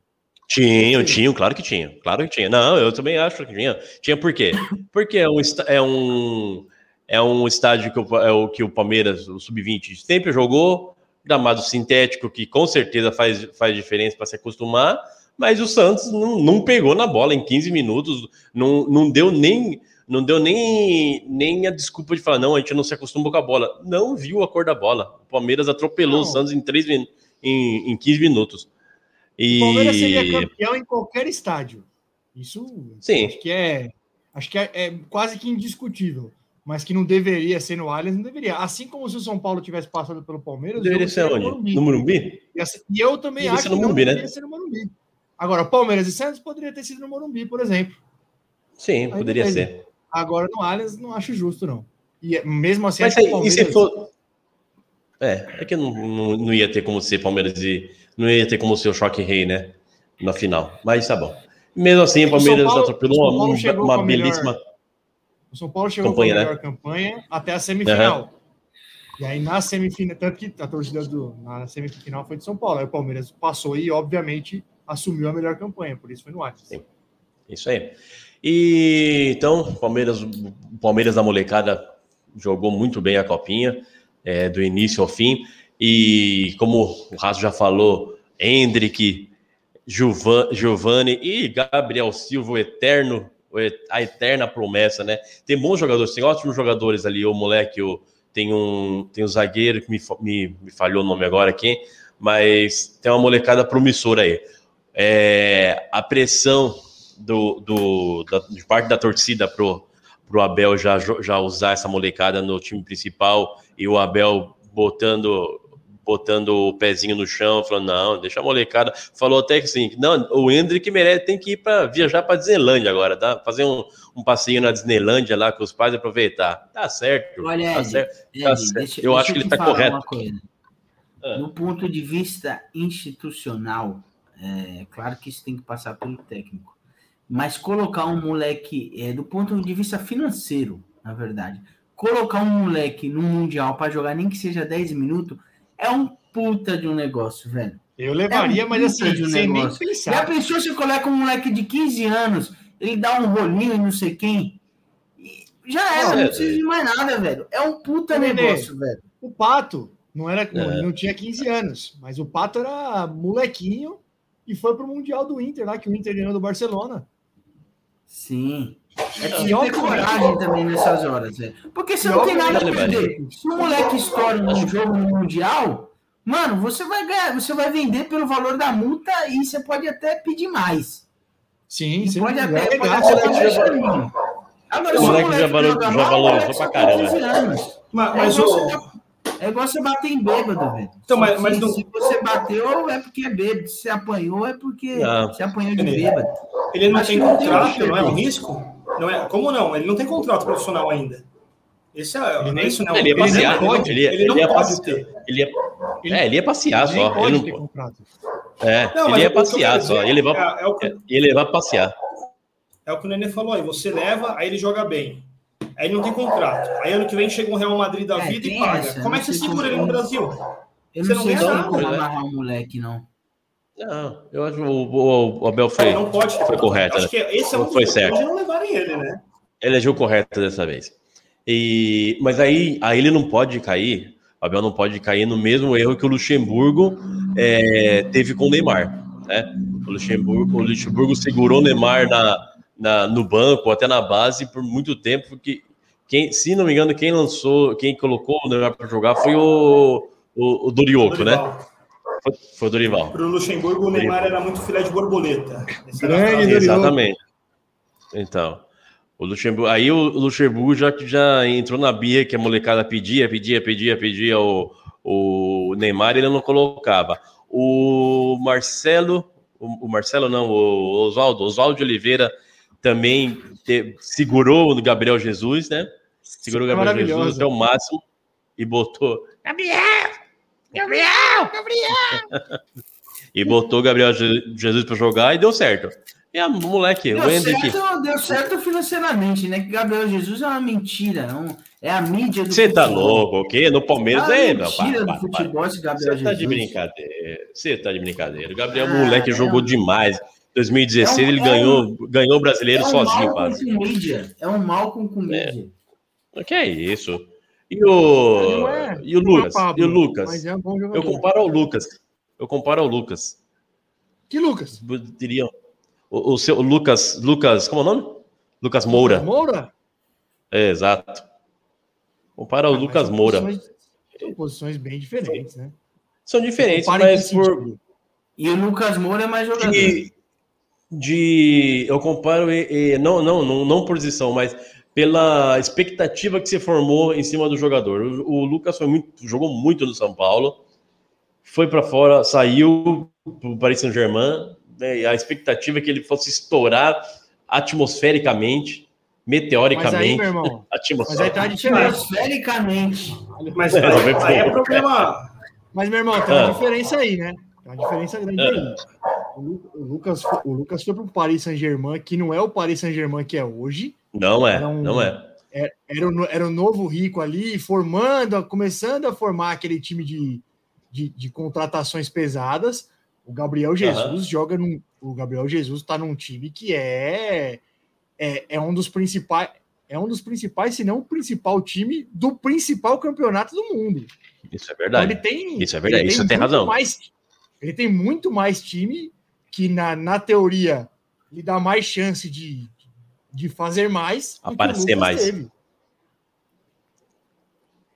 Tinham, tinham, claro que tinha. Claro que tinha. Não, eu também acho que tinha. Tinha por quê? Porque é um, é um, é um estádio que o, é o que o Palmeiras, o Sub-20, sempre jogou, gramado sintético, que com certeza faz, faz diferença para se acostumar, mas o Santos não, não pegou na bola em 15 minutos, não, não deu nem. Não deu nem, nem a desculpa de falar, não, a gente não se acostuma com a bola. Não viu a cor da bola. O Palmeiras atropelou o Não. Santos em, três, min- em, em 15 minutos. E... O Palmeiras seria campeão em qualquer estádio. Isso Sim. acho que é acho que é, é quase que indiscutível. Mas que não deveria ser no Allianz, não deveria. Assim como se o São Paulo tivesse passado pelo Palmeiras, Deveria ser onde? Morumbi. No Morumbi? E, assim- e eu também Deveria acho que no não Morumbi, né? deveria ser no Morumbi. Agora, Palmeiras e Santos poderia ter sido no Morumbi, por exemplo. Sim, poderia beleza. ser. Agora no Allianz não acho justo, não. E é- mesmo assim, Mas aí, e se for. É, é que não, não, não ia ter como ser Palmeiras e. Não ia ter como ser o choque rei, né? Na final. Mas tá bom. Mesmo assim, o Palmeiras Paulo- atropelou o São Paulo uma, uma com a melhor- belíssima. O São Paulo chegou Campanha, com a né? melhor campanha até a semifinal. E aí na semifinal, tanto que a torcida do, na semifinal foi de São Paulo. Aí o Palmeiras passou e, obviamente, assumiu a melhor campanha, por isso foi no. Sim. Isso aí. E então, o Palmeiras, o Palmeiras da molecada jogou muito bem a copinha, é, do início ao fim. E como o Raso já falou, Hendrick, Giovanni e Gabriel Silva, o eterno, a eterna promessa, né? Tem bons jogadores, tem ótimos jogadores ali. O moleque, o, tem um, tem um zagueiro que me, me, me falhou o nome agora aqui, mas tem uma molecada promissora aí. É, a pressão do, do, da, de parte da torcida pro, pro Abel já, já usar essa molecada no time principal e o Abel botando botando o pezinho no chão, falando, não, deixa a molecada. Falou até que assim, não, o Hendrick merece, tem que ir para viajar para Disneylândia agora, tá? Fazer um, um passeio na Disneylândia lá com os pais aproveitar. Tá certo. Olha, tá Ed, certo. Ed, Tá certo. deixa- Eu deixa acho que ele tá falar correto. coisa. Ah. Ponto de vista institucional, é claro que isso tem que passar pelo técnico. Mas colocar um moleque, é, do ponto de vista financeiro, na verdade, colocar um moleque no Mundial para jogar nem que seja 10 minutos, é um puta de um negócio, velho. Eu levaria, É um mas assim, de um sem nem negócio. Já pensar. pensou se coloca um moleque de 15 anos, ele dá um rolinho e não sei quem? E Já era, Não, não é, precisa de mais nada, velho. É um puta Nenê, negócio, velho. O Pato não era, não, É. ele não tinha 15 anos, mas o Pato era molequinho e foi pro Mundial do Inter lá, que o Inter ganhou do Barcelona. Sim. É que ter coragem também nessas horas, velho. Porque você não tem nada a perder. Se o moleque estoura num jogo no Mundial, mano, você vai ganhar, você vai vender pelo valor da multa e você pode até pedir mais. Sim, você pode até, você carinho. Agora, O se moleque já valorizou moleque pra caramba. 15 anos. Mas, É mas igual o- você- É igual você bater em bêbado, velho. Então, mas- se, mas não- se você bateu, é porque é bêbado. Se você apanhou, é porque Não. você apanhou de bêbado. ele não Acho tem não contrato, jeito. não é um risco? Não é, como não? Ele não tem contrato profissional ainda. Esse é, Ele nem- esse não, Ele ia não passear, pode, ele ia- ele não ele pode passear. ter. Ele ia, Ele- é, ele ia passear só. pode Ele não, contrato. é, Não, ele ia passear só. Ia levar, é, é o que, pra passear. é o que o Nenê falou aí. Você leva, aí ele joga bem. Aí ele não tem contrato. Aí ano que vem chega um Real Madrid da É, vida e paga. essa, Como é não que você sei segura ele no Brasil? Eu Você não não sei ganha se tem nada, como amarrar um moleque, não. Não, eu acho que o, o, o Abel foi, Ele não pode foi correto. Acho Né? que esse é um Não foi certo. de não levarem ele, né? Ele agiu correto dessa vez. E, mas aí, aí ele não pode cair, o Abel não pode cair no mesmo erro que o Luxemburgo é, teve com o Neymar. Né? O, Luxemburgo, o Luxemburgo segurou o Neymar na, na- no banco, até na base, por muito tempo, porque quem, se não me engano, quem lançou, quem colocou o Neymar para jogar foi o, o, o Dorioco, né? Foi, foi o Dorival. Pro Luxemburgo, o Neymar era muito filé de borboleta. Grande. Exatamente. Então. O Luxemburgo, aí o Luxemburgo já, já entrou na birra que a molecada pedia, pedia, pedia, pedia o, o Neymar e ele não colocava. O Marcelo, o, o Marcelo não, o Oswaldo, Oswaldo de Oliveira também te- segurou o Gabriel Jesus, né? Segurou o Gabriel. Jesus até o máximo e botou. Gabriel! Gabriel! Gabriel! <laughs> e botou o Gabriel Je- Jesus para jogar e deu certo. E a moleque, o Deu certo, deu certo financeiramente, né? Que Gabriel Jesus é uma mentira. é um- É a mídia do Você tá louco, o quê? No Palmeiras É é, uma não, mentira do futebol esse Gabriel Você tá de brincadeira. Você tá de brincadeira. O Gabriel, Ah, moleque, é jogou um- demais. 2016 é um- ele é ganhou, ganhou o brasileiro É um sozinho, quase. com mídia. É um Malcolm com mídia. O que é isso? E o, é- e o é Lucas? Pablo, e o Lucas? Mas é um bom jogador. Eu comparo ao Lucas. Eu comparo ao Lucas. Que Lucas? Diriam. O, o seu o Lucas, Lucas, como é o nome? Lucas Moura. Moura? É, exato. Compara ao Ah, Lucas são Moura. posições- São posições bem diferentes, né? São diferentes, mas por? E o Lucas Moura é mais jogador. de, de eu comparo e, e- não, não, não, não por posição, mas pela expectativa que se formou em cima do jogador. O, o Lucas foi muito, jogou muito no São Paulo, foi para fora, saiu para o Paris Saint-Germain. né, e a expectativa é que ele fosse estourar atmosfericamente, meteoricamente. Mas aí, meu irmão, mas aí atmosfera- tá. Atmosfericamente. Mas É, aí, é pôr. problema. Mas, meu irmão, tem uma Ah. diferença aí, né? Tem uma diferença grande aí. O, Lu- o Lucas, o Lucas foi pro Paris Saint-Germain, que não é o Paris Saint-Germain que é hoje. Não é, Não. não é. Era o, no- era o novo rico ali, formando, começando a formar aquele time de, de, de contratações pesadas. O Gabriel Jesus joga num. O Gabriel Jesus tá num time que é, é, é um dos principais. É um dos principais, se não o principal time do principal campeonato do mundo. Isso é Então, verdade. ele tem, Isso é verdade, isso tem muito razão. Mais, ele tem muito mais time que, na, na teoria, lhe dá mais chance de, de fazer mais. Aparecer Lucas mais. teve.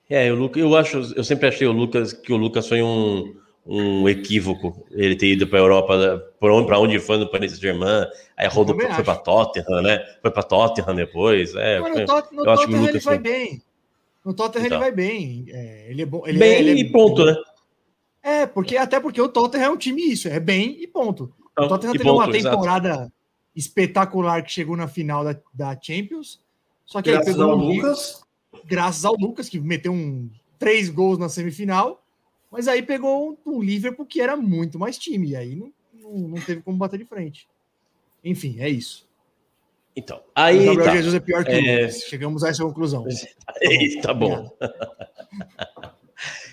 É, o Lucas, eu acho, eu sempre achei o Lucas que o Lucas foi um, um equívoco. Ele ter ido para a Europa, para onde, onde foi no Paris Saint-Germain, aí rodou, foi para Tottenham, né? Foi para Tottenham depois. É, Mas foi- no, Tot- no eu acho que o Tottenham ele Lucas vai foi- bem. No Tottenham Então. ele vai bem. É, ele é bom. Ele bem é, ele é- e ponto, né? É, porque, até porque o Tottenham é um time isso, é bem e ponto. Então, o Tottenham teve uma ponto, exato. temporada espetacular que chegou na final da, da Champions. Só que aí Graças pegou ao um Lucas. graças ao Lucas, que meteu um, três gols na semifinal, mas aí pegou um, um Liverpool que era muito mais time, e aí não, não, não teve como bater de frente. Enfim, é isso. Então, o aí Gabriel tá. Jesus é pior que É. o. Chegamos a essa conclusão. <laughs> Aí, tá bom. <laughs>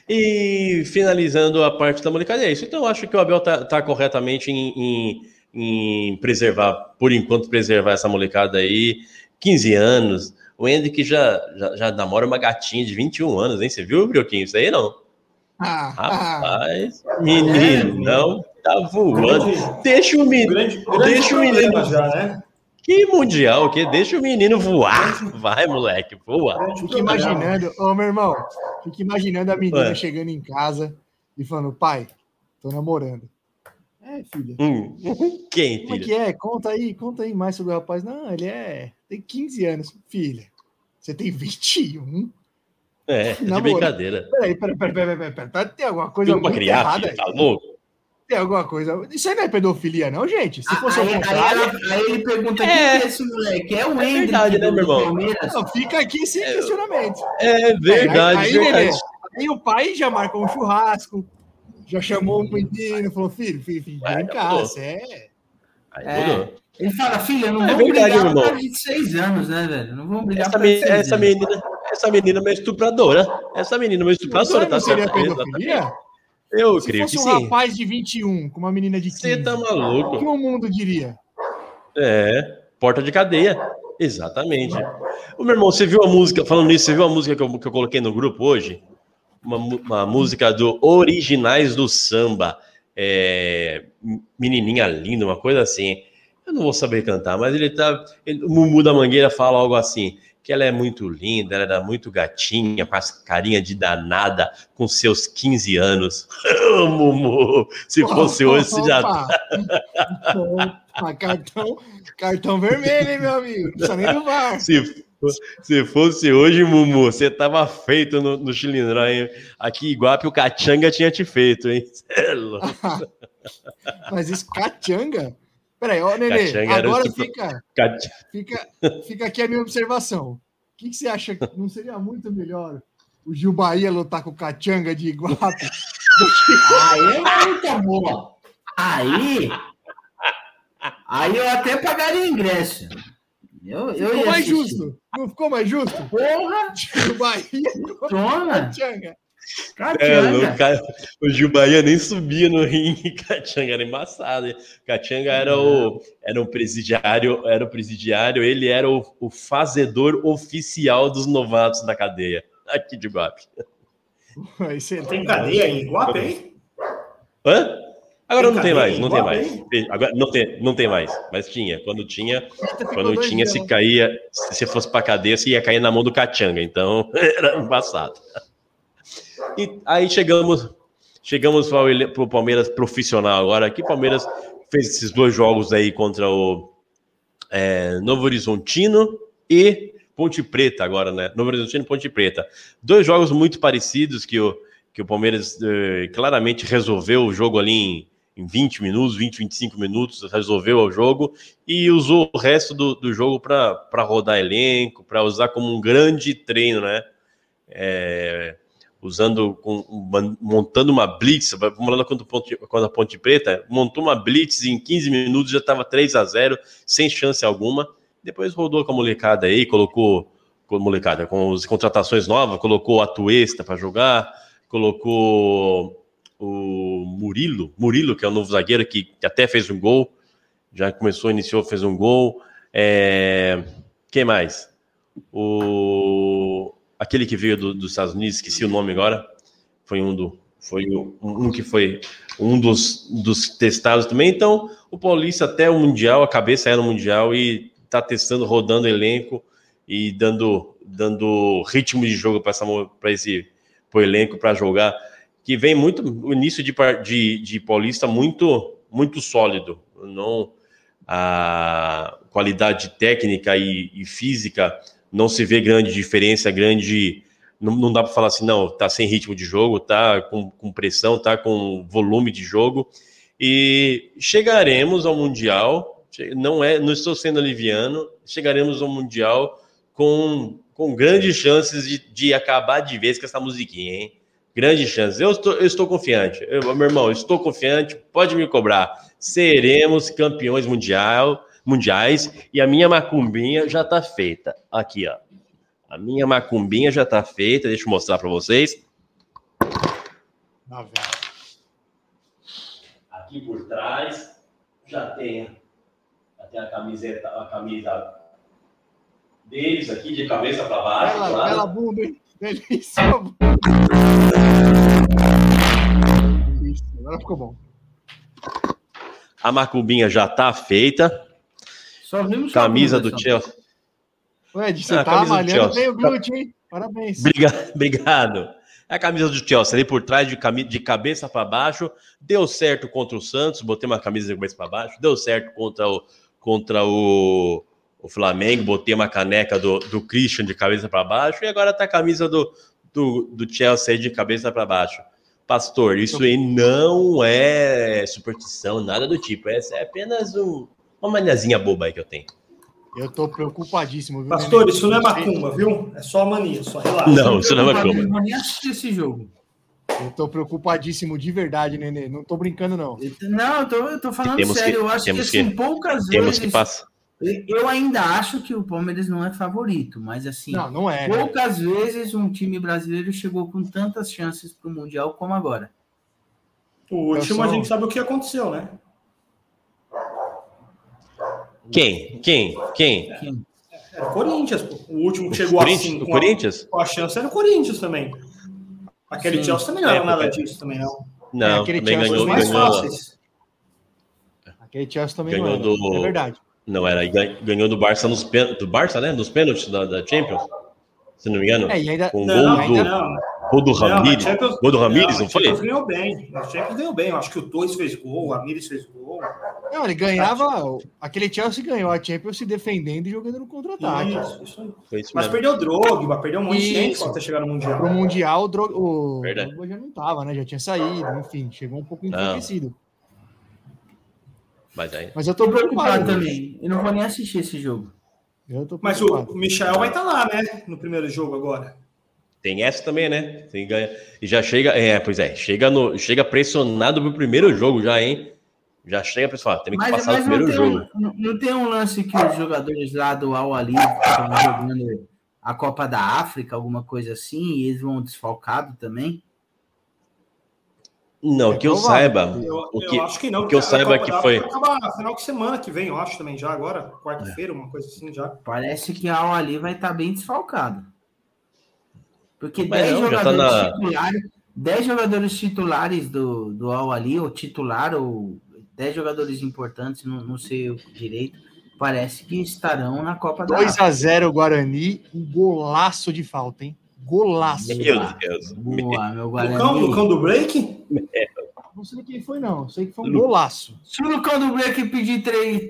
E finalizando a parte da molecada, é isso. Então, eu acho que o Abel tá, tá corretamente em, em- em preservar, por enquanto, preservar essa molecada aí. 15 anos. O Hendrick já, já, já namora uma gatinha de 21 anos, hein? Você viu, Brioquinho? Isso aí não. Ah, ah, Rapaz, menino, não tá voando. Deixa o menino. Grande, grande Deixa o menino. já, né? Que mundial, que deixa o menino voar. Vai, moleque, voa. Problema. imaginando, ô meu irmão, fica imaginando a menina Ué. chegando em casa e falando, pai, tô namorando. É, filha. Hum. Quem, Como é que é? Conta aí, conta aí mais sobre o rapaz. Não, ele é. Tem 15 anos. Filha, você tem 21? É, de Namoro. brincadeira. Peraí, peraí, peraí, peraí, peraí, peraí, peraí. Tem alguma coisa Tem muito criar, errada filho, aí. tá louco? Tem alguma coisa. Isso aí não é pedofilia, não, gente? Se fosse aí, aí, contrário. ela- aí ele pergunta: É. quem que é esse moleque? É o Hendrick verdade, né, do meu irmão? Palmeiras. Não, fica aqui esse questionamento. É verdade, aí, aí, verdade. Aí o pai já marcou um churrasco, já chamou o menino, falou: filho, filho, filho Vai, vem já cá, você é. Aí É. mudou. Ele fala: filha, não É vamos verdade, brigar meu por irmão. causa de seis anos, né, velho? Não vamos brigar Essa, me- essa anos. menina, essa menina é uma estupradora. Essa menina é uma Isso estupradora, aí tá não seria certo? pedofilia? Eu Se creio fosse que um sim. rapaz de 21 com uma menina de 15, Você tá o que maluco? o mundo diria? É, porta de cadeia. Exatamente. Ô, meu irmão, você viu a música, falando nisso, você viu a música que eu, que eu coloquei no grupo hoje? Uma, uma música do Originais do Samba. É, menininha linda, uma coisa assim. Eu não vou saber cantar, mas ele tá. ele- o Mumu da Mangueira fala algo assim: que ela é muito linda, ela era muito gatinha, com as carinha de danada, com seus 15 anos. <laughs> Mumu, se fosse <laughs> hoje, você já Opa! Opa, cartão, cartão vermelho, hein, meu amigo? Não precisa nem do VAR. <laughs> Se, se fosse hoje, Mumu, você tava feito no, no Chilindró, hein? Aqui, Iguape, o Cachanga tinha te feito, hein? É louco. Mas isso, cachanga? Peraí, ó, Nenê, agora tipo- fica, fica, fica aqui a minha observação. O que, que você acha? que Não seria muito melhor o Gil Bahia lutar com o Cachanga de Iguape? Aí é muita boa. Aí. Aí eu até pagaria ingresso. Eu, eu Ficou mais assistir. justo? Não ficou mais justo? Porra! Gil Bahia com o Toma! Cachanga. É, cara, o Gil Bahia nem subia no ringue, <laughs> Cachanga era embaçado. hein? Cachanga era o, era um presidiário, era o presidiário, ele era o, o fazedor oficial dos novatos da cadeia, <laughs> aqui de Guape. <laughs> Tem cadeia em Iguape, hein? Hã? Agora Tem não tem mais, não tem mais. Agora não tem, não tem mais, mas tinha. Quando tinha, quando tinha, se caía, se você fosse pra cadeia, você ia cair na mão do Cachanga, então era embaçado. E aí chegamos, chegamos para o Palmeiras profissional agora. Aqui Palmeiras fez esses dois jogos aí contra o é, Novo Horizontino e Ponte Preta agora, né? Novo Horizontino e Ponte Preta. Dois jogos muito parecidos que o, que o Palmeiras eh, claramente resolveu o jogo ali em, em 20 minutos, 20, 25 minutos, resolveu o jogo e usou o resto do, do jogo para rodar elenco, para usar como um grande treino, né? É, usando, uma- montando uma blitz, lá contra, Ponte- contra a Ponte Preta, montou uma blitz em 15 minutos já estava 3 a 0 sem chance alguma. Depois rodou com a molecada aí, colocou com a molecada, com as contratações novas, colocou a Tuesta para jogar, colocou o Murilo, Murilo, que é o novo zagueiro que, que até fez um gol, já começou, iniciou, fez um gol. É... Quem mais? O aquele que veio do- dos Estados Unidos, esqueci o nome agora, foi um do foi um, um que foi um dos, dos testados também. Então, o Paulista até o Mundial, a cabeça é no Mundial e tá testando, rodando elenco e dando, dando ritmo de jogo para esse pro elenco para jogar. Que vem muito o início de, de, de Paulista muito, muito sólido. Não a qualidade técnica e, e física não se vê grande diferença, grande. Não, não dá para falar assim, não, tá sem ritmo de jogo, tá com, com pressão, tá com volume de jogo. E chegaremos ao Mundial, não é, não estou sendo aliviano, chegaremos ao Mundial com, com grandes chances de, de acabar de vez com essa musiquinha, hein? Grandes chances. Eu estou, eu estou confiante. Eu, meu irmão, estou confiante, pode me cobrar. Seremos campeões mundial, mundiais e a minha macumbinha já está feita. Aqui, ó. A minha macumbinha já está feita. Deixa eu mostrar para vocês. Velho. Aqui por trás já tem, tem a camiseta, a camisa deles aqui de cabeça para baixo. Bela, claro. bela bunda, hein? Delícia. Delícia. Agora ficou bom. A macumbinha já está feita. Só vimos sua Camisa bunda, do. Chelsea. Ed, você Ah, tá camisa do malhando bem o glúteo, hein? Parabéns. <laughs> Obrigado. É a camisa do Chelsea ali por trás, de, de cabeça para baixo. Deu certo contra o Santos, botei uma camisa de cabeça para baixo. Deu certo contra o, contra o, o Flamengo, botei uma caneca do, do Christian de cabeça para baixo. E agora tá a camisa do, do, do Chelsea de cabeça para baixo. Pastor, isso aí não é superstição, nada do tipo. Essa é apenas um- uma maniazinha boba aí que eu tenho. Eu tô preocupadíssimo, viu? Pastor, isso não é macumba, viu? É só mania, só relaxa. Não, isso não é macumba. nem assistir esse jogo. Eu tô preocupadíssimo de verdade, Nenê. Não tô brincando, não. Não, eu tô, eu tô falando Temos que- sério. eu acho que, assim, que- poucas Temos vezes. que passar. Eu ainda acho que o Palmeiras não é favorito, mas assim, Não, não é. né? poucas vezes um time brasileiro chegou com tantas chances para o Mundial como agora. O último a gente sabe o que aconteceu, né? Quem? Quem? Quem? Era o Corinthians, pô. O último que chegou assim O a, Corinthians? com a chance era o Corinthians também. Aquele Sim. Chelsea também não era É, nada porque- disso também, não. Não, aquele também Chelsea Os ganhou, mais ganhou, fáceis. Aquele Chelsea também Ganhou não era. do- É verdade. Não era, gan- ganhou do Barça nos pen- do Barça, né? Nos pênaltis da, da Champions. Se não me engano. É, e ainda. Com Não, gol ainda do, não. Gol do Não, Ramires. Gol do Ramires, não a foi? Champions ganhou bem. A Champions ganhou bem. Eu acho que o Torres fez gol, o Ramires fez gol. Não, ele ganhava. Aquele Chelsea ganhou a Champions se defendendo e jogando no contra-ataque. Isso, isso aí. Foi isso Mas perdeu o Drogba, perdeu um monte de gente até chegar no Mundial. Pro Mundial, o, Dro- o. Drogba já não tava, né? Já tinha saído, enfim, chegou um pouco Não. enfraquecido. Mas aí. Mas eu tô preocupado também. Eu não vou nem assistir esse jogo. Eu tô Mas o, o Michel vai estar lá, né? No primeiro jogo agora. Tem essa também, né? Tem ganha. E já chega. É, pois é, chega, no, chega pressionado pro primeiro jogo já, hein? Já chega pressionado. Tem que Mas, passar o primeiro tem jogo. não- não tem um lance que os jogadores lá do Al Ali estão jogando a Copa da África, alguma coisa assim, e eles vão desfalcado também? Não, É que eu saiba. Eu, O eu que, acho que não. que eu saiba Copa que foi- Acaba final de semana que vem, eu acho também, já agora. Quarta-feira, uma coisa assim já. Parece que a Al Ali vai estar bem desfalcado. Porque Mas 10 não, já tá jogadores na- titulares, 10 jogadores titulares do, do Al Ali, ou titular, ou 10 jogadores importantes, não, não sei o direito, parece que estarão na Copa da África. 2x0 Guarani, um golaço de falta, hein? Golaço. Meu Deus. Boa, meu Lucão, Guarani. Lucão do break? Não sei quem foi, não. Sei que foi um golaço. Se o Lucão do Break pedir três,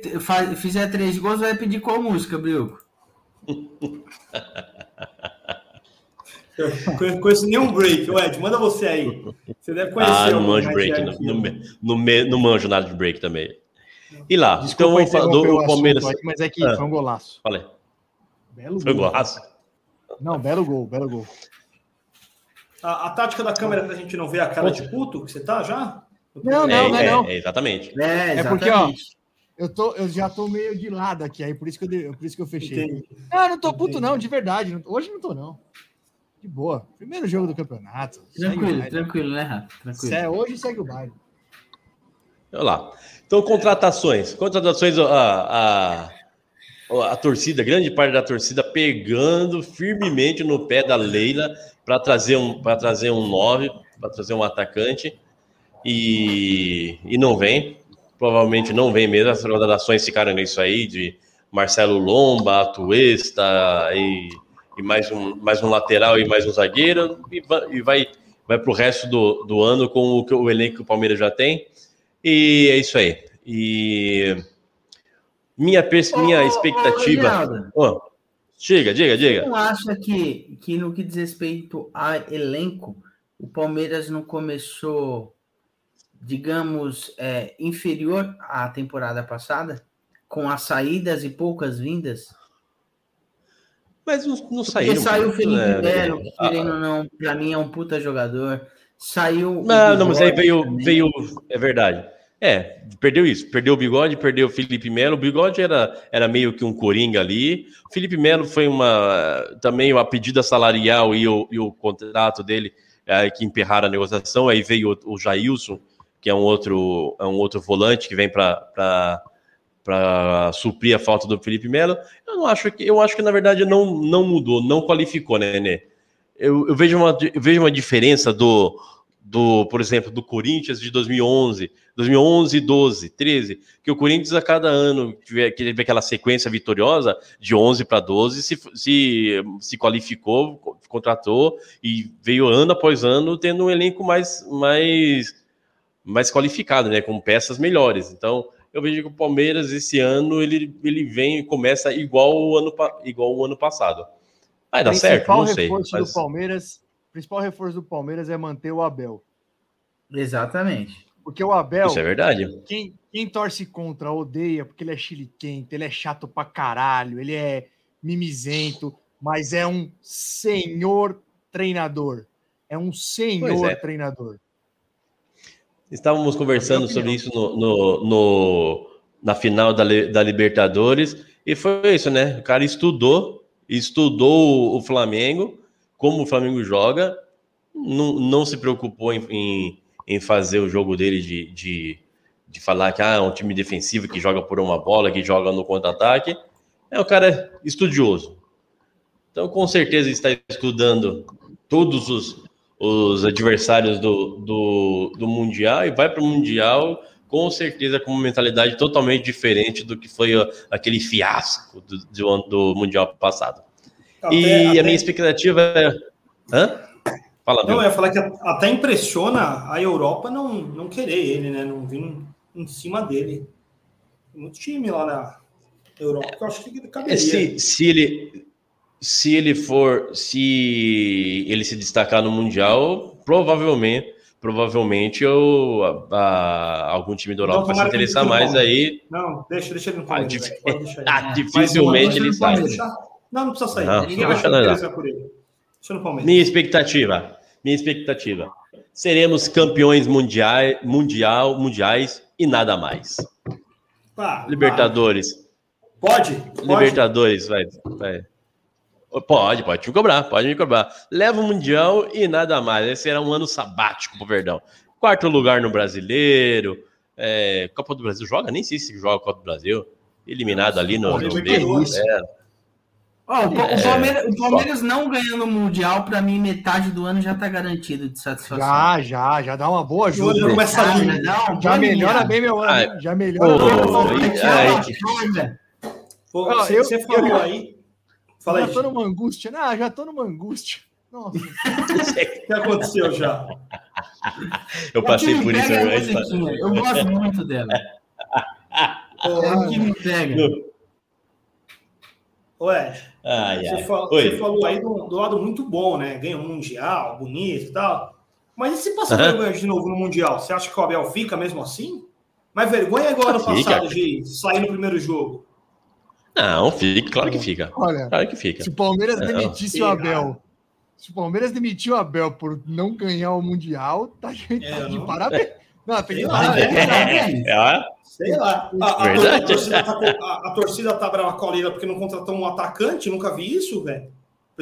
fizer três gols, vai pedir qual música, Brioco? <laughs> Eu conhe- conheço nenhum break. O Ed, manda você aí. Você deve conhecer. Ah, não manjo break. Não, não, eu. me- não, me- não manjo nada de break também. E lá, Desculpa então vamos falar do o Palmeiras. aí, mas é que Ah. foi um golaço. Falei, Belo foi gol. golaço. Não, belo gol, belo gol. A, a tática da câmera pra gente não ver a cara de puto que você tá já? Não, não, é, não, é, não. é, exatamente. É, É porque, exatamente. Eu, tô, eu já tô meio de lado aqui, aí por isso que eu, por isso que eu fechei. Entendi. Ah, não tô puto, não, de verdade. não- Hoje não tô, não. De boa. Primeiro jogo do campeonato. Tranquilo, tranquilo, né, Rafa? Tranquilo. Se é hoje, segue o baile. Olha lá. Então, contratações. Contratações, a, a, a torcida, grande parte da torcida pegando firmemente no pé da Leila para trazer um para trazer um 9, para trazer um atacante. E, e não vem. Provavelmente não vem mesmo. As contratações ficaram nisso aí, de Marcelo Lomba, Atuesta e, e mais, um, mais um lateral e mais um zagueiro. E vai, e vai, vai para o resto do, do ano com o, o elenco que o Palmeiras já tem. E é isso aí. E minha, pers- minha Ô, ô, expectativa. Reinaldo. Ô, diga, diga, Você diga. não acha que, que no que diz respeito a elenco, o Palmeiras não começou, digamos, é, inferior à temporada passada? Com as saídas e poucas vindas? Mas não, não Porque saíram. saiu o Felipe né? Melo, que Ah, querendo ou não, pra mim é um puta jogador. Saiu. Não, não, mas aí veio, também. veio. É verdade. É, perdeu isso. Perdeu o bigode, perdeu o Felipe Melo. O bigode era, era meio que um coringa ali. O Felipe Melo foi uma. Também a pedida salarial e o, e o contrato dele é, que emperraram a negociação. Aí veio o, o Jailson, que é um outro, é um outro volante que vem para suprir a falta do Felipe Melo. Eu não acho que eu acho que na verdade não não mudou, não qualificou, né, Nenê? Eu, eu vejo uma eu vejo uma diferença do do, por exemplo, do Corinthians de 2011, 2011, 12, 13, que o Corinthians a cada ano tiver, que teve aquela sequência vitoriosa de 11 para 12, se, se, se qualificou, co- contratou e veio ano após ano tendo um elenco mais, mais, mais qualificado, né, com peças melhores. Então, eu vejo que o Palmeiras esse ano ele, ele vem e começa igual o ano, igual o ano passado. Vai dar certo? principal Não sei. reforço mas- do Palmeiras, o principal reforço do Palmeiras é manter o Abel. Exatamente. Porque o Abel, Isso é verdade. quem, quem torce contra odeia, porque ele é chiliquento, ele é chato pra caralho, ele é mimizento, mas é um senhor treinador. É um senhor é. treinador. Estávamos conversando sobre isso no, no- no- na final da, da Libertadores, e foi isso, né? O cara estudou, estudou o, Flamengo, como o Flamengo joga, não, não se preocupou em, em, em fazer o jogo dele de, de, de falar que ah, é um time defensivo que joga por uma bola, que joga no contra-ataque. É o cara estudioso. Então, com certeza, está estudando todos os, os adversários do, do, do Mundial e vai para o Mundial com certeza com uma mentalidade totalmente diferente do que foi aquele fiasco do, do, do Mundial passado. Até- e até- a minha expectativa é. Hã? Fala, Não, eu ia falar que até impressiona a Europa não, não querer ele, né? Não vir em cima dele. Muito time lá na Europa que eu acho que caberia. É, Se, se ele se ele for se ele se destacar no mundial provavelmente provavelmente eu, a- a- algum time da Europa vai se interessar mais Palmeiras. aí Não, deixa, deixa ele no Ah, Palmeiras. dif- deixar <laughs> ele. ah, dificilmente ele sai Não, não precisa sair. Não, Ninguém não vai se interessar por ele. Deixa no Palmeiras. minha expectativa minha expectativa seremos campeões mundiais mundial mundiais e nada mais Pá, Libertadores pá. Pode? Pode? Libertadores, vai, vai. Pode, pode me cobrar, pode me cobrar. Leva o Mundial e nada mais. Esse era um ano sabático pro Verdão. Quarto lugar no Brasileiro. é, Copa do Brasil joga? Nem sei se joga Copa do Brasil. Eliminado ali no, no meio. É, Ó, o, É, Palmeiras, o Palmeiras não ganhando o Mundial, pra mim, metade do ano já tá garantido de satisfação. Já, já, já dá uma boa ajuda. começa a Ah, vir. não, Já melhora bem meu ano. Ai. Já melhora Pô, bem meu ano. aí- aí- Pô, Não, você, eu- você falou eu- aí. Fala aí, já tô Chico. numa angústia. Ah, já tô numa angústia. Nossa. <laughs> o que aconteceu já? eu passei que me por isso. é né? Eu gosto muito dela. É o que me pega. Ué, Ai, você, ai. fal- Oi. você falou aí do, do lado muito bom, né? Ganhou um Mundial, bonito e tal. Mas e se passar Aham. vergonha de novo no Mundial? Você acha que o Abel fica mesmo assim? Mas vergonha é igual ano Fica. passado de sair no primeiro jogo. Não, fica, claro que fica. Olha, Claro que fica. se o Palmeiras Não. demitisse o Abel, se o Palmeiras demitir o Abel por não ganhar o Mundial, tá de, É, tá de não- parabéns. Não, tem que Sei lá, parabéns. É, é, Sei lá. A, a- torcida tá, a- a torcida tá brava com a Leila porque não contratou um atacante, nunca vi isso, velho.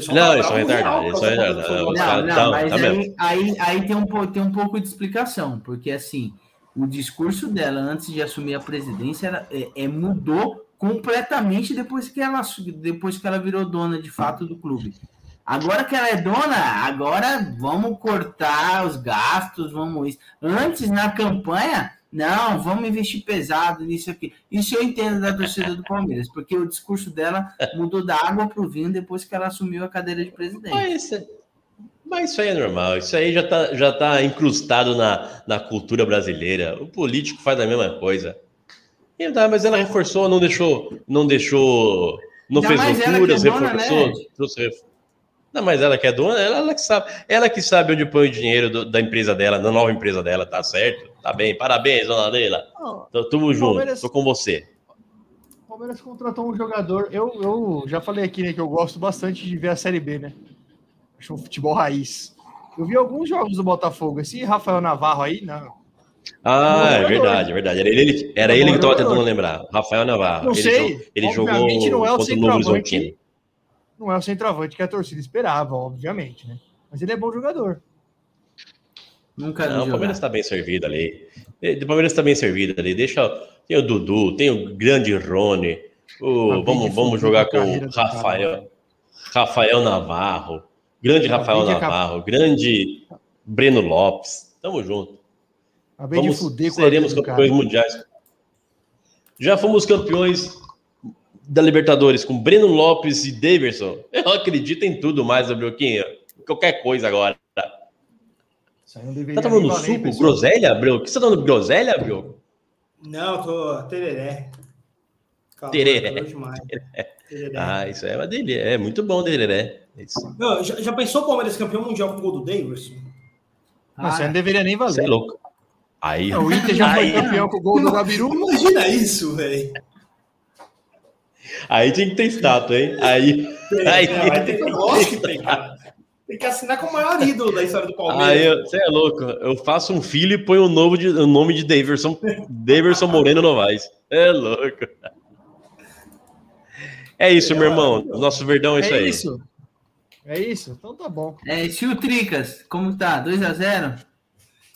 Não, tá isso é retardado, isso é retardado. Não, não, mas tá aí, aí, aí tem, um, tem um pouco de explicação, porque assim, o discurso dela antes de assumir a presidência era- é, é, mudou completamente depois que, ela, depois que ela virou dona de fato do clube. Agora que ela é dona, agora vamos cortar os gastos, vamos isso. Antes, na campanha, não, vamos investir pesado nisso aqui. Isso eu entendo da torcida do Palmeiras, porque o discurso dela mudou da água para o vinho depois que ela assumiu a cadeira de presidente. Mas, mas isso aí é normal, isso aí já tá, já tá incrustado na, na cultura brasileira. O político faz a mesma coisa. E tá, mas ela reforçou, não deixou, não deixou, não Ainda fez ela loucuras, é dona, reforçou, né? trouxe ref... Não, mas ela que é dona, ela, ela que sabe, ela que sabe onde põe o dinheiro do- da empresa dela, da nova empresa dela, tá certo? Tá bem, parabéns, dona Leila. Tô- Tamo junto, Palmeiras- tô com você. O Palmeiras contratou um jogador. Eu, eu já falei aqui, né, que eu gosto bastante de ver a Série B, né? Acho um futebol raiz. Eu vi alguns jogos do Botafogo. Esse Rafael Navarro aí, não. Ah, é jogador. verdade, é verdade. Era ele, era ele que tava jogador. tentando lembrar. Rafael Navarro. Não ele sei, jogou, ele jogou não é o contra o Novo centroavante. Horizontino. Não é o centroavante que a torcida esperava, obviamente, né? Mas ele é bom jogador. Nunca Não, o. Palmeiras tá bem servido ali. O Palmeiras tá bem servido ali. Deixa. Tem o Dudu, tem o grande Rony. O, Acabei vamos, vamos jogar com o. Rafael. Rafael Navarro. Grande Acabei Rafael Navarro. Grande Breno Lopes. Tamo junto. Acabei Vamos, de fuder com seremos campeões cara. mundiais. Já fomos campeões da Libertadores com Breno Lopes e Daverson. Eu acredito em tudo mais, Abrilquinho. Qualquer coisa agora. Isso aí não deveria Tá tomando valer, suco? pessoal. Groselha, Abreu? O que você tá tomando groselha, Abreu? Não, eu tô tereré. Calor, Tereré. demais. Tereré. Ah, isso é uma delícia. É muito bom dele, né? Isso, Não, já, já pensou o Palmeiras campeão mundial com o gol do Davidson? Mas isso Ah, aí não deveria nem isso é valer. louco. Aí, O Inter já foi Aí- campeão com o gol do Gabiru. Imagina isso, velho. aí tem que ter estátua, hein? Aí, Tem, Aí- é, vai ter que lógico que tem, cara. Tem que assinar com o maior ídolo da história do Palmeiras. você é louco. Eu faço um filho e ponho o nome de, o nome de Daverson, Daverson Moreno Novaes. É louco. É isso, meu irmão. O nosso verdão é isso É aí. isso. É isso? Então tá bom. É, se o Tricas, como tá?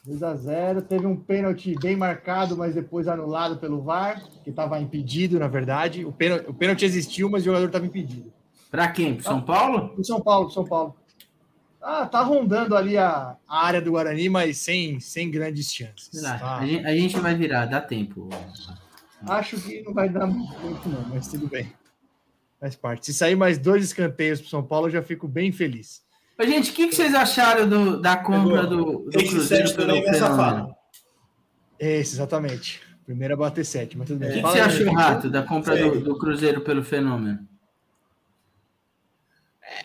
2x0? 2x0. Teve um pênalti bem marcado, mas depois anulado pelo VAR, que estava impedido, na verdade. O pênalti, o pênalti existiu, mas o jogador estava impedido. Pra quem? Pro São Paulo? Pro São Paulo, São Paulo. tá, tá rondando ali a, a área do Guarani, mas sem, sem grandes chances. Tá? a, gente, a gente vai virar, dá tempo. Acho que não vai dar muito tempo, não, mas tudo bem. Faz parte. Se sair mais dois escanteios para São Paulo, eu já fico bem feliz. Ô, gente, o que, que vocês acharam do, da compra do, do Esse Cruzeiro pelo safado. Esse, exatamente. Primeiro a bater sete, mas tudo bem. O que, que você achou. Rato, da compra do, do Cruzeiro pelo Fenômeno?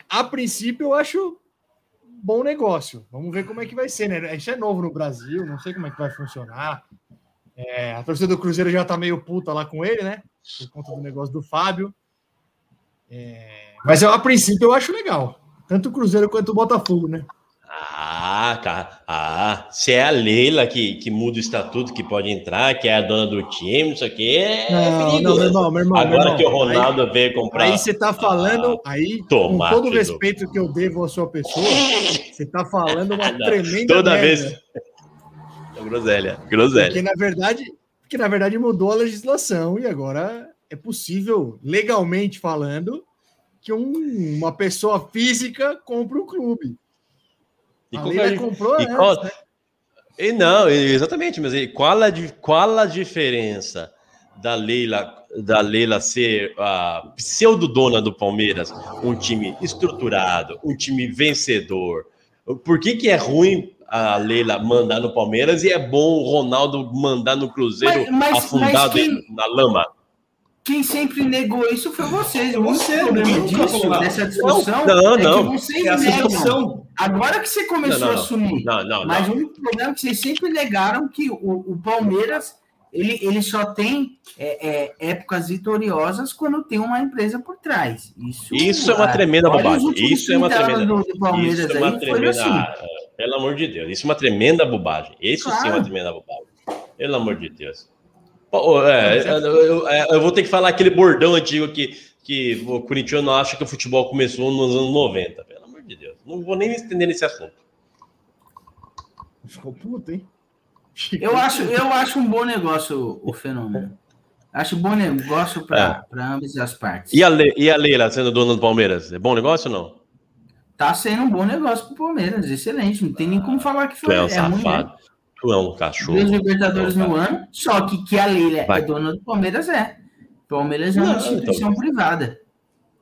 A princípio, eu acho bom negócio. Vamos ver como é que vai ser, né? Isso é novo no Brasil, não sei como é que vai funcionar. É, a torcida do Cruzeiro já tá meio puta lá com ele, né? Por conta do negócio do Fábio. É, mas eu, a princípio eu acho legal. Tanto o Cruzeiro quanto o Botafogo, né? Ah, cara. Ah, se é a Leila que, que muda o estatuto, que pode entrar, que é a dona do time, isso aqui é. Não, não, meu irmão, meu irmão. meu Agora irmão. que o Ronaldo veio comprar. Aí você tá falando, aí, com todo o respeito que eu devo à sua pessoa, você tá falando uma <laughs> Não, tremenda Toda merda. vez. É groselha. Groselha. Porque na verdade, porque na verdade mudou a legislação e agora é possível, legalmente falando, que um- uma pessoa física compre um clube. E a Leila é- comprou e antes, qual- né? E não, exatamente, mas qual a, qual a diferença da Leila, da Leila ser a pseudo-dona do Palmeiras, um time estruturado, um time vencedor? Por que, que é ruim a Leila mandar no Palmeiras e é bom o Ronaldo mandar no Cruzeiro Mas- mas- afundado mas quem- em- na lama? Quem sempre negou isso foi vocês. O Você, problema disso, dessa discussão, Não, é não. que vocês É negam. Agora que você começou Não, não, a assumir. Não, não, Mas o único problema é que vocês sempre negaram que o, o Palmeiras ele, ele só tem é, é, épocas vitoriosas quando tem uma empresa por trás. Isso, Isso é uma tremenda bobagem. Isso é uma 30 anos tremenda. Do, do Palmeiras Isso é uma aí, tremenda. assim. Pelo amor de Deus, isso é uma tremenda bobagem. Isso sim é Claro. uma tremenda bobagem. Pelo amor de Deus. É, eu, eu- é, eu vou ter que falar aquele bordão antigo que, que o corintiano acha que o futebol começou nos anos 90. Pelo amor de Deus. Não vou nem me estender nesse assunto. Ficou puto, hein? Eu acho, eu acho um bom negócio o fenômeno. Acho bom negócio para ambas as partes. É. E a, Le, e a Leila sendo dona do Palmeiras? É bom negócio ou não? Tá sendo um bom negócio pro Palmeiras, excelente. Não tem nem como falar que Tu foi. é um é né? safado. Tu é um cachorro. Dois Libertadores no ano, só que, que a Leila Vai. é dona do Palmeiras é. Palmeiras é uma Não, instituição privada.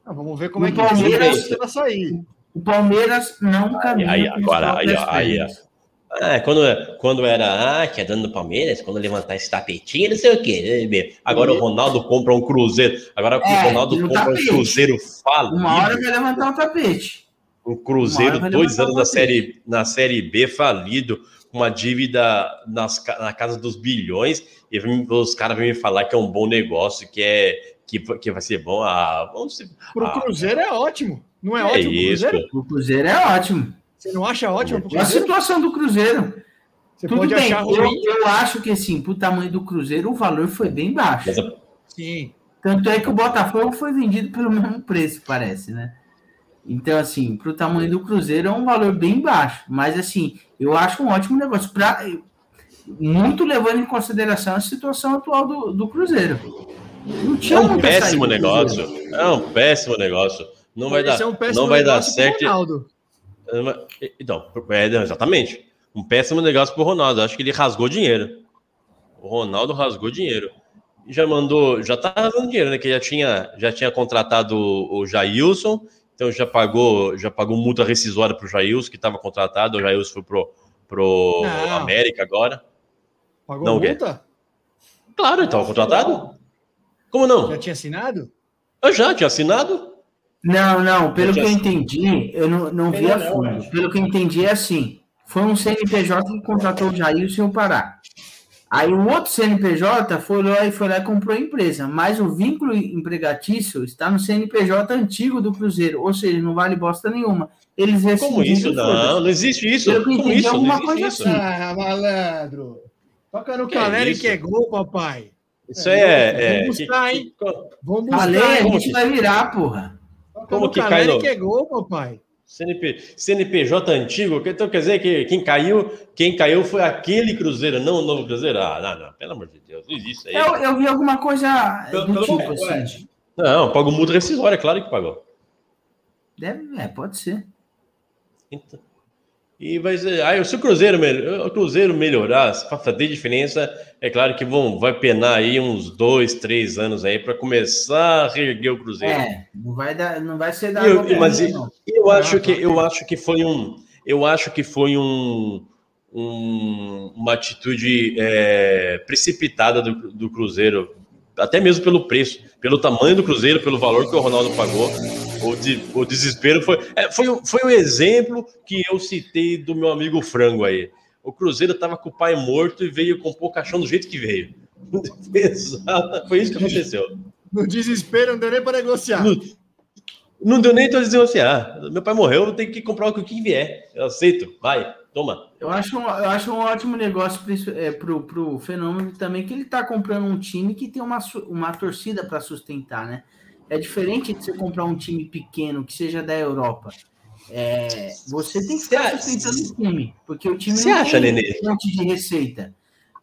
Ah, vamos ver como O é que vai Palmeiras- ela sair. O Palmeiras não caminha aí, os agora, aí, aí, pernas. Ah, quando, quando era, ah, que é dono do Palmeiras, quando levantar esse tapetinho, não sei o quê. Agora o Ronaldo compra um Cruzeiro. Agora É, o Ronaldo compra um tapete. Cruzeiro falido. Uma hora vai levantar o tapete. Um Cruzeiro, vai dois anos o na série, na série B falido, uma dívida nas, na casa dos bilhões, e os caras vêm me falar que é um bom negócio, que, é, que, que vai ser bom. Ah, vamos se- Pro Ah. Cruzeiro é ótimo. Não é, é ótimo pro isso. Cruzeiro? O Cruzeiro é ótimo. Você não acha ótimo A situação do Cruzeiro. Você Tudo pode bem, achar eu, ruim. eu acho que assim, pro tamanho do Cruzeiro, o valor foi bem baixo. Mas Sim. Tanto é que o Botafogo foi vendido pelo mesmo preço, parece, né? Então, assim, para o tamanho do Cruzeiro é um valor bem baixo. Mas, assim, eu acho um ótimo negócio. Pra, muito levando em consideração a situação atual do, do Cruzeiro. Não É um péssimo negócio. É um péssimo negócio. Não vai dar, Esse é um péssimo não vai dar certo. Ronaldo. Então, é, não, exatamente. Um péssimo negócio pro Ronaldo. Acho que ele rasgou dinheiro. O Ronaldo rasgou dinheiro. Já mandou, já tá rasgando dinheiro, né? Que já tinha, já tinha contratado o, o Jailson, então já pagou, já pagou multa rescisória pro Jailson, que estava contratado. O Jailson foi pro, pro Não. América agora. Pagou Não, o multa? Claro, ele estava contratado. Como não? Já tinha assinado? Eu já tinha assinado. Não, não, pelo Eu que eu entendi, eu não, não vi a fundo. Pelo que eu entendi é assim: foi um CNPJ que contratou o Jair e o Pará. Aí o outro CNPJ foi lá e foi lá e comprou a empresa, mas o vínculo empregatício está no CNPJ antigo do Cruzeiro, ou seja, não vale bosta nenhuma. Eles Como isso? Não, não existe isso. Eu Como isso? Não alguma existe coisa isso. assim. Ah, malandro. Toca no Que Caleri isso? que é gol, papai. Isso é. é, Vamos buscar, que- hein? que- Vamos buscar. Falei, a gente vai virar, porra. Toca como no que cai Caleri no- que é gol, papai. CNP, CNPJ antigo, então quer dizer que quem caiu, quem caiu foi aquele Cruzeiro, não o novo Cruzeiro? Ah, não, não, pelo amor de Deus, não existe isso aí. Eu, eu vi alguma coisa Pelo- do tipo assim. Não, pago multa rescisória, claro que pagou. Deve, é, pode ser. Então, E vai ser. Aí, se o Cruzeiro, melhor, o Cruzeiro melhorar, se fazer diferença, é claro que vão, vai penar aí uns dois, três anos aí para começar a reerguer o Cruzeiro. É, não vai, dar, não vai ser dado. eu, mas eu, não. eu acho que eu acho que foi um eu acho que foi um, um- uma atitude é, precipitada do, do Cruzeiro, até mesmo pelo preço, pelo tamanho do Cruzeiro, pelo valor que o Ronaldo pagou. O, de- o desespero foi é, foi o- foi o exemplo que eu citei do meu amigo Frango aí. O Cruzeiro estava com o pai morto e veio com o caixão do jeito que veio. <laughs> Exato, foi isso que aconteceu. No desespero, não deu nem para negociar. Não, não deu nem assim, ah, meu pai morreu, eu tenho que comprar o que vier. Eu aceito, vai, toma. Eu acho, um, eu acho um ótimo negócio para é, pro, pro fenômeno também que ele tá comprando um time que tem uma, uma torcida para sustentar, né? É diferente de você comprar um time pequeno que seja da Europa. É, você tem que acha- sustentando o time, porque o time não acha, tem Nenê? fonte de receita.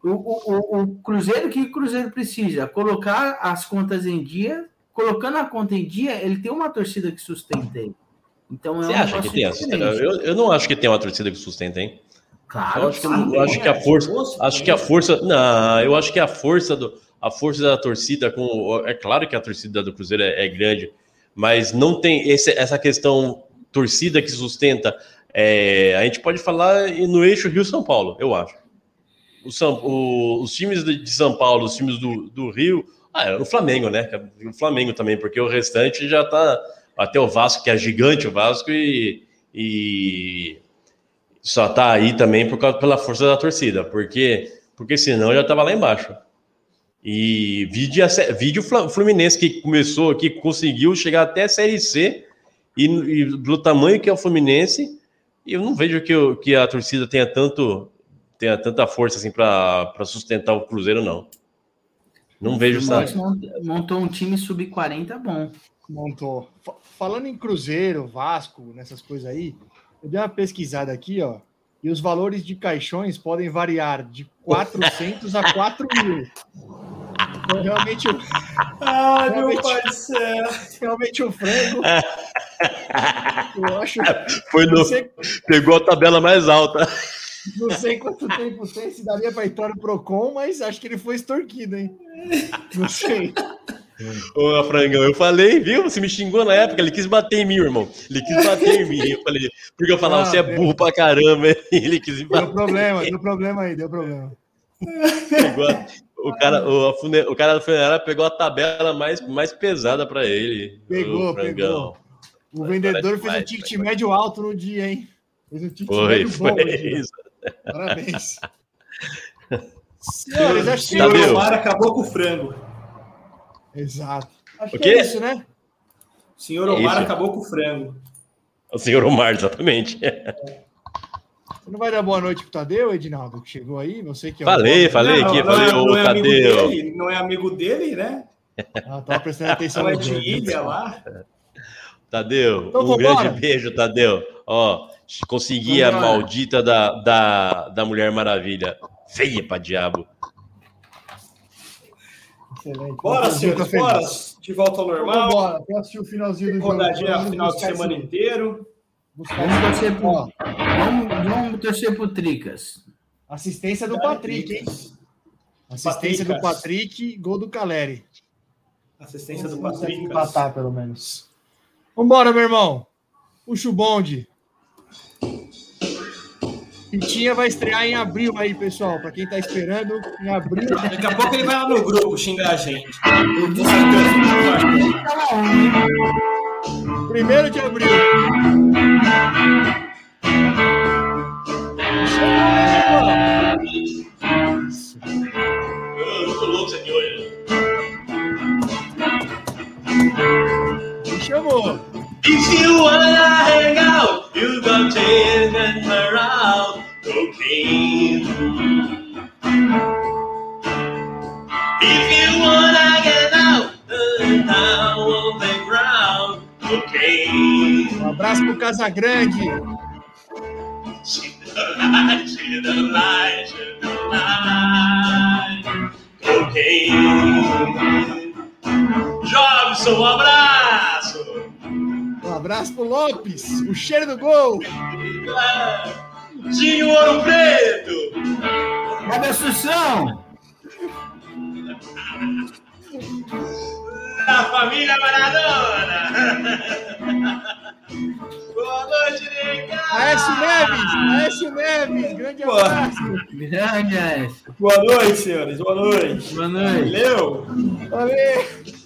O, o, o, o Cruzeiro, o que o Cruzeiro precisa? Colocar as contas em dia. Colocando a conta em dia, ele tem uma torcida que sustenta ele. Então, é Você um acha que tem a eu, eu não acho que tem uma torcida que sustenta, hein? Claro, Eu acho que, eu acho que a força, acho que a força, não, eu acho que a força do, a força da torcida com, é claro que a torcida do Cruzeiro é, é grande, mas não tem esse, essa questão torcida que sustenta. é, a gente pode falar no eixo Rio São Paulo, eu acho. O São- o- os times de, São Paulo, os times do, do Rio, ah, era o Flamengo, né? O Flamengo também, porque o restante já tá até o Vasco, que é gigante o Vasco, e, e só tá aí também por causa, pela força da torcida, porque, porque senão já tava lá embaixo. E vídeo, vídeo Fluminense que começou aqui, conseguiu chegar até a Série C, e, e pelo tamanho que é o Fluminense, eu não vejo que, o- que a torcida tenha tanto tenha tanta força assim para sustentar o Cruzeiro, não. Não vejo essa. Mas montou, um time sub-40 bom. Montou. Fa- Falando em Cruzeiro, Vasco, nessas coisas aí, eu dei uma pesquisada aqui, ó, e os valores de caixões podem variar de 400 a 4 mil. <laughs> Realmente, o- <laughs> meu Realmente. pai do céu. realmente o frango. <laughs> Eu acho. Foi no, sei, pegou a tabela mais alta. não sei quanto tempo tem, se daria para entrar no Procon, mas acho que ele foi extorquido, hein? Não sei. Ô, Frangão, eu falei, viu? Você me xingou na época, ele quis bater em mim, irmão. Ele quis bater em mim. Eu falei, porque eu falava, Ah, você é burro pra caramba. Ele quis me Deu bater. problema, deu problema aí, deu problema. Pegou a- o, cara, o, fune- o cara da funerária pegou a tabela mais, mais pesada pra ele. Pegou, Ô, Frangão. O vendedor fez um ticket médio alto no dia, hein? Fez um ticket Foi, médio foi bom. no dia. isso. Parabéns. <laughs> Senhores, acho que Senhor Tadeu. Omar acabou com o frango. Exato. Acho O que é isso, né? Senhor Omar Isso. acabou com o frango. O senhor Omar, exatamente. Você não vai dar boa noite pro Tadeu, Edinaldo, que chegou aí? Você que é o Falei, dono. falei Não, aqui, não falei, é, ô, não é amigo Tadeu. dele, não é amigo dele, né? <laughs> Ah, tava prestando atenção no de ilha lá. Tadeu, Então, um vambora. grande beijo, Tadeu. Ó, consegui a maldita da, da, da Mulher Maravilha. Feia pra diabo. Excelente. Bora, senhores, feliz. bora. De volta ao Então, normal. Bora, quer assistir o finalzinho do jogo. Rodadinha final de semana inteiro. Vamos esse- torcer pro, Ó, vamos, vamos torcer pro Tricas. Assistência do Patrick, hein? Assistência do Patricas. Patrick, gol do Caleri. Assistência do Patrick. empatar, pelo menos. Vambora, meu irmão. Puxa o bonde. Pitinha vai estrear em abril aí, pessoal. Pra quem tá esperando, em abril. Daqui a pouco ele vai lá no grupo xingar a gente. Primeiro de abril. Eu tô louco, senhor. Me chamou. If you wanna hang out, you got chasing around cocaine. If you wanna get out, down on the ground, cocaine. Um abraço pro Casagrande. She the light, she the light, the light, cocaine. Jobson, um abraço. Um abraço pro Lopes. O cheiro do gol. Tinho Ouro Preto! Cadê a? Da família Maradona! <laughs> Boa noite, Neymar! Aécio Neves, Aécio Neves, grande abraço. Grande, Aécio. Boa noite, senhores. Boa noite. Boa noite. Valeu. Valeu.